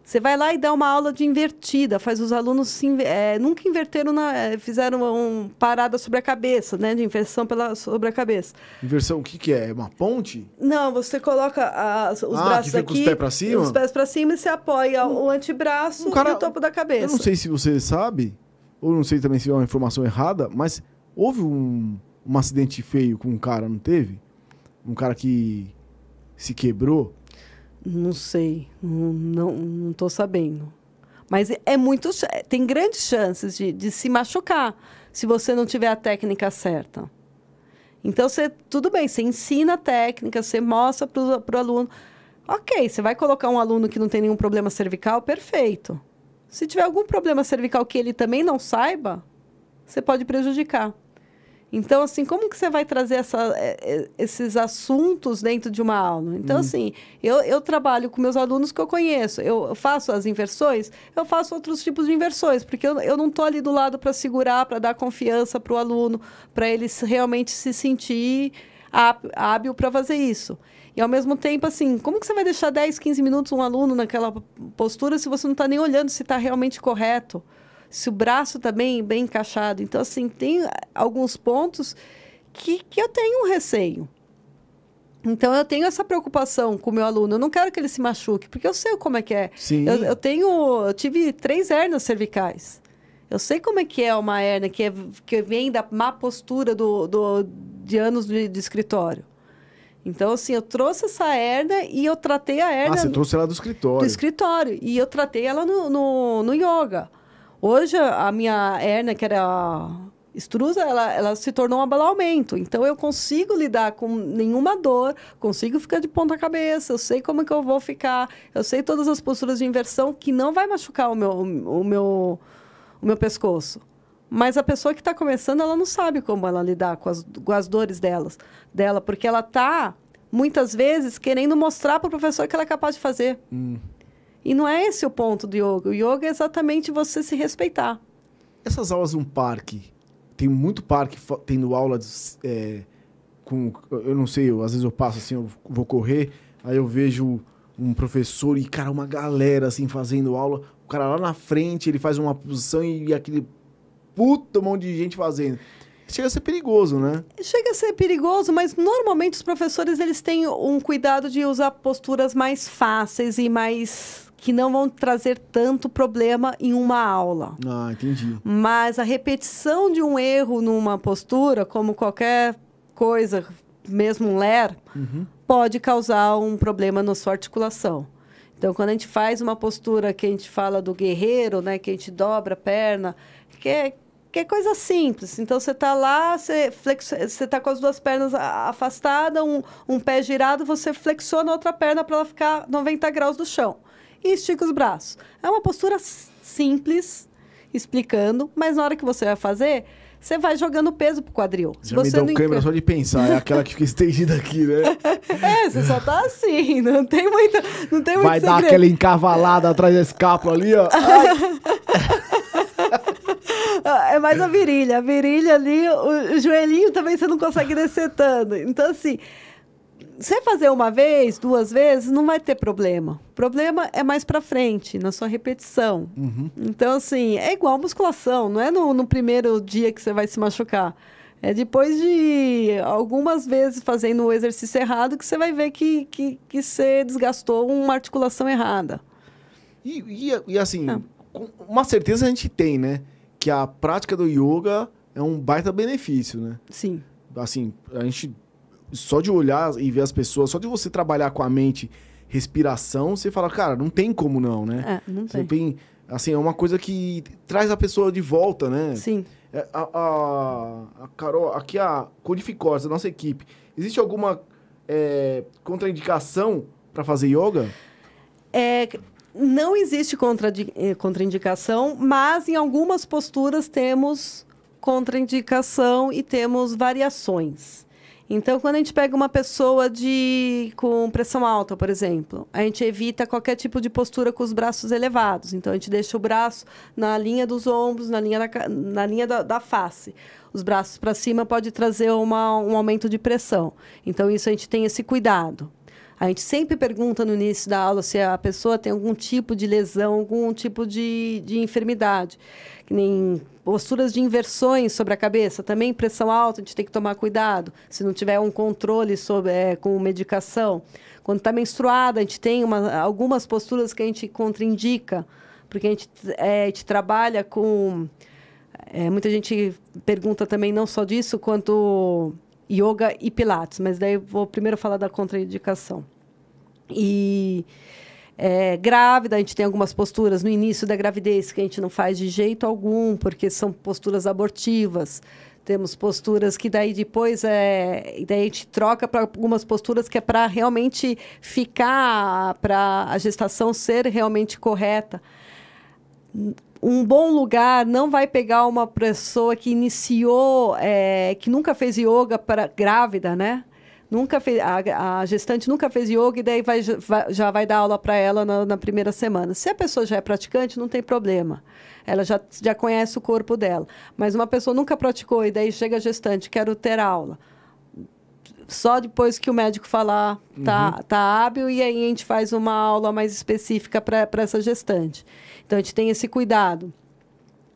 Speaker 2: Você vai lá e dá uma aula de invertida, faz os alunos se, é, nunca inverteram, na, é, fizeram uma parada sobre a cabeça, né? De inversão pela, sobre a cabeça.
Speaker 1: Inversão, o que, que é? Uma ponte?
Speaker 2: Não, você coloca as, os ah, braços aqui.
Speaker 1: os pés para cima?
Speaker 2: Os pés para cima e você apoia o antebraço um cara, e o topo da cabeça. Eu
Speaker 1: não sei se você sabe, ou não sei também se é uma informação errada, mas houve um, um acidente feio com um cara, não teve? Um cara que se quebrou
Speaker 2: não sei, não, não, sabendo. Mas é muito. Tem grandes chances de, de se machucar se você não tiver a técnica certa. Então, você, tudo bem, você ensina a técnica, você mostra para o aluno. Ok, você vai colocar um aluno que não tem nenhum problema cervical, perfeito. Se tiver algum problema cervical que ele também não saiba, você pode prejudicar. Então, assim, como que você vai trazer essa, é, é, esses assuntos dentro de uma aula? Então, assim, eu, eu trabalho com meus alunos que eu conheço. Eu faço as inversões, eu faço outros tipos de inversões, porque eu, eu não estou ali do lado para segurar, para dar confiança para o aluno, para ele realmente se sentir hábil para fazer isso. E, ao mesmo tempo, assim, como que você vai deixar 10, 15 minutos um aluno naquela postura se você não está nem olhando se está realmente correto? Se o braço está bem, bem encaixado. Então, assim, tem alguns pontos que, que eu tenho um receio. Então, eu tenho essa preocupação com o meu aluno. Eu não quero que ele se machuque, porque eu sei como é que é.
Speaker 1: Sim.
Speaker 2: Eu, eu tenho... Eu tive três hernias cervicais. Eu sei como é que é uma hernia que, é, que vem da má postura do, do, de anos de, de escritório. Então, assim, eu trouxe essa hernia e eu tratei a hernia...
Speaker 1: Ah, você trouxe ela do escritório.
Speaker 2: Do escritório. E eu tratei ela no, no, no yoga. Hoje, a minha hérnia, que era extrusa, ela, ela se tornou um abalamento. Então, eu consigo lidar com nenhuma dor, consigo ficar de ponta cabeça, eu sei como que eu vou ficar, eu sei todas as posturas de inversão que não vai machucar o meu, o meu, o meu pescoço. Mas a pessoa que está começando, ela não sabe como ela lidar com as, com as dores delas, dela, porque ela está, muitas vezes, querendo mostrar para o professor que ela é capaz de fazer.
Speaker 1: Hum.
Speaker 2: E não é esse o ponto do yoga. O yoga é exatamente você se respeitar.
Speaker 1: Essas aulas num parque, tem muito parque tendo aula de, é, com. Eu não sei, eu, às vezes eu passo assim, eu vou correr, aí eu vejo um professor e, cara, uma galera assim fazendo aula. O cara lá na frente, ele faz uma posição e, e aquele puta monte de gente fazendo. Chega a ser perigoso, né?
Speaker 2: Chega a ser perigoso, mas normalmente os professores eles têm um cuidado de usar posturas mais fáceis e mais que não vão trazer tanto problema em uma aula.
Speaker 1: Ah, entendi.
Speaker 2: Mas a repetição de um erro numa postura, como qualquer coisa, mesmo um ler, uhum. pode causar um problema na sua articulação. Então, quando a gente faz uma postura que a gente fala do guerreiro, né, que a gente dobra a perna, que é, que é coisa simples. Então, você está lá, você está com as duas pernas afastadas, um, um pé girado, você flexiona a outra perna para ela ficar 90 graus do chão e estica os braços. É uma postura simples, explicando, mas na hora que você vai fazer, você vai jogando peso pro quadril.
Speaker 1: Já
Speaker 2: você
Speaker 1: me deu câmera só de pensar, é aquela que fica estendida aqui, né?
Speaker 2: é, você só tá assim, não tem muita, não tem
Speaker 1: Vai dar aquela encavalada atrás da escápula ali, ó.
Speaker 2: é mais a virilha, a virilha ali, o, o joelhinho também você não consegue descer tanto. Então, assim, você fazer uma vez, duas vezes, não vai ter problema. O problema é mais para frente, na sua repetição.
Speaker 1: Uhum.
Speaker 2: Então, assim, é igual musculação, não é no, no, primeiro dia que você vai se machucar. É depois de algumas vezes fazendo o exercício errado que você vai ver que, que, que você desgastou uma articulação errada.
Speaker 1: E, e, e assim, ah. uma certeza a gente tem, né? Que a prática do yoga é um baita benefício, né?
Speaker 2: Sim.
Speaker 1: Assim, a gente só de olhar e ver as pessoas, só de você trabalhar com a mente, respiração, você fala, cara, não tem como não,
Speaker 2: né? É, não tem.
Speaker 1: tem. Assim, é uma coisa que traz a pessoa de volta, né?
Speaker 2: Sim.
Speaker 1: É, a, a, a, Carol, aqui a Codificors, a nossa equipe, existe alguma é, contraindicação para fazer yoga?
Speaker 2: É, não existe eh, contraindicação, mas em algumas posturas temos contraindicação e temos variações. Então, quando a gente pega uma pessoa de com pressão alta, por exemplo, a gente evita qualquer tipo de postura com os braços elevados. Então, a gente deixa o braço na linha dos ombros, na linha da, na linha da, da face. Os braços para cima pode trazer uma, um aumento de pressão. Então, isso a gente tem esse cuidado. A gente sempre pergunta no início da aula se a pessoa tem algum tipo de lesão, algum tipo de, de enfermidade. Que nem posturas de inversões sobre a cabeça, também pressão alta, a gente tem que tomar cuidado. Se não tiver um controle sobre, é, com medicação. Quando está menstruada, a gente tem uma, algumas posturas que a gente contraindica, porque a gente, é, a gente trabalha com. É, muita gente pergunta também não só disso, quanto yoga e pilates, mas daí vou primeiro falar da contraindicação. E é, grávida, a gente tem algumas posturas no início da gravidez que a gente não faz de jeito algum, porque são posturas abortivas. Temos posturas que daí depois é, daí a gente troca para algumas posturas que é para realmente ficar, para a gestação ser realmente correta. um bom lugar não vai pegar uma pessoa que iniciou, é, que nunca fez yoga para grávida, né? Nunca fez, a, a gestante nunca fez yoga e daí vai, já vai dar aula para ela na, na, primeira semana. Se a pessoa já é praticante, não tem problema. Ela já, já conhece o corpo dela. Mas uma pessoa nunca praticou e daí chega a gestante, quero ter aula só depois que o médico falar tá, uhum. tá hábil e aí a gente faz uma aula mais específica para essa gestante. Então a gente tem esse cuidado.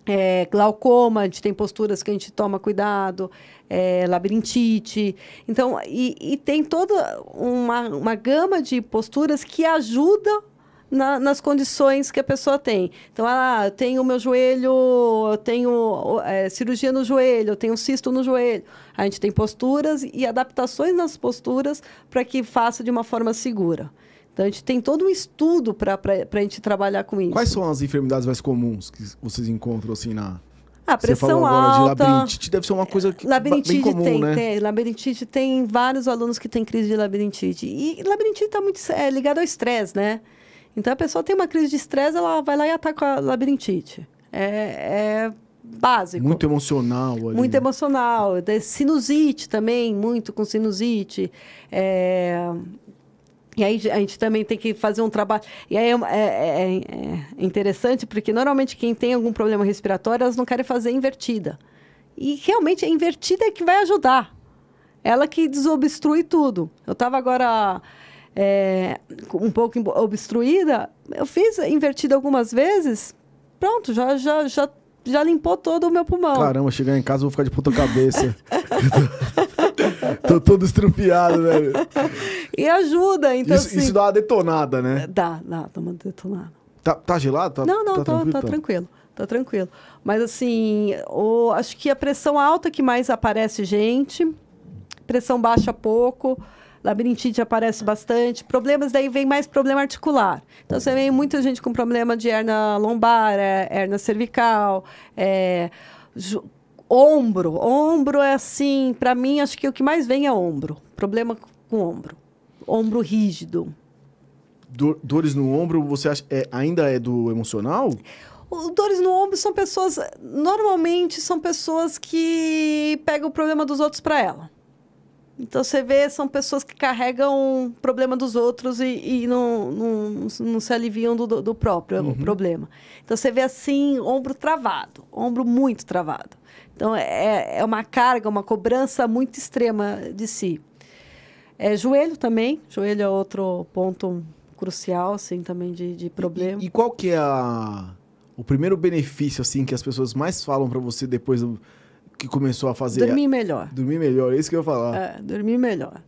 Speaker 2: É, glaucoma, a gente tem posturas que a gente toma cuidado, é, labirintite. Então, e, e, tem toda uma, uma gama de posturas que ajudam na, nas condições que a pessoa tem. Então, ah, eu tenho meu joelho, eu tenho é, cirurgia no joelho, eu tenho cisto no joelho. A gente tem posturas e adaptações nas posturas para que faça de uma forma segura. Então, a gente tem todo um estudo para a gente trabalhar com isso.
Speaker 1: Quais são as enfermidades mais comuns que vocês encontram assim na...
Speaker 2: A pressão Você alta.
Speaker 1: de labirintite, deve ser uma coisa que labirintite bem comum,
Speaker 2: tem,
Speaker 1: né?
Speaker 2: Tem, labirintite tem vários alunos que têm crise de labirintite. E labirintite está muito é, ligado ao estresse, né? Então, a pessoa tem uma crise de estresse, ela vai lá e ataca a labirintite. É, é básico.
Speaker 1: Muito emocional. Ali.
Speaker 2: Muito emocional. Sinusite também, muito com sinusite. É... E aí a gente também tem que fazer um trabalho. E aí é, é, é, é, interessante, porque normalmente quem tem algum problema respiratório, elas não querem fazer invertida. E realmente a invertida é que vai ajudar. Ela que desobstrui tudo. Eu estava agora é, um pouco obstruída, eu fiz invertida algumas vezes, pronto, já, já, já, já limpou todo o meu pulmão.
Speaker 1: Caramba, chegar em casa eu vou ficar de ponta cabeça. tô, todo estrupiado, velho.
Speaker 2: E ajuda, então
Speaker 1: isso,
Speaker 2: assim,
Speaker 1: isso dá uma detonada, né?
Speaker 2: Dá, dá, dá uma detonada.
Speaker 1: Tá, tá gelado? Tá,
Speaker 2: não, não,
Speaker 1: tá,
Speaker 2: tá, tranquilo, tá tranquilo. Tá tranquilo. Mas assim, o, acho que a pressão alta que mais aparece gente, pressão baixa pouco, labirintite aparece bastante. Problemas, daí vem mais problema articular. Então, você vê muita gente com problema de hernia lombar, é, hernia cervical, é, ombro. Ombro é assim, para mim, acho que o que mais vem é ombro. Problema com ombro. Ombro rígido.
Speaker 1: dores no ombro, você acha é, ainda é do emocional?
Speaker 2: Dores no ombro são pessoas, normalmente são pessoas que pegam o problema dos outros para ela. Então você vê, são pessoas que carregam o problema dos outros e, e não, não, não, se aliviam do, do próprio uhum. problema. Então você vê assim, ombro travado, ombro muito travado. Então é, é uma carga, uma cobrança muito extrema de si. É, joelho também, joelho é outro ponto crucial, assim, também de, de problema.
Speaker 1: E, e qual que é a, o primeiro benefício, assim, que as pessoas mais falam para você depois do que começou a fazer.
Speaker 2: Dormir melhor.
Speaker 1: Dormir melhor, é isso que eu ia falar.
Speaker 2: É, dormir melhor.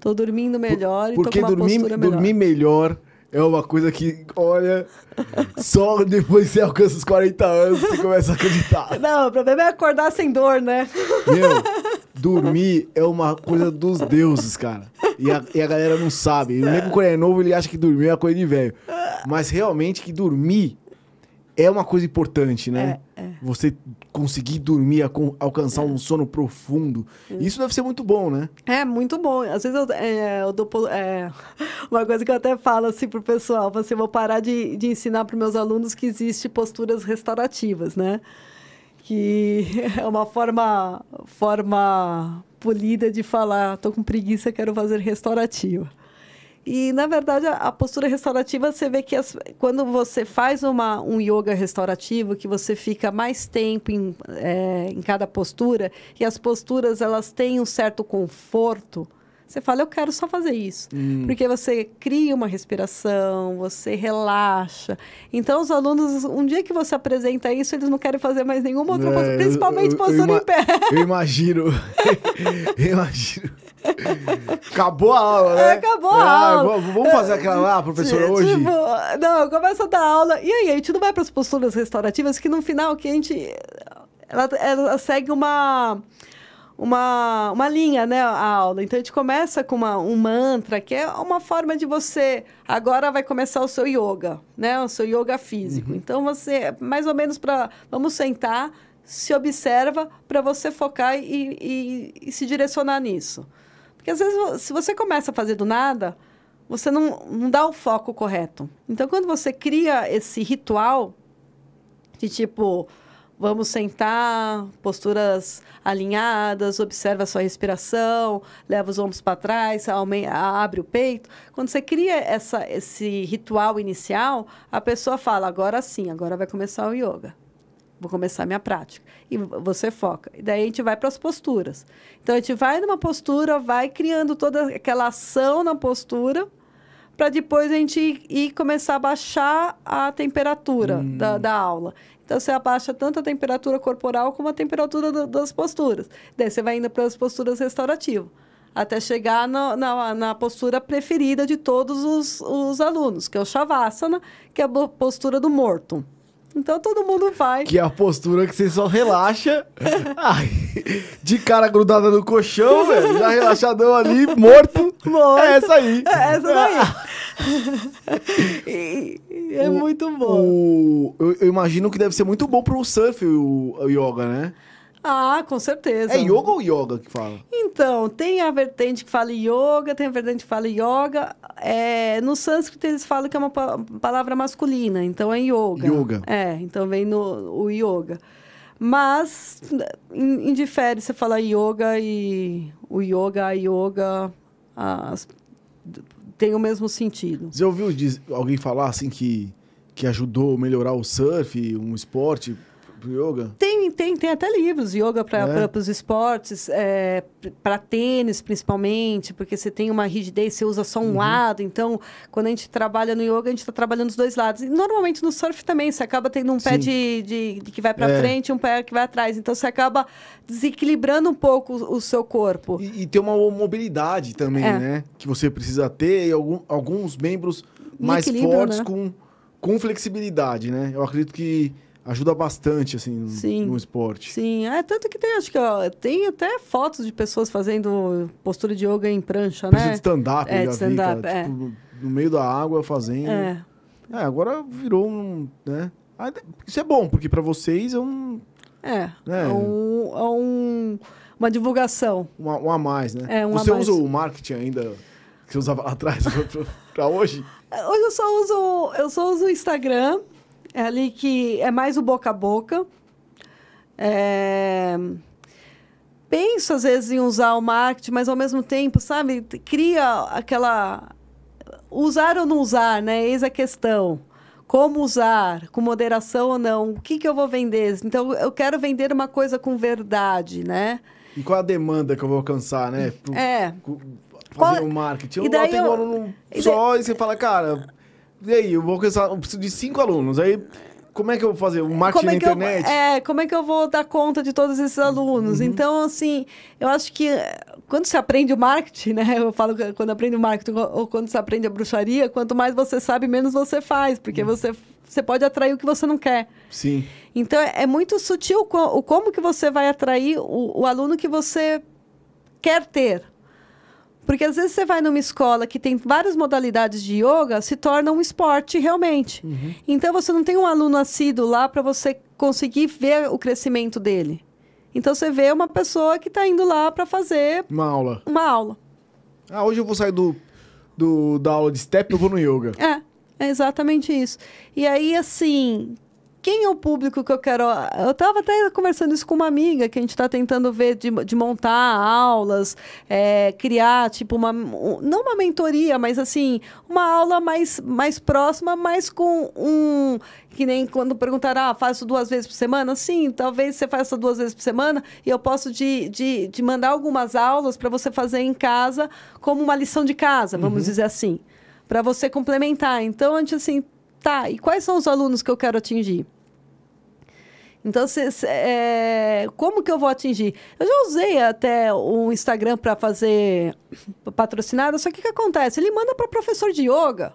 Speaker 2: Tô dormindo melhor
Speaker 1: Por,
Speaker 2: e tô com uma
Speaker 1: dormir,
Speaker 2: melhor.
Speaker 1: dormir melhor é uma coisa que, olha, só depois que você alcança os 40 anos você começa a acreditar.
Speaker 2: Não, o problema é acordar sem dor, né?
Speaker 1: Meu, dormir é uma coisa dos deuses, cara. E a, e a galera não sabe. O nego quando é novo, ele acha que dormir é uma coisa de velho. Mas realmente que dormir é uma coisa importante, né? É, é. Você conseguir dormir, alcançar é. um sono profundo. Isso deve ser muito bom, né?
Speaker 2: É, muito bom. Às vezes eu, é, eu dou. É, uma coisa que eu até falo assim pro pessoal: você vou parar de, de ensinar para meus alunos que existe posturas restaurativas, né? Que é uma forma, forma polida de falar, tô com preguiça, quero fazer restaurativa. E, na verdade, a, a postura restaurativa, você vê que as, quando você faz uma, um yoga restaurativo, que você fica mais tempo em, é, em cada postura, e as posturas elas têm um certo conforto, você fala, eu quero só fazer isso. Hum. Porque você cria uma respiração, você relaxa. Então, os alunos, um dia que você apresenta isso, eles não querem fazer mais nenhuma outra é, postura, principalmente eu, eu, postura eu, em pé.
Speaker 1: Eu imagino. eu imagino. Acabou a aula, né?
Speaker 2: acabou a ah, aula.
Speaker 1: Vamos fazer aquela lá, professora, tipo, hoje?
Speaker 2: Não, começa a dar aula. E aí, a gente não vai para as posturas restaurativas, que no final que a gente. Ela, ela segue uma. Uma, uma linha, né, a aula. Então, a gente começa com uma, um mantra, que é uma forma de você... Agora vai começar o seu yoga, né? O seu yoga físico. Uhum. Então, você, mais ou menos para... Vamos sentar, se observa para você focar e, e, e se direcionar nisso. Porque às vezes, se você começa a fazer do nada, você não, não dá o foco correto. Então, quando você cria esse ritual, De tipo, vamos sentar, posturas alinhadas, observa a sua respiração, leva os ombros para trás, abre o peito. Quando você cria essa, esse ritual inicial, a pessoa fala: agora sim, agora vai começar o yoga. Vou começar a minha prática. E você foca. E daí a gente vai para as posturas. Então a gente vai numa postura, vai criando toda aquela ação na postura, para depois a gente ir, ir começar a baixar a temperatura da, da aula. Então você abaixa tanto a temperatura corporal como a temperatura do- das posturas. Daí você vai indo para as posturas restaurativas. Até chegar na, na, na postura preferida de todos os, os alunos, que é o Shavasana, que é a postura do morto. Então todo mundo vai.
Speaker 1: Que é a postura que você só relaxa. Ai, de cara grudada no colchão, velho. Já relaxadão ali, morto.
Speaker 2: Morto.
Speaker 1: É essa aí.
Speaker 2: É essa daí. É
Speaker 1: O-
Speaker 2: muito bom.
Speaker 1: O, eu, eu imagino que deve ser muito bom pro surf o, o yoga, né?
Speaker 2: Ah, com certeza.
Speaker 1: É yoga ou yoga que fala?
Speaker 2: Então, tem a vertente que fala yoga, tem a vertente que fala yoga. É, no sânscrito eles falam que é uma pa- palavra masculina, então é yoga.
Speaker 1: Yoga.
Speaker 2: É, então vem no o yoga. Mas in- indifere você falar yoga e o yoga, a yoga, as- tem o mesmo sentido.
Speaker 1: Você ouviu alguém falar assim que, que ajudou a melhorar o surf, um esporte pro yoga?
Speaker 2: Tem, tem, tem até livros, yoga para
Speaker 1: É?
Speaker 2: os esportes, é, para tênis principalmente, porque você tem uma rigidez, você usa só um lado. Então, quando a gente trabalha no yoga, a gente está trabalhando os dois lados. E normalmente no surf também, você acaba tendo um pé
Speaker 1: Sim.
Speaker 2: de, de- de que vai para
Speaker 1: É.
Speaker 2: frente e um pé que vai atrás. Então, você acaba desequilibrando um pouco o, o seu corpo.
Speaker 1: E, e tem uma mobilidade também,
Speaker 2: É.
Speaker 1: né? Que você precisa ter e algum- alguns membros mais fortes
Speaker 2: né?
Speaker 1: com, com flexibilidade, né? Eu acredito que ajuda bastante, assim, no-
Speaker 2: Sim.
Speaker 1: no esporte.
Speaker 2: Sim, é tanto que tem, acho que ó, tem até fotos de pessoas fazendo postura de yoga em prancha,
Speaker 1: Precisa de
Speaker 2: né?
Speaker 1: stand-up,
Speaker 2: É, de stand-up, é.
Speaker 1: Tipo, no- meio da água fazendo. É.
Speaker 2: É,
Speaker 1: agora virou um, né? Ah, Isso é bom, porque pra vocês é um,
Speaker 2: é.
Speaker 1: É.
Speaker 2: É, um, é um- uma divulgação.
Speaker 1: um, a- um a mais, né?
Speaker 2: É, um a
Speaker 1: você usa o marketing ainda que você usava lá atrás pra hoje?
Speaker 2: Hoje eu só uso, eu só uso o Instagram, é ali que é mais o boca a boca. É, Penso às vezes em usar o marketing, mas ao mesmo tempo, sabe, cria aquela usar ou não usar, né? Eis a questão. Como usar, com moderação ou não? O que, que eu vou vender? Então, eu quero vender uma coisa com verdade, né?
Speaker 1: E qual a demanda que eu vou alcançar, né? Pro-
Speaker 2: É.
Speaker 1: Fazer um marketing.
Speaker 2: e
Speaker 1: Eu
Speaker 2: daí eu-
Speaker 1: um aluno
Speaker 2: e
Speaker 1: só e você fala, cara, e aí, eu vou alcançar, eu preciso de cinco alunos. Aí, como é que eu vou fazer? Um marketing
Speaker 2: como é
Speaker 1: na
Speaker 2: que eu,
Speaker 1: internet?
Speaker 2: é, como é que eu vou dar conta de todos esses alunos?
Speaker 1: Uhum.
Speaker 2: Então, assim, eu acho que eh, quando você aprende o marketing, né? Eu falo que quando aprende o marketing ou quando você aprende a bruxaria, quanto mais você sabe, menos você faz,
Speaker 1: Uhum.
Speaker 2: porque você, você pode atrair o que você não quer.
Speaker 1: Sim.
Speaker 2: Então, é é muito sutil o como que você vai atrair o, o aluno que você quer ter. Porque às vezes você vai numa escola que tem várias modalidades de yoga, se torna um esporte realmente. Então você não tem um aluno assíduo lá para você conseguir ver o crescimento dele. Então você vê uma pessoa que está indo lá para fazer
Speaker 1: Uma aula.
Speaker 2: uma aula.
Speaker 1: Ah, hoje eu vou sair do, do, da aula de step e eu vou no yoga.
Speaker 2: É, é exatamente isso. E aí, assim, quem é o público que eu quero. Eu estava até conversando isso com uma amiga que a gente está tentando ver de, de montar aulas, é, criar, tipo, uma. um- Não uma mentoria, mas assim, uma aula mais, mais próxima, mas com um. Que nem quando perguntaram, ah, faço duas vezes por semana? Sim, talvez você faça duas vezes por semana e eu posso de, de, de mandar algumas aulas para você fazer em casa como uma lição de casa, vamos dizer assim para você complementar. Então, a gente assim, tá, e quais são os alunos que eu quero atingir? Então, cê- cê- é, como que eu vou atingir? Eu já usei até o Instagram para fazer patrocinado, só que o que acontece? Ele manda para professor de yoga.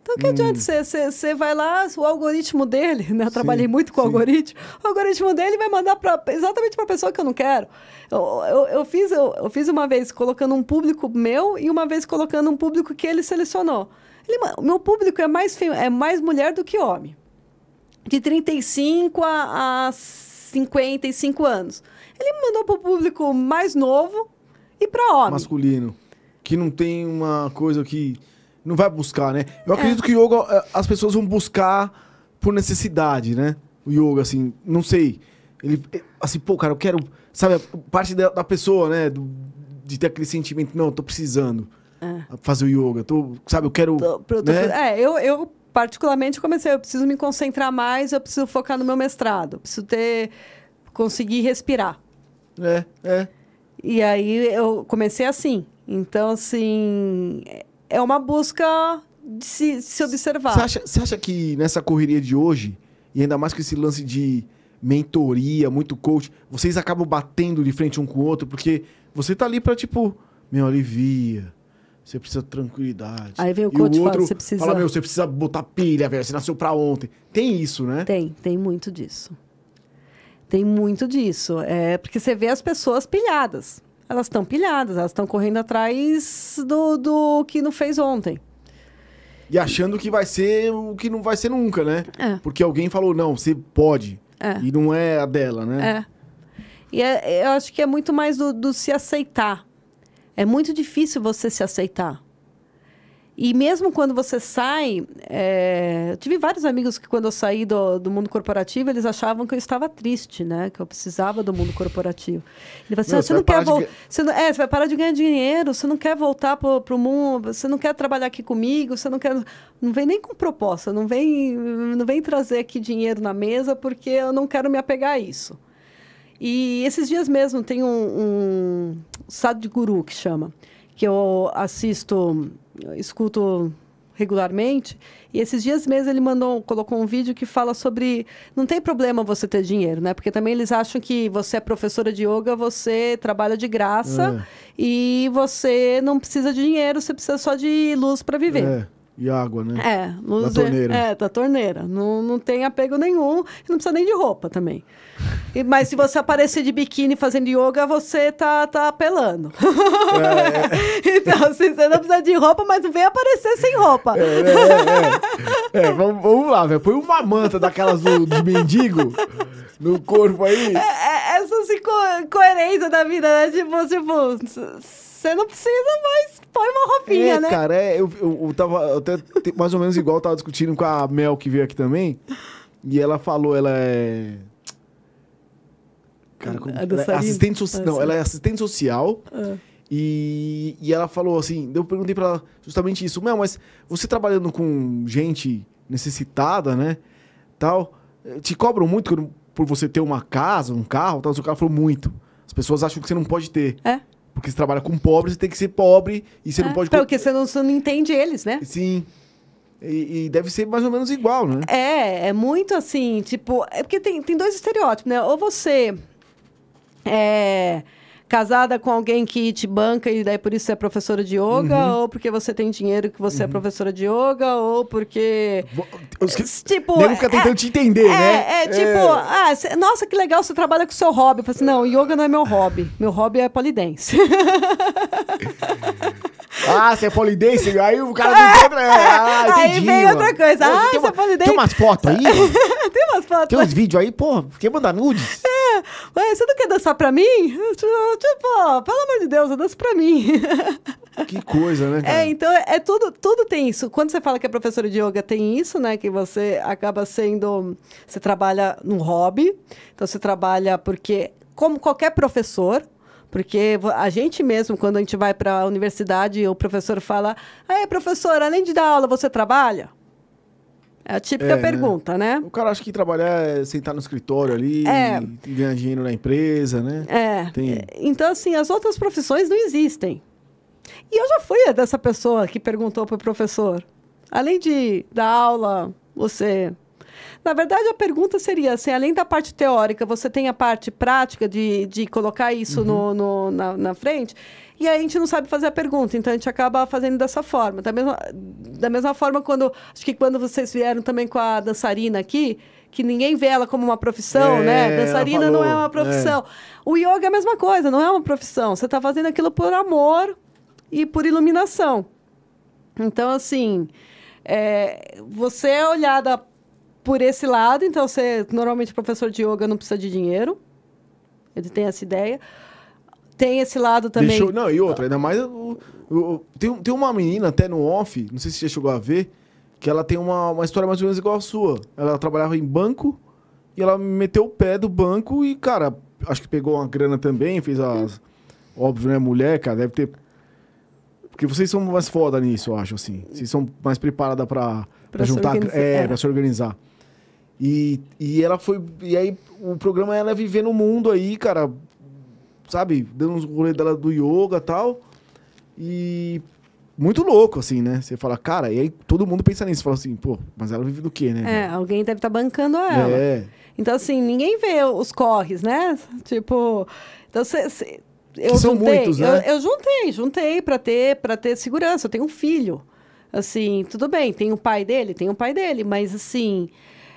Speaker 2: Então, que adianta? Você vai lá, o algoritmo dele, né? Eu
Speaker 1: Sim,
Speaker 2: trabalhei muito com o algoritmo. O algoritmo dele vai mandar pra, exatamente para a pessoa que eu não quero. Eu, eu, eu fiz, eu, eu fiz uma vez colocando um público meu e uma vez colocando um público que ele selecionou. Ele, meu público é mais, é mais mulher do que homem. De 35 a, a 55 anos. Ele mandou para o público mais novo e para homem.
Speaker 1: Masculino. Que não tem uma coisa que. Não vai buscar, né?
Speaker 2: É.
Speaker 1: Eu acredito que yoga, eh, as pessoas vão buscar por necessidade, né? o yoga, assim, não sei. Ele, assim, pô, cara, eu quero, sabe, parte da, da pessoa, né, do, de ter aquele sentimento, não, eu tô precisando
Speaker 2: É.
Speaker 1: fazer o yoga, tô, sabe, eu quero,
Speaker 2: Tô- tô-
Speaker 1: né?
Speaker 2: É, eu, eu particularmente comecei, eu preciso me concentrar mais, eu preciso focar no meu mestrado, eu preciso ter, conseguir respirar.
Speaker 1: É, é.
Speaker 2: E aí eu comecei assim. Então, assim, é uma busca de se, se observar.
Speaker 1: Você acha, você acha que nessa correria de hoje, e ainda mais com esse lance de mentoria, muito coach, vocês acabam batendo de frente um com o outro, porque você tá ali pra, tipo, meu, alivia. Você precisa de tranquilidade.
Speaker 2: Aí vem o coach e fala,
Speaker 1: outro
Speaker 2: "Você precisa-"
Speaker 1: Fala, meu, você precisa botar pilha, velho. Você nasceu pra ontem. Tem isso, né?
Speaker 2: Tem, tem muito disso. Tem muito disso. É porque você vê as pessoas pilhadas. Elas estão pilhadas, elas estão correndo atrás do, do que não fez ontem.
Speaker 1: E achando que vai ser o que não vai ser nunca, né?
Speaker 2: É.
Speaker 1: Porque alguém falou, não, você pode.
Speaker 2: É.
Speaker 1: E não é a dela, né?
Speaker 2: É. E é- eu acho que é muito mais do, do se aceitar. É muito difícil você se aceitar. E mesmo quando você sai, é, eu tive vários amigos que quando eu saí do, do mundo corporativo, eles achavam que eu estava triste, né? Que eu precisava do mundo corporativo. Ele falou assim, "Ah,
Speaker 1: você
Speaker 2: não quer
Speaker 1: de
Speaker 2: Você não, é, você vai parar de ganhar dinheiro, você não quer voltar para o mundo, você não quer trabalhar aqui comigo, você não quer... Não vem nem com proposta, não vem, não vem trazer aqui dinheiro na mesa, porque eu não quero me apegar a isso. E esses dias mesmo tem um, um Sadhguru que chama, que eu assisto, eu escuto regularmente. E esses dias mesmo ele mandou, colocou um vídeo que fala sobre não tem problema você ter dinheiro, né? Porque também eles acham que você é professora de yoga, você trabalha de graça e você não precisa de dinheiro, você precisa só de luz para viver.
Speaker 1: É. E água, né?
Speaker 2: É,
Speaker 1: Da torneira.
Speaker 2: É, da torneira. Não, não tem apego nenhum e não precisa nem de roupa também. E- mas se você aparecer de biquíni fazendo yoga, você tá, tá apelando. então, assim, você não precisa de roupa, mas não vem aparecer sem roupa.
Speaker 1: É, é, é. É, vamos, vamos lá, velho. Põe uma manta daquelas do, de mendigo no corpo aí.
Speaker 2: É, é, essa assim, co- coerência da vida, né? Tipo, tipo, você não precisa, mas põe uma roupinha,
Speaker 1: é,
Speaker 2: né?
Speaker 1: cara, é, eu, eu, eu tava eu até mais ou menos igual, eu tava discutindo com a Mel que veio aqui também. E ela falou, ela é. Cara, como, ela é assistente social. Não, ela é assistente social.
Speaker 2: Ah.
Speaker 1: E, e ela falou assim, eu perguntei pra ela justamente isso, Mel, mas você trabalhando com gente necessitada, né? Tal, te cobram muito por você ter uma casa, um carro, tal, o cara falou muito. As pessoas acham que você não pode ter.
Speaker 2: É.
Speaker 1: Porque você trabalha com pobre, você tem que ser pobre e você não
Speaker 2: É,
Speaker 1: pode.
Speaker 2: Porque você não, você não entende eles, né?
Speaker 1: Sim. E, e deve ser mais ou menos igual, né?
Speaker 2: É, é muito assim, tipo, é porque tem, tem dois estereótipos, né? Ou você é casada com alguém que te banca e daí por isso você é professora de yoga,
Speaker 1: Uhum.
Speaker 2: ou porque você tem dinheiro que você é professora de yoga, ou porque
Speaker 1: Os que...
Speaker 2: tipo,
Speaker 1: Nego fica tentando te entender,
Speaker 2: é,
Speaker 1: né?
Speaker 2: É, tipo, ah, cê- nossa, que legal, você trabalha com o seu hobby. Eu falo assim, não, yoga não é meu hobby. Meu hobby é polidense.
Speaker 1: Ah, você é polidense? Aí o cara não encontra. Ah,
Speaker 2: Aí
Speaker 1: entendi,
Speaker 2: vem
Speaker 1: mano.
Speaker 2: outra coisa.
Speaker 1: Pô,
Speaker 2: Ah, você
Speaker 1: uma-
Speaker 2: é polidense?
Speaker 1: Tem umas fotos aí?
Speaker 2: tem umas fotos.
Speaker 1: tem uns vídeos aí? Pô, quer mandar nudes?
Speaker 2: Ué, você não quer dançar pra mim? Tipo, pelo amor de Deus, dança pra mim.
Speaker 1: Que coisa, né, cara?
Speaker 2: É, então é, é tudo, tudo tem isso. Quando você fala que é professora de yoga, tem isso, né? Que você acaba sendo. Você trabalha num hobby, então você trabalha porque, como qualquer professor, porque a gente mesmo, quando a gente vai para a universidade, o professor fala: Aí, professor, além de dar aula, você trabalha? É a típica
Speaker 1: É, né?
Speaker 2: pergunta, né?
Speaker 1: O cara acha que trabalhar é sentar no escritório ali
Speaker 2: É.
Speaker 1: ganhar dinheiro na empresa, né?
Speaker 2: É.
Speaker 1: Tem-
Speaker 2: Então, assim, as outras profissões não existem. E eu já fui dessa pessoa que perguntou para o professor. Além de dar aula, você. Na verdade, a pergunta seria assim: além da parte teórica, você tem a parte prática de, de colocar isso no, no- na, na frente? E aí a gente não sabe fazer a pergunta, então a gente acaba fazendo dessa forma. Da mesma, da mesma forma, quando. Acho que quando vocês vieram também com a dançarina aqui, que ninguém vê ela como uma profissão,
Speaker 1: É,
Speaker 2: né? Dançarina não é
Speaker 1: falou,
Speaker 2: uma profissão. O yoga é a mesma coisa, não é uma profissão. Você está fazendo aquilo por amor e por iluminação. Então, assim, é, você é olhada por esse lado, então você, normalmente, professor de yoga não precisa de dinheiro. Ele tem essa ideia. Tem esse lado também.
Speaker 1: Deixou- Não, e outra, ainda mais. o- o- tem, tem uma menina até no off, não sei se você chegou a ver, que ela tem uma, uma história mais ou menos igual a sua. Ela trabalhava em banco E ela meteu o pé do banco e, cara, acho que pegou uma grana também, fez as. Óbvio, né? Mulher, cara, deve ter. Porque vocês são mais foda nisso, eu acho, assim. Vocês são mais preparadas pra, pra,
Speaker 2: Pra
Speaker 1: juntar. É,
Speaker 2: é.
Speaker 1: pra se organizar. E, e ela foi. E aí, o programa é ela viver no mundo aí, cara. Sabe? Dando uns rolês dela do yoga e tal. E. Muito louco, assim, né? Você fala, cara, e aí todo mundo pensa nisso. Fala assim, pô, mas ela vive do quê, né?
Speaker 2: É, alguém deve estar bancando ela.
Speaker 1: É.
Speaker 2: Então, assim, ninguém vê os corres, né? Tipo, então cê, cê- eu
Speaker 1: são
Speaker 2: juntei,
Speaker 1: muitos, né?
Speaker 2: eu, eu juntei, juntei para ter para ter segurança. Eu tenho um filho, assim, tudo bem. Tem o pai dele, tem o pai dele, mas assim,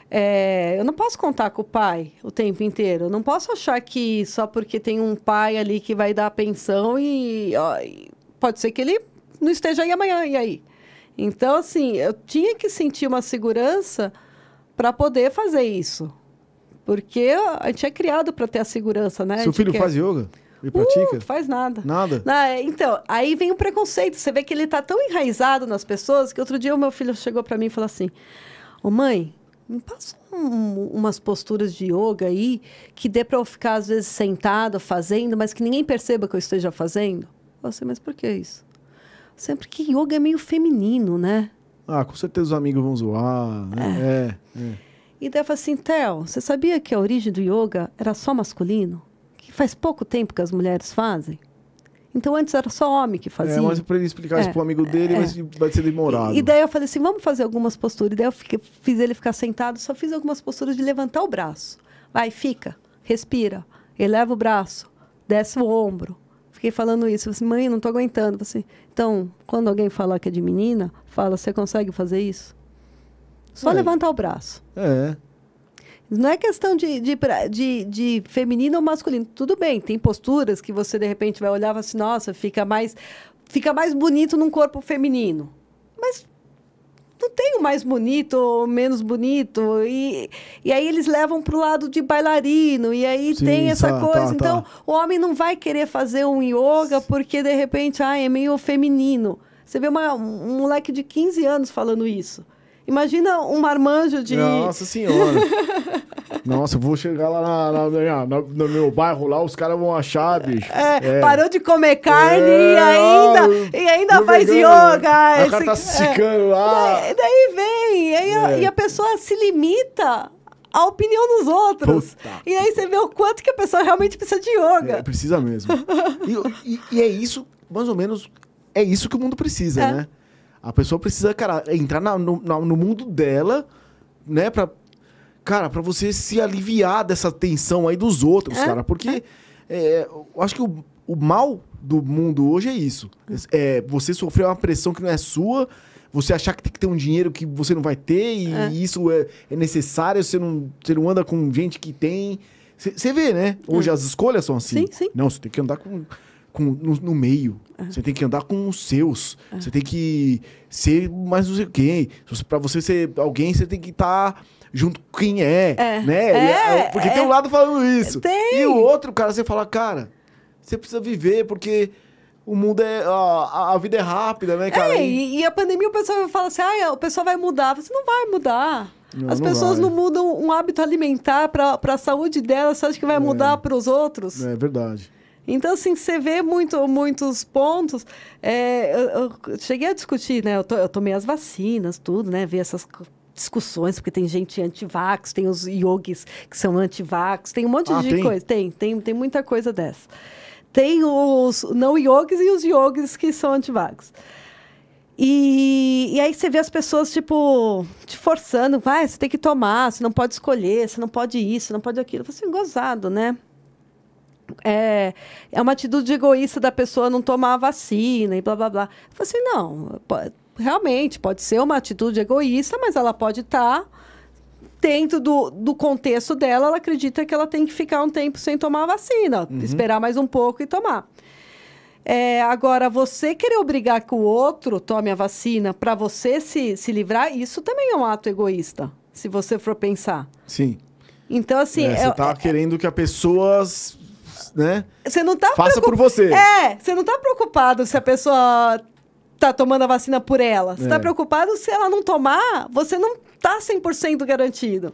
Speaker 2: é, eu não posso contar com o pai o tempo inteiro. Eu não posso achar que só porque tem um pai ali que vai dar a pensão e, ó, e pode ser que ele não esteja aí amanhã e aí. Então, assim, eu tinha que sentir uma segurança para poder fazer isso. Porque a gente é criado para ter a segurança, né?
Speaker 1: Seu filho
Speaker 2: que-
Speaker 1: faz yoga? Ele pratica?
Speaker 2: Uh, faz nada.
Speaker 1: Nada?
Speaker 2: Então, aí vem o preconceito. Você vê que ele tá tão enraizado nas pessoas que outro dia o meu filho chegou para mim e falou assim: Ô mãe, me passa um- umas posturas de yoga aí que dê para eu ficar, às vezes, sentado, fazendo, mas que ninguém perceba que eu esteja fazendo. Assim, mas por que isso? Sempre que yoga é meio feminino, né?
Speaker 1: Ah, com certeza os amigos vão zoar. Né? É. é.
Speaker 2: E daí eu falei assim, Theo, você sabia que a origem do yoga era só masculino? Que faz pouco tempo que as mulheres fazem? Então antes era só homem que fazia.
Speaker 1: É, mas pra ele explicar isso
Speaker 2: É,
Speaker 1: pro amigo dele,
Speaker 2: é.
Speaker 1: vai, ser- vai ser demorado.
Speaker 2: E, e daí eu falei assim, vamos fazer algumas posturas. E daí eu fiquei- fiz ele ficar sentado, só fiz algumas posturas de levantar o braço. Vai, fica, respira, eleva o braço, desce o ombro. Fiquei falando isso. Eu falei assim, mãe, não tô aguentando. Falei assim, então, quando alguém falar que é de menina, fala, você consegue fazer isso? Só
Speaker 1: É.
Speaker 2: levantar o braço.
Speaker 1: É.
Speaker 2: Não é questão de, de, de, de feminino ou masculino. Tudo bem, tem posturas que você de repente vai olhar e vai assim, nossa, fica mais, fica mais bonito num corpo feminino. Mas não tem o mais bonito ou menos bonito. E, e aí eles levam para o lado de bailarino. E aí
Speaker 1: Sim,
Speaker 2: tem essa
Speaker 1: tá,
Speaker 2: coisa.
Speaker 1: tá,
Speaker 2: então,
Speaker 1: tá.
Speaker 2: o homem não vai querer fazer um yoga porque de repente ah, é meio feminino. Você vê uma- um moleque de 15 anos falando isso. Imagina um marmanjo de.
Speaker 1: Nossa senhora. Nossa, vou chegar lá na- na- na- no meu bairro lá, os caras vão achar, bicho.
Speaker 2: É, parou de comer carne
Speaker 1: É,
Speaker 2: e ainda,
Speaker 1: ah,
Speaker 2: e ainda faz
Speaker 1: vegano.
Speaker 2: yoga.
Speaker 1: O cara
Speaker 2: esse-
Speaker 1: tá se
Speaker 2: é.
Speaker 1: esticando lá.
Speaker 2: Daí, daí vem, e, aí a,
Speaker 1: É.
Speaker 2: e a pessoa se limita à opinião dos outros.
Speaker 1: Puta.
Speaker 2: E aí você vê o quanto que a pessoa realmente precisa de yoga.
Speaker 1: É, precisa mesmo. E, e- e é isso, mais ou menos, é isso que o mundo precisa,
Speaker 2: É.
Speaker 1: né? A pessoa precisa, cara, entrar na- no, na- no mundo dela, né? Pra, cara, pra você se aliviar dessa tensão aí dos outros,
Speaker 2: É,
Speaker 1: cara. Porque é, eu acho que o, o mal do mundo hoje é isso. É você sofrer uma pressão que não é sua, você achar que tem que ter um dinheiro que você não vai ter e
Speaker 2: É.
Speaker 1: isso é, é necessário, você não, você não anda com gente que tem. Você vê, né? Hoje as escolhas são assim.
Speaker 2: Hum. Sim, sim.
Speaker 1: Não, você tem que andar com, com no, no meio. Você tem que andar com os seus. Você tem que ser mais não sei quem. Pra você ser alguém, você tem que estar junto com quem é.
Speaker 2: É.
Speaker 1: Né?
Speaker 2: É,
Speaker 1: E, porque
Speaker 2: é.
Speaker 1: tem um lado falando isso.
Speaker 2: Tem.
Speaker 1: E o outro, cara, você fala, cara, você precisa viver porque o mundo é. A, a- vida é rápida, né, cara?
Speaker 2: É,
Speaker 1: E-
Speaker 2: e, a pandemia o pessoal fala assim, ah, o pessoal vai mudar. Você não vai mudar.
Speaker 1: Não,
Speaker 2: As
Speaker 1: não
Speaker 2: pessoas
Speaker 1: vai.
Speaker 2: não mudam um hábito alimentar para a saúde delas. Você acha que vai mudar para os outros?
Speaker 1: É verdade.
Speaker 2: Então, assim, você vê muito, muitos pontos. É, eu, eu cheguei a discutir, né? Eu, to- eu tomei as vacinas, tudo, né? Ver essas discussões, porque tem gente anti-vax, tem os yogis que são anti-vax, tem um monte
Speaker 1: Ah,
Speaker 2: de
Speaker 1: tem?
Speaker 2: coisa. Tem, tem, tem muita coisa dessa. Tem os não yogis e os yogis que são anti-vax. E, e aí você vê as pessoas, tipo, te forçando, vai, você tem que tomar, você não pode escolher, você não pode isso, você não pode aquilo. Eu falei assim, gozado, né? É, é uma atitude egoísta da pessoa não tomar a vacina e blá blá blá. Eu falei assim, não, po- realmente pode ser uma atitude egoísta, mas ela pode estar dentro do, do contexto dela, ela acredita que ela tem que ficar um tempo sem tomar a vacina, esperar mais um pouco e tomar. É, agora, você querer obrigar que o outro tome a vacina para você se, se livrar, isso também é um ato egoísta, se você for pensar.
Speaker 1: Sim.
Speaker 2: Então, assim,
Speaker 1: É, você
Speaker 2: é-
Speaker 1: tá querendo que a pessoa. Né?
Speaker 2: você não tá
Speaker 1: Faça por você.
Speaker 2: É, você não tá preocupado se a pessoa tá tomando a vacina por ela. Você
Speaker 1: É.
Speaker 2: tá preocupado se ela não tomar, você não tá 100% garantido.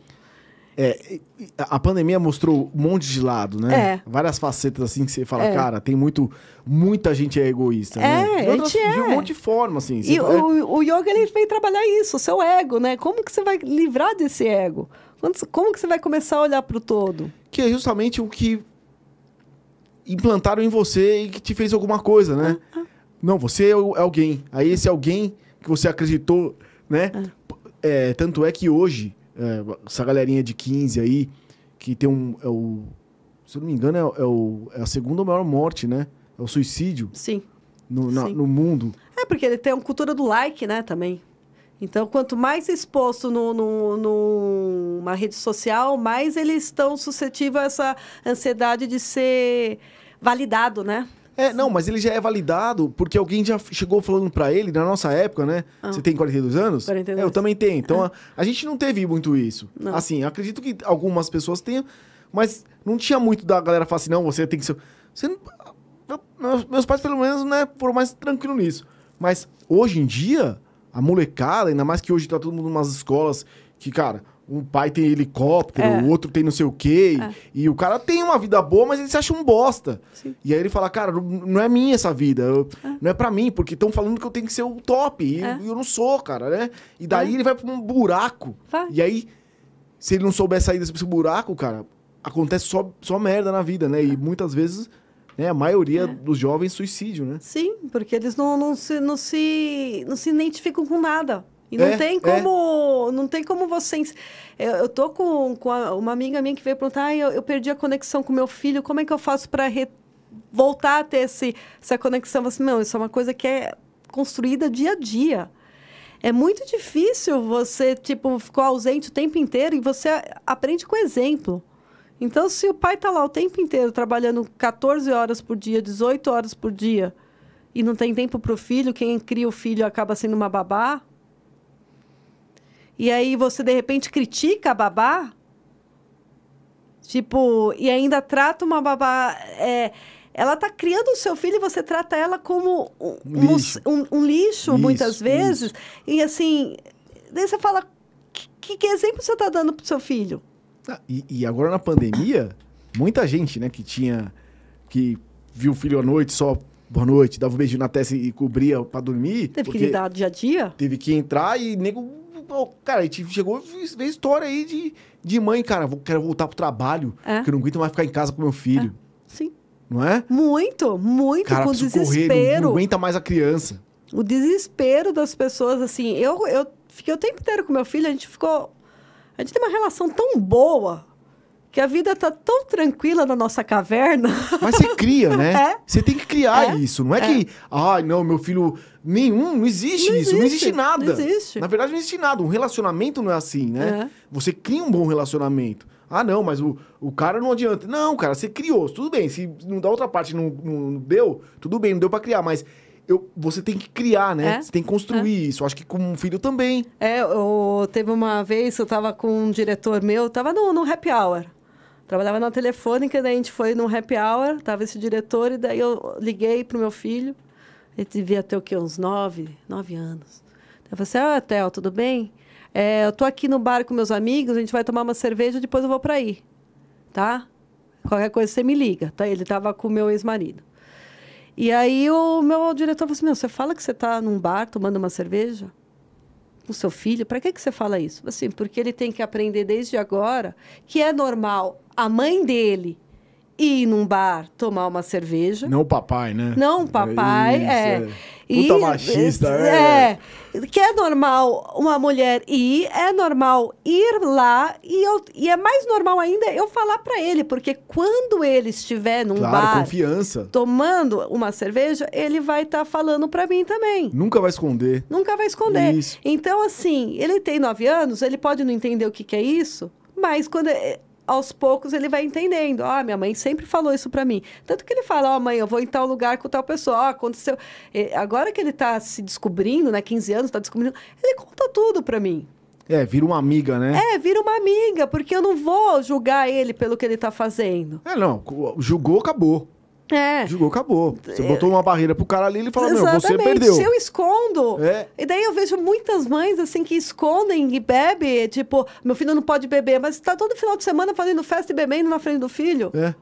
Speaker 1: É, a pandemia mostrou um monte de lado, né?
Speaker 2: É.
Speaker 1: Várias facetas assim que você fala,
Speaker 2: É.
Speaker 1: cara, tem muito. Muita gente é egoísta, né?
Speaker 2: É,
Speaker 1: De, outras-
Speaker 2: a gente
Speaker 1: de um
Speaker 2: é.
Speaker 1: monte de forma, assim.
Speaker 2: E
Speaker 1: é,
Speaker 2: o, o yoga ele vem trabalhar isso, o seu ego, né? Como que você vai livrar desse ego? Como que você vai começar a olhar para o todo?
Speaker 1: Que é justamente o que implantaram em você e que te fez alguma coisa, né?
Speaker 2: Ah,
Speaker 1: Não, você é é alguém. Aí esse alguém que você acreditou, né? É, tanto é que hoje, é, essa galerinha de 15 aí, que tem um. É o, se eu não me engano, é, é o, é a segunda maior morte, né? É o suicídio
Speaker 2: Sim.
Speaker 1: no, na-
Speaker 2: Sim.
Speaker 1: no mundo.
Speaker 2: É porque ele tem uma cultura do like, né, também. Então, quanto mais exposto no, no, numa rede social, mais eles estão suscetíveis a essa ansiedade de ser validado, né?
Speaker 1: É, não, mas ele já é validado porque alguém já chegou falando pra ele na nossa época, né?
Speaker 2: Ah.
Speaker 1: Você tem 42 anos?
Speaker 2: 42.
Speaker 1: É, eu também tenho. Então a, a gente não teve muito isso.
Speaker 2: Não.
Speaker 1: Assim, acredito que algumas pessoas tenham, mas não tinha muito da galera falar assim, não, você tem que ser. Você não- meus, meus pais, pelo menos, né, foram mais tranquilos nisso. Mas hoje em dia, a molecada, ainda mais que hoje tá todo mundo em umas escolas que, cara, um pai tem helicóptero,
Speaker 2: É.
Speaker 1: o outro tem não sei o quê,
Speaker 2: É.
Speaker 1: e o cara tem uma vida boa, mas ele se acha um bosta.
Speaker 2: Sim.
Speaker 1: E aí ele fala, cara, não- é minha essa vida, eu- não é pra mim, porque estão falando que eu tenho que ser o top, e
Speaker 2: É.
Speaker 1: eu não sou, cara, né? E daí
Speaker 2: É.
Speaker 1: ele vai pra um buraco.
Speaker 2: Vai.
Speaker 1: E aí, se ele não souber sair desse buraco, cara, acontece só, só merda na vida, né?
Speaker 2: É.
Speaker 1: E muitas vezes, né, a maioria dos jovens suicídio, né?
Speaker 2: Sim, porque eles não, não, se, não, se, não se identificam com nada. E não
Speaker 1: É,
Speaker 2: tem
Speaker 1: é.
Speaker 2: como. Não tem como você. Eu, eu tô com, com a- uma amiga minha que veio perguntar: "Ai, eu, eu perdi a conexão com meu filho, como é que eu faço para voltar a ter esse, essa conexão? Assim, não, isso é uma coisa que é construída dia a dia. É muito difícil você, tipo, ficou ausente o tempo inteiro e você aprende com exemplo. Então, se o pai tá lá o tempo inteiro trabalhando 14 horas por dia, 18 horas por dia, e não tem tempo para o filho, quem cria o filho acaba sendo uma babá. E aí você, de repente, critica a babá. Tipo, e ainda trata uma babá. é, ela tá criando o seu filho e você trata ela como um, um-
Speaker 1: Lixo.
Speaker 2: um- um lixo,
Speaker 1: Isso,
Speaker 2: muitas
Speaker 1: isso.
Speaker 2: vezes. E assim, daí você fala: que, que exemplo você tá dando pro seu filho?
Speaker 1: Ah, E, e agora na pandemia, muita gente, né, que tinha. que viu o filho à noite só boa noite, dava um beijo na testa e cobria pra dormir.
Speaker 2: Teve que lidar dia a dia?
Speaker 1: Teve que entrar e nego. Cara, a gente chegou e veio história aí de, de mãe, cara, vou, quero voltar pro trabalho,
Speaker 2: É.
Speaker 1: porque eu não aguento mais ficar em casa com meu filho.
Speaker 2: Sim.
Speaker 1: Não é?
Speaker 2: Muito, muito,
Speaker 1: Cara,
Speaker 2: com
Speaker 1: preciso correr, não,
Speaker 2: desespero.
Speaker 1: não aguenta mais a criança.
Speaker 2: o desespero das pessoas, assim, eu, eu fiquei o tempo inteiro com meu filho, a gente ficou. A gente tem uma relação tão boa que a vida tá tão tranquila na nossa caverna.
Speaker 1: Mas você cria, né?
Speaker 2: É.
Speaker 1: Você tem que criar
Speaker 2: É.
Speaker 1: isso. Não é,
Speaker 2: É.
Speaker 1: que, ai, não, meu filho. Nenhum, não existe
Speaker 2: Não
Speaker 1: isso. Não existe nada.
Speaker 2: não existe.
Speaker 1: Na verdade, não existe nada. Um relacionamento não é assim, né?
Speaker 2: É.
Speaker 1: Você cria um bom relacionamento. Ah, não, mas o, o cara não adianta. Não, cara, você criou. Tudo bem. Se não da outra parte não, não deu, tudo bem, não deu pra criar. Mas eu, você tem que criar, né?
Speaker 2: É.
Speaker 1: Você tem que construir isso. Acho que com um filho também.
Speaker 2: É, eu, teve uma vez eu tava com um diretor meu, tava no, no happy hour. Trabalhava na telefônica, daí a gente foi no happy hour, tava esse diretor, e daí eu liguei pro meu filho. Ele devia ter o quê? Uns nove, nove anos. Eu falei assim, ah, Theo, tudo bem? É, eu tô aqui no bar com meus amigos, a gente vai tomar uma cerveja, depois eu vou para aí, tá? Qualquer coisa você me liga, tá? Ele tava com o meu ex-marido. E aí o meu diretor falou assim, meu, você fala que você tá num bar tomando uma cerveja? o seu filho, para que, que você fala isso? Assim, porque ele tem que aprender desde agora que é normal a mãe dele ir num bar tomar uma cerveja.
Speaker 1: Não o papai, né?
Speaker 2: Não, papai,
Speaker 1: Isso,
Speaker 2: é.
Speaker 1: Puta machista, é.
Speaker 2: é. Que é normal uma mulher ir, é normal ir lá, e, eu, e é mais normal ainda eu falar para ele, porque quando ele estiver num
Speaker 1: Claro,
Speaker 2: bar
Speaker 1: confiança.
Speaker 2: tomando uma cerveja, ele vai estar falando para mim também.
Speaker 1: Nunca vai esconder.
Speaker 2: Nunca vai esconder.
Speaker 1: Isso.
Speaker 2: Então, assim, ele tem nove anos, ele pode não entender o que, que é isso, mas quando é- aos poucos ele vai entendendo. Ah, minha mãe sempre falou isso pra mim. Tanto que ele fala, ó, mãe, eu vou em tal lugar com tal pessoa. Ó, aconteceu. Eh, Agora que ele tá se descobrindo, né, 15 anos, tá descobrindo, ele conta tudo pra mim.
Speaker 1: É, vira uma amiga, né?
Speaker 2: É, vira uma amiga, porque eu não vou julgar ele pelo que ele tá fazendo.
Speaker 1: É, não. Julgou, acabou.
Speaker 2: É.
Speaker 1: Julgou, acabou. Você botou uma barreira pro cara ali e ele fala, meu, você
Speaker 2: Exatamente.
Speaker 1: perdeu.
Speaker 2: Se eu escondo.
Speaker 1: É.
Speaker 2: E daí eu vejo muitas mães assim que escondem e bebe, tipo, meu filho não pode beber, mas tá todo final de semana fazendo festa e bebendo na frente do filho.
Speaker 1: É.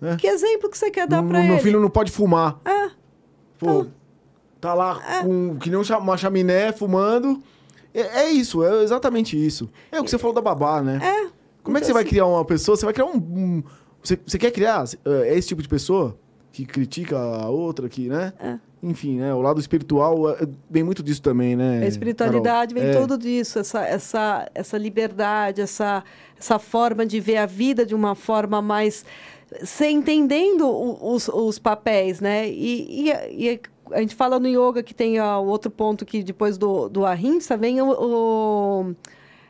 Speaker 1: É.
Speaker 2: Que exemplo que você quer dar
Speaker 1: Meu-
Speaker 2: pra
Speaker 1: meu
Speaker 2: ele?
Speaker 1: filho não pode fumar.
Speaker 2: É.
Speaker 1: Pô, tá lá com que nem um uma chaminé fumando. É, é isso, é exatamente isso. É o que você falou da babá, né?
Speaker 2: É.
Speaker 1: Como é que você vai criar uma pessoa? Você vai criar um. um- você, você quer criar? É esse tipo de pessoa? Que critica a outra, que, né?
Speaker 2: É.
Speaker 1: Enfim, né? O lado espiritual é, vem muito disso também, né?
Speaker 2: A espiritualidade
Speaker 1: Carol?
Speaker 2: vem
Speaker 1: É.
Speaker 2: tudo disso, essa, essa, essa liberdade, essa, essa forma de ver a vida de uma forma mais. Você entendendo os, os papéis, né? E, e, e a gente fala no yoga que tem ó, o outro ponto que depois do, do ahimsa vem o, o,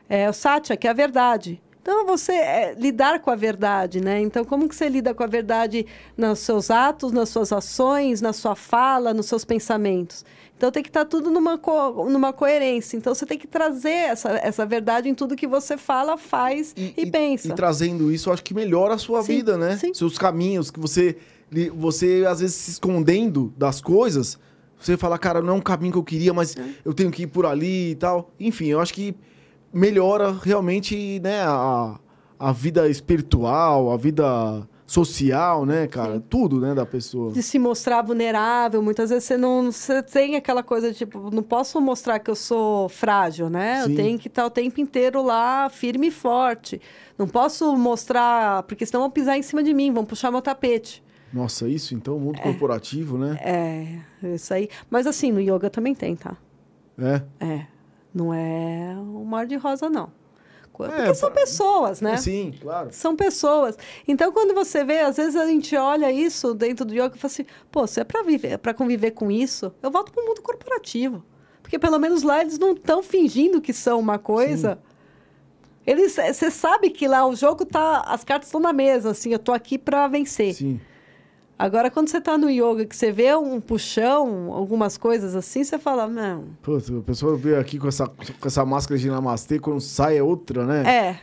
Speaker 2: é, o satya, que é a verdade. Então, você é, lidar com a verdade, né? Então, como que você lida com a verdade nos seus atos, nas suas ações, na sua fala, nos seus pensamentos? Então, tem que estar tudo numa, co numa coerência. Então, você tem que trazer essa, essa verdade em tudo que você fala, faz e, pensa.
Speaker 1: E trazendo isso, eu acho que melhora a sua
Speaker 2: Sim,
Speaker 1: vida, né?
Speaker 2: sim.
Speaker 1: Seus caminhos, que você, você às vezes se escondendo das coisas, você fala, cara, não é um caminho que eu queria, mas
Speaker 2: É.
Speaker 1: eu tenho que ir por ali e tal. Enfim, eu acho que melhora realmente, né, a, a vida espiritual, a vida social, né, cara? Tudo, né, da pessoa.
Speaker 2: de se mostrar vulnerável. Muitas vezes você não você tem aquela coisa de, tipo, não posso mostrar que eu sou frágil, né?
Speaker 1: Sim.
Speaker 2: Eu tenho que estar o tempo inteiro lá firme e forte. Não posso mostrar, porque senão vão pisar em cima de mim, vão puxar meu tapete.
Speaker 1: Nossa, isso então, o mundo corporativo, né?
Speaker 2: É, isso aí. Mas assim, no yoga também tem, tá?
Speaker 1: É.
Speaker 2: É. Não é um mar de rosa, não. Porque
Speaker 1: É,
Speaker 2: são
Speaker 1: pra-
Speaker 2: pessoas, né?
Speaker 1: Sim, claro.
Speaker 2: São pessoas. Então, quando você vê, às vezes a gente olha isso dentro do yoga e fala assim: pô, se é para viver, para conviver com isso, eu volto para o mundo corporativo. Porque pelo menos lá eles não estão fingindo que são uma coisa. Eles, você sabe que lá o jogo tá, as cartas estão na mesa, assim, eu tô aqui para vencer.
Speaker 1: Sim.
Speaker 2: Agora, quando você tá no yoga, que você vê um puxão, algumas coisas assim, você fala, não.
Speaker 1: Putz, a pessoa veio aqui com essa, com essa máscara de namastê, quando sai é outra, né?
Speaker 2: É.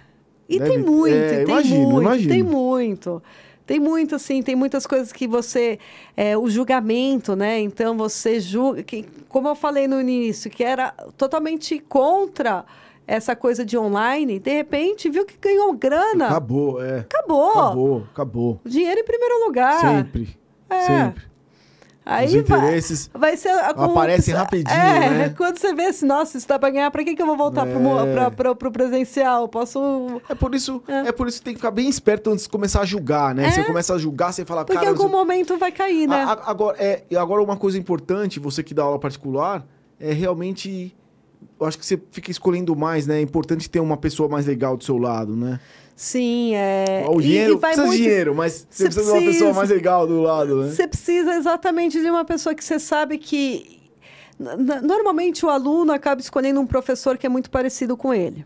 Speaker 2: E
Speaker 1: Deve-
Speaker 2: tem muito,
Speaker 1: é,
Speaker 2: tem
Speaker 1: imagino,
Speaker 2: muito,
Speaker 1: imagino.
Speaker 2: tem muito. Tem muito, assim, tem muitas coisas que você. é, o julgamento, né? Então você julga. Que, como eu falei no início, que era totalmente contra essa coisa de online, de repente viu que ganhou grana.
Speaker 1: Acabou, é.
Speaker 2: Acabou.
Speaker 1: Acabou, acabou.
Speaker 2: Dinheiro em primeiro lugar.
Speaker 1: Sempre.
Speaker 2: É.
Speaker 1: Sempre.
Speaker 2: Aí
Speaker 1: Os
Speaker 2: vai-
Speaker 1: interesses
Speaker 2: vai, ser a
Speaker 1: aparecem rapidinho,
Speaker 2: é,
Speaker 1: né?
Speaker 2: Quando você vê assim, nossa, isso dá pra ganhar, pra que, que eu vou voltar
Speaker 1: É.
Speaker 2: pra, pro presencial? Posso.
Speaker 1: É por isso,
Speaker 2: É.
Speaker 1: é. por isso que tem que ficar bem esperto antes de começar a julgar, né?
Speaker 2: É.
Speaker 1: Você começa a julgar, você fala,
Speaker 2: Porque em algum
Speaker 1: você-
Speaker 2: momento vai cair, né?
Speaker 1: A- a- agora, é, e agora uma coisa importante, você que dá aula particular, é realmente. Eu acho que você fica escolhendo mais, né? É importante ter uma pessoa mais legal do seu lado, né?
Speaker 2: Sim, é.
Speaker 1: O
Speaker 2: e-
Speaker 1: dinheiro,
Speaker 2: e vai
Speaker 1: precisa de
Speaker 2: muito-
Speaker 1: dinheiro, mas você
Speaker 2: Você
Speaker 1: precisa de uma pessoa
Speaker 2: precisa.
Speaker 1: mais legal do lado, né?
Speaker 2: Você precisa exatamente de uma pessoa que você sabe que. Normalmente o aluno acaba escolhendo um professor que é muito parecido com ele.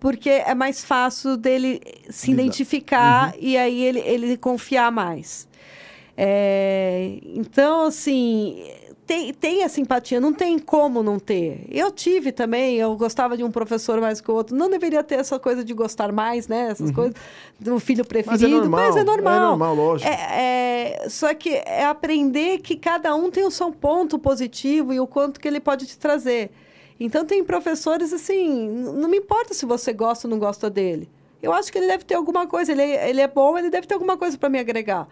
Speaker 2: Porque é mais fácil dele se
Speaker 1: Lidar.
Speaker 2: identificar e aí ele, ele confiar mais. É, então, assim, tem, tem a simpatia, não tem como não ter. Eu tive também, eu gostava de um professor mais que o outro. Não deveria ter essa coisa de gostar mais, né? Essas coisas do filho preferido.
Speaker 1: Uhum. normal,
Speaker 2: mas é normal.
Speaker 1: é normal, lógico.
Speaker 2: É, é- só que é aprender que cada um tem o seu ponto positivo e o quanto que ele pode te trazer. Então, tem professores assim, não me importa se você gosta ou não gosta dele. Eu acho que ele deve ter alguma coisa, ele, é- ele é bom, ele deve ter alguma coisa para me agregar.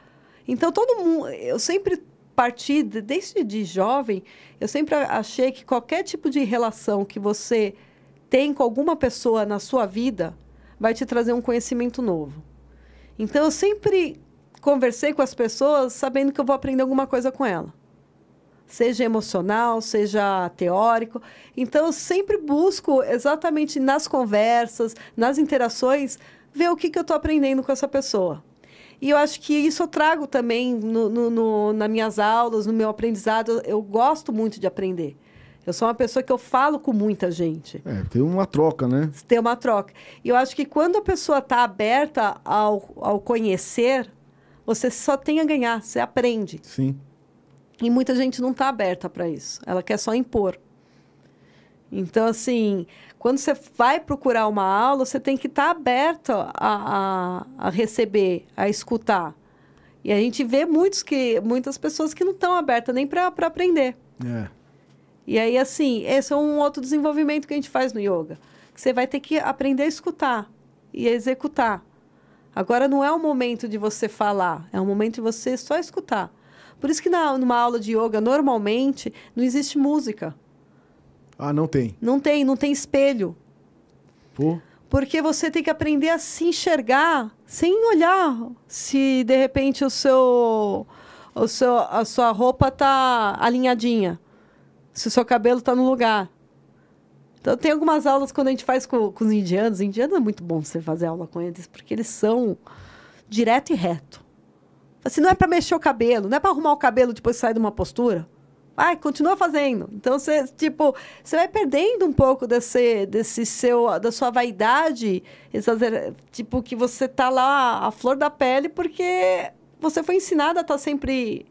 Speaker 2: Então, todo mundo, eu sempre parti, de- desde de jovem, eu sempre achei que qualquer tipo de relação que você tem com alguma pessoa na sua vida vai te trazer um conhecimento novo. Então, eu sempre conversei com as pessoas sabendo que eu vou aprender alguma coisa com ela. Seja emocional, seja teórico. Então, eu sempre busco, exatamente nas conversas, nas interações, ver o que, que eu estou aprendendo com essa pessoa. E eu acho que isso eu trago também no, no, no, nas minhas aulas, no meu aprendizado. Eu gosto muito de aprender. Eu sou uma pessoa que eu falo com muita gente
Speaker 1: É, tem uma troca, né?
Speaker 2: ter uma troca. E eu acho que quando a pessoa está aberta ao, ao conhecer, você só tem a ganhar, você aprende.
Speaker 1: Sim.
Speaker 2: E muita gente não está aberta para isso. Ela quer só impor. Então, assim, quando você vai procurar uma aula, você tem que estar aberto a, a, a receber, a escutar. E a gente vê muitos que, muitas pessoas que não estão abertas nem para aprender.
Speaker 1: É.
Speaker 2: E aí, assim, esse é um outro desenvolvimento que a gente faz no yoga. Que você vai ter que aprender a escutar e a executar. Agora não é o momento de você falar, é o momento de você só escutar. Por isso que na, numa aula de yoga, normalmente, não existe música.
Speaker 1: Ah, não tem.
Speaker 2: Não tem, não tem espelho.
Speaker 1: Pô.
Speaker 2: Porque você tem que aprender a se enxergar sem olhar se de repente o seu, o seu a sua roupa tá alinhadinha, se o seu cabelo tá no lugar. Então tem algumas aulas quando a gente faz com, com os indianos, os indianos é muito bom você fazer aula com eles, porque eles são direto e reto. Assim, não é para mexer o cabelo, não é para arrumar o cabelo depois que sai de uma postura. Vai, continua fazendo. Então você, tipo, você vai perdendo um pouco desse, desse seu, da sua vaidade, exager... tipo que você tá lá a flor da pele porque você foi ensinada a estar tá sempre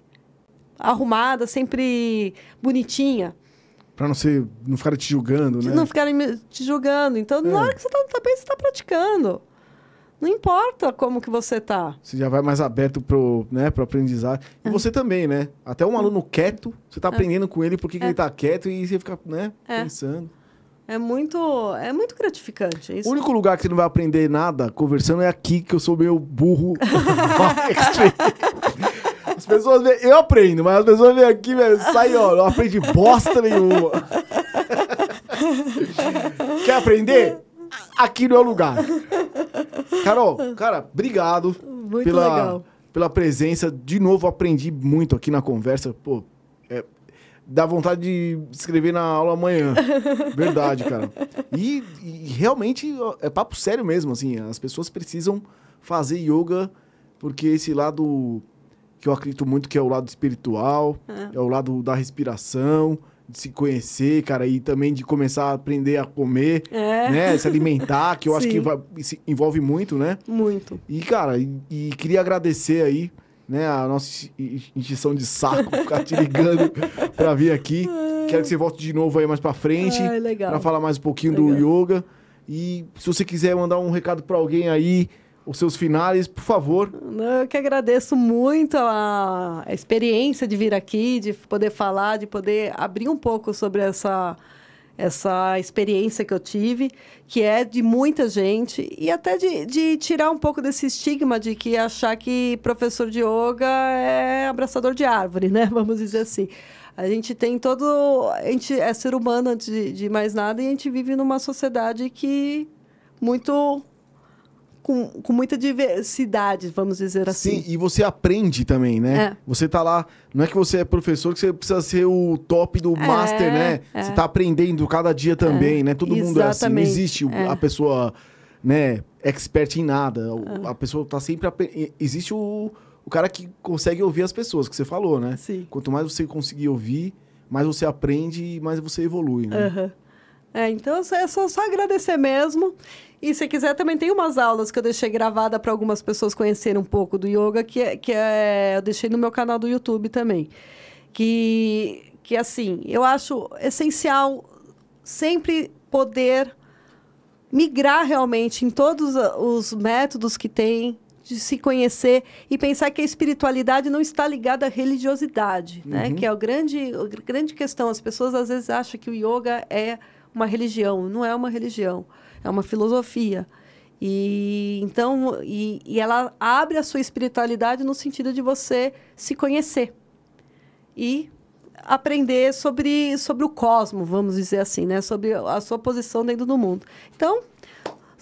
Speaker 2: arrumada, sempre bonitinha.
Speaker 1: Pra não ser, não ficarem te julgando, né?
Speaker 2: Não ficarem te julgando. Então, é. na hora que você tá no tapete, você tá praticando. Não importa como que você tá.
Speaker 1: Você já vai mais aberto pro, né, pro aprendizado. E é. você também, né? Até um aluno quieto, você tá é. aprendendo com ele porque é. ele tá quieto e você fica, né, é. pensando.
Speaker 2: É muito, é muito gratificante. Isso.
Speaker 1: O único lugar que você não vai aprender nada conversando é aqui, que eu sou meio burro. as pessoas veem, eu aprendo, mas as pessoas vêm aqui, velho, sai, ó, não aprende bosta nenhuma. Quer aprender? Aqui não é o lugar. Carol, cara, obrigado
Speaker 2: muito
Speaker 1: pela,
Speaker 2: legal.
Speaker 1: pela presença. De novo, aprendi muito aqui na conversa. Pô, é, dá vontade de escrever na aula amanhã. Verdade, cara. E, e, realmente é papo sério mesmo, assim. As pessoas precisam fazer yoga porque esse lado que eu acredito muito que é o lado espiritual, é, é o lado da respiração, de se conhecer, cara, e também de começar a aprender a comer, é. né? Se alimentar, que eu acho que vai, envolve muito, né?
Speaker 2: Muito.
Speaker 1: E, cara, e, e queria agradecer aí, né, a nossa injeção de saco, ficar te ligando pra vir aqui. Quero que você volte de novo aí mais pra frente.
Speaker 2: Ai, legal.
Speaker 1: Pra falar mais um pouquinho legal. do yoga. E se você quiser mandar um recado pra alguém aí, os seus finais, por favor.
Speaker 2: Eu que agradeço muito a, experiência de vir aqui, de poder falar, de poder abrir um pouco sobre essa, essa experiência que eu tive, que é de muita gente, e até de, de tirar um pouco desse estigma de que achar que professor de yoga é abraçador de árvore, né? Vamos dizer assim. A gente tem todo. A gente é ser humano antes de, de mais nada e a gente vive numa sociedade que muito com, com muita diversidade, vamos dizer assim.
Speaker 1: Sim, e você aprende também, né? É. Você tá lá, não é que você é professor que você precisa ser o top do é, master, né? É. Você tá aprendendo cada dia também, é. né? Todo Exatamente. mundo é assim, não existe é. a pessoa, né, expert em nada. É. A pessoa tá sempre existe o, o cara que consegue ouvir as pessoas, que você falou, né?
Speaker 2: Sim.
Speaker 1: Quanto mais você conseguir ouvir, mais você aprende e mais você evolui, né?
Speaker 2: Uhum. É, então é só, só agradecer mesmo. E se quiser, também tem umas aulas que eu deixei gravada para algumas pessoas conhecerem um pouco do yoga, que, é, que é, eu deixei no meu canal do YouTube também. Que, que assim, eu acho essencial sempre poder migrar realmente em todos os métodos que tem, de se conhecer e pensar que a espiritualidade não está ligada à religiosidade, né? uhum. né? Que é a grande, a grande questão. As pessoas às vezes acham que o yoga é uma religião. Não é uma religião é uma filosofia. E então e, e ela abre a sua espiritualidade no sentido de você se conhecer e aprender sobre, sobre o cosmos, vamos dizer assim, né? Sobre a sua posição dentro do mundo. Então,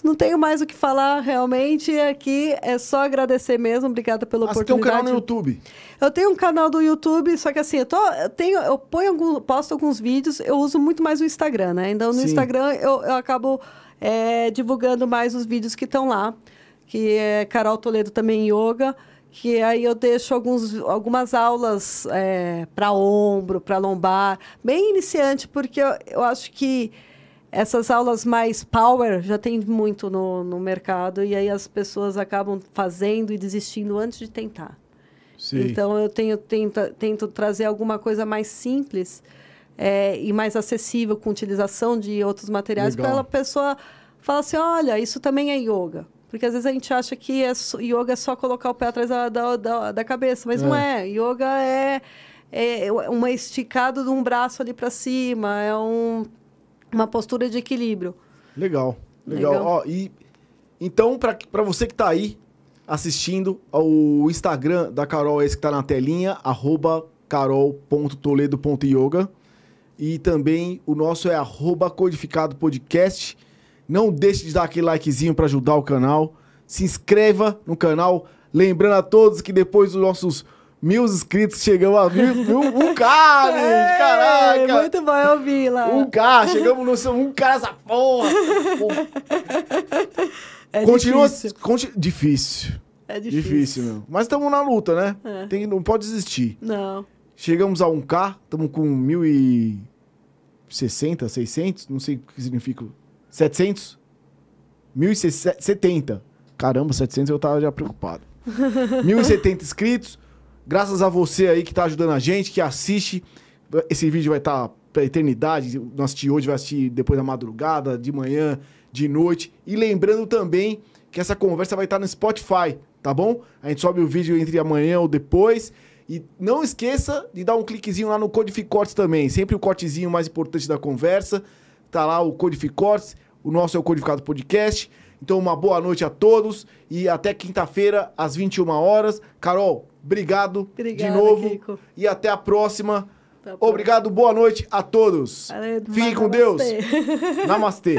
Speaker 2: não tenho mais o que falar realmente aqui, é só agradecer mesmo, obrigada pela ah, oportunidade.
Speaker 1: Você tem um canal no YouTube?
Speaker 2: Eu tenho um canal do YouTube, só que assim, eu, tô, eu tenho, eu ponho algum, posto alguns vídeos, eu uso muito mais o Instagram, né? Então no Sim. Instagram eu, eu acabo é, divulgando mais os vídeos que estão lá, que é Carol Toledo também Yoga, que aí eu deixo alguns, algumas aulas é, para ombro, para lombar, bem iniciante, porque eu, eu acho que essas aulas mais power já tem muito no, no mercado e aí as pessoas acabam fazendo e desistindo antes de tentar. Sim. Então eu tenho, tento, tento trazer alguma coisa mais simples é, e mais acessível com utilização de outros materiais para a pessoa falar assim, olha, isso também é yoga. Porque às vezes a gente acha que é yoga é só colocar o pé atrás da, da, da, cabeça, mas não é. Yoga é, é uma esticada de um braço ali para cima, é um, uma postura de equilíbrio.
Speaker 1: Legal, legal.
Speaker 2: Legal.
Speaker 1: Ó, e então, pra você que tá aí assistindo, o Instagram da Carol é esse que tá na telinha, arroba carol.toledo.yoga. E também o nosso é arroba codificado podcast. Não deixe de dar aquele likezinho para ajudar o canal. Se inscreva no canal. Lembrando a todos que depois dos nossos mil inscritos chegamos a mil, mil, um K, gente,
Speaker 2: É,
Speaker 1: caraca!
Speaker 2: muito bom eu vi lá.
Speaker 1: Um K, chegamos no seu um K essa porra! Porra.
Speaker 2: É
Speaker 1: Continua
Speaker 2: difícil.
Speaker 1: conti- difícil.
Speaker 2: É difícil.
Speaker 1: Difícil, meu. Mas estamos na luta, né?
Speaker 2: É.
Speaker 1: Tem, não pode desistir.
Speaker 2: Não.
Speaker 1: Chegamos a 1K, estamos com 1.060, 600, não sei o que significa. 700? 1.070. Caramba, 700 eu tava já preocupado. 1.070 inscritos. Graças a você aí que tá ajudando a gente, que assiste. Esse vídeo vai estar pra eternidade. Não assistir hoje, vai assistir depois da madrugada, de manhã, de noite. E lembrando também que essa conversa vai estar no Spotify, tá bom? A gente sobe o vídeo entre amanhã ou depois. E não esqueça de dar um cliquezinho lá no Codificortes também. Sempre o cortezinho mais importante da conversa. Tá lá o Codificortes. O nosso é o Codificado Podcast. Então, uma boa noite a todos. E até quinta-feira, às 21 horas. Carol, obrigado
Speaker 2: Obrigada,
Speaker 1: de novo.
Speaker 2: Kiko.
Speaker 1: E até a próxima.
Speaker 2: Próxima.
Speaker 1: Obrigado, boa noite a todos.
Speaker 2: Valeu,
Speaker 1: Fiquem com Deus. Namastê.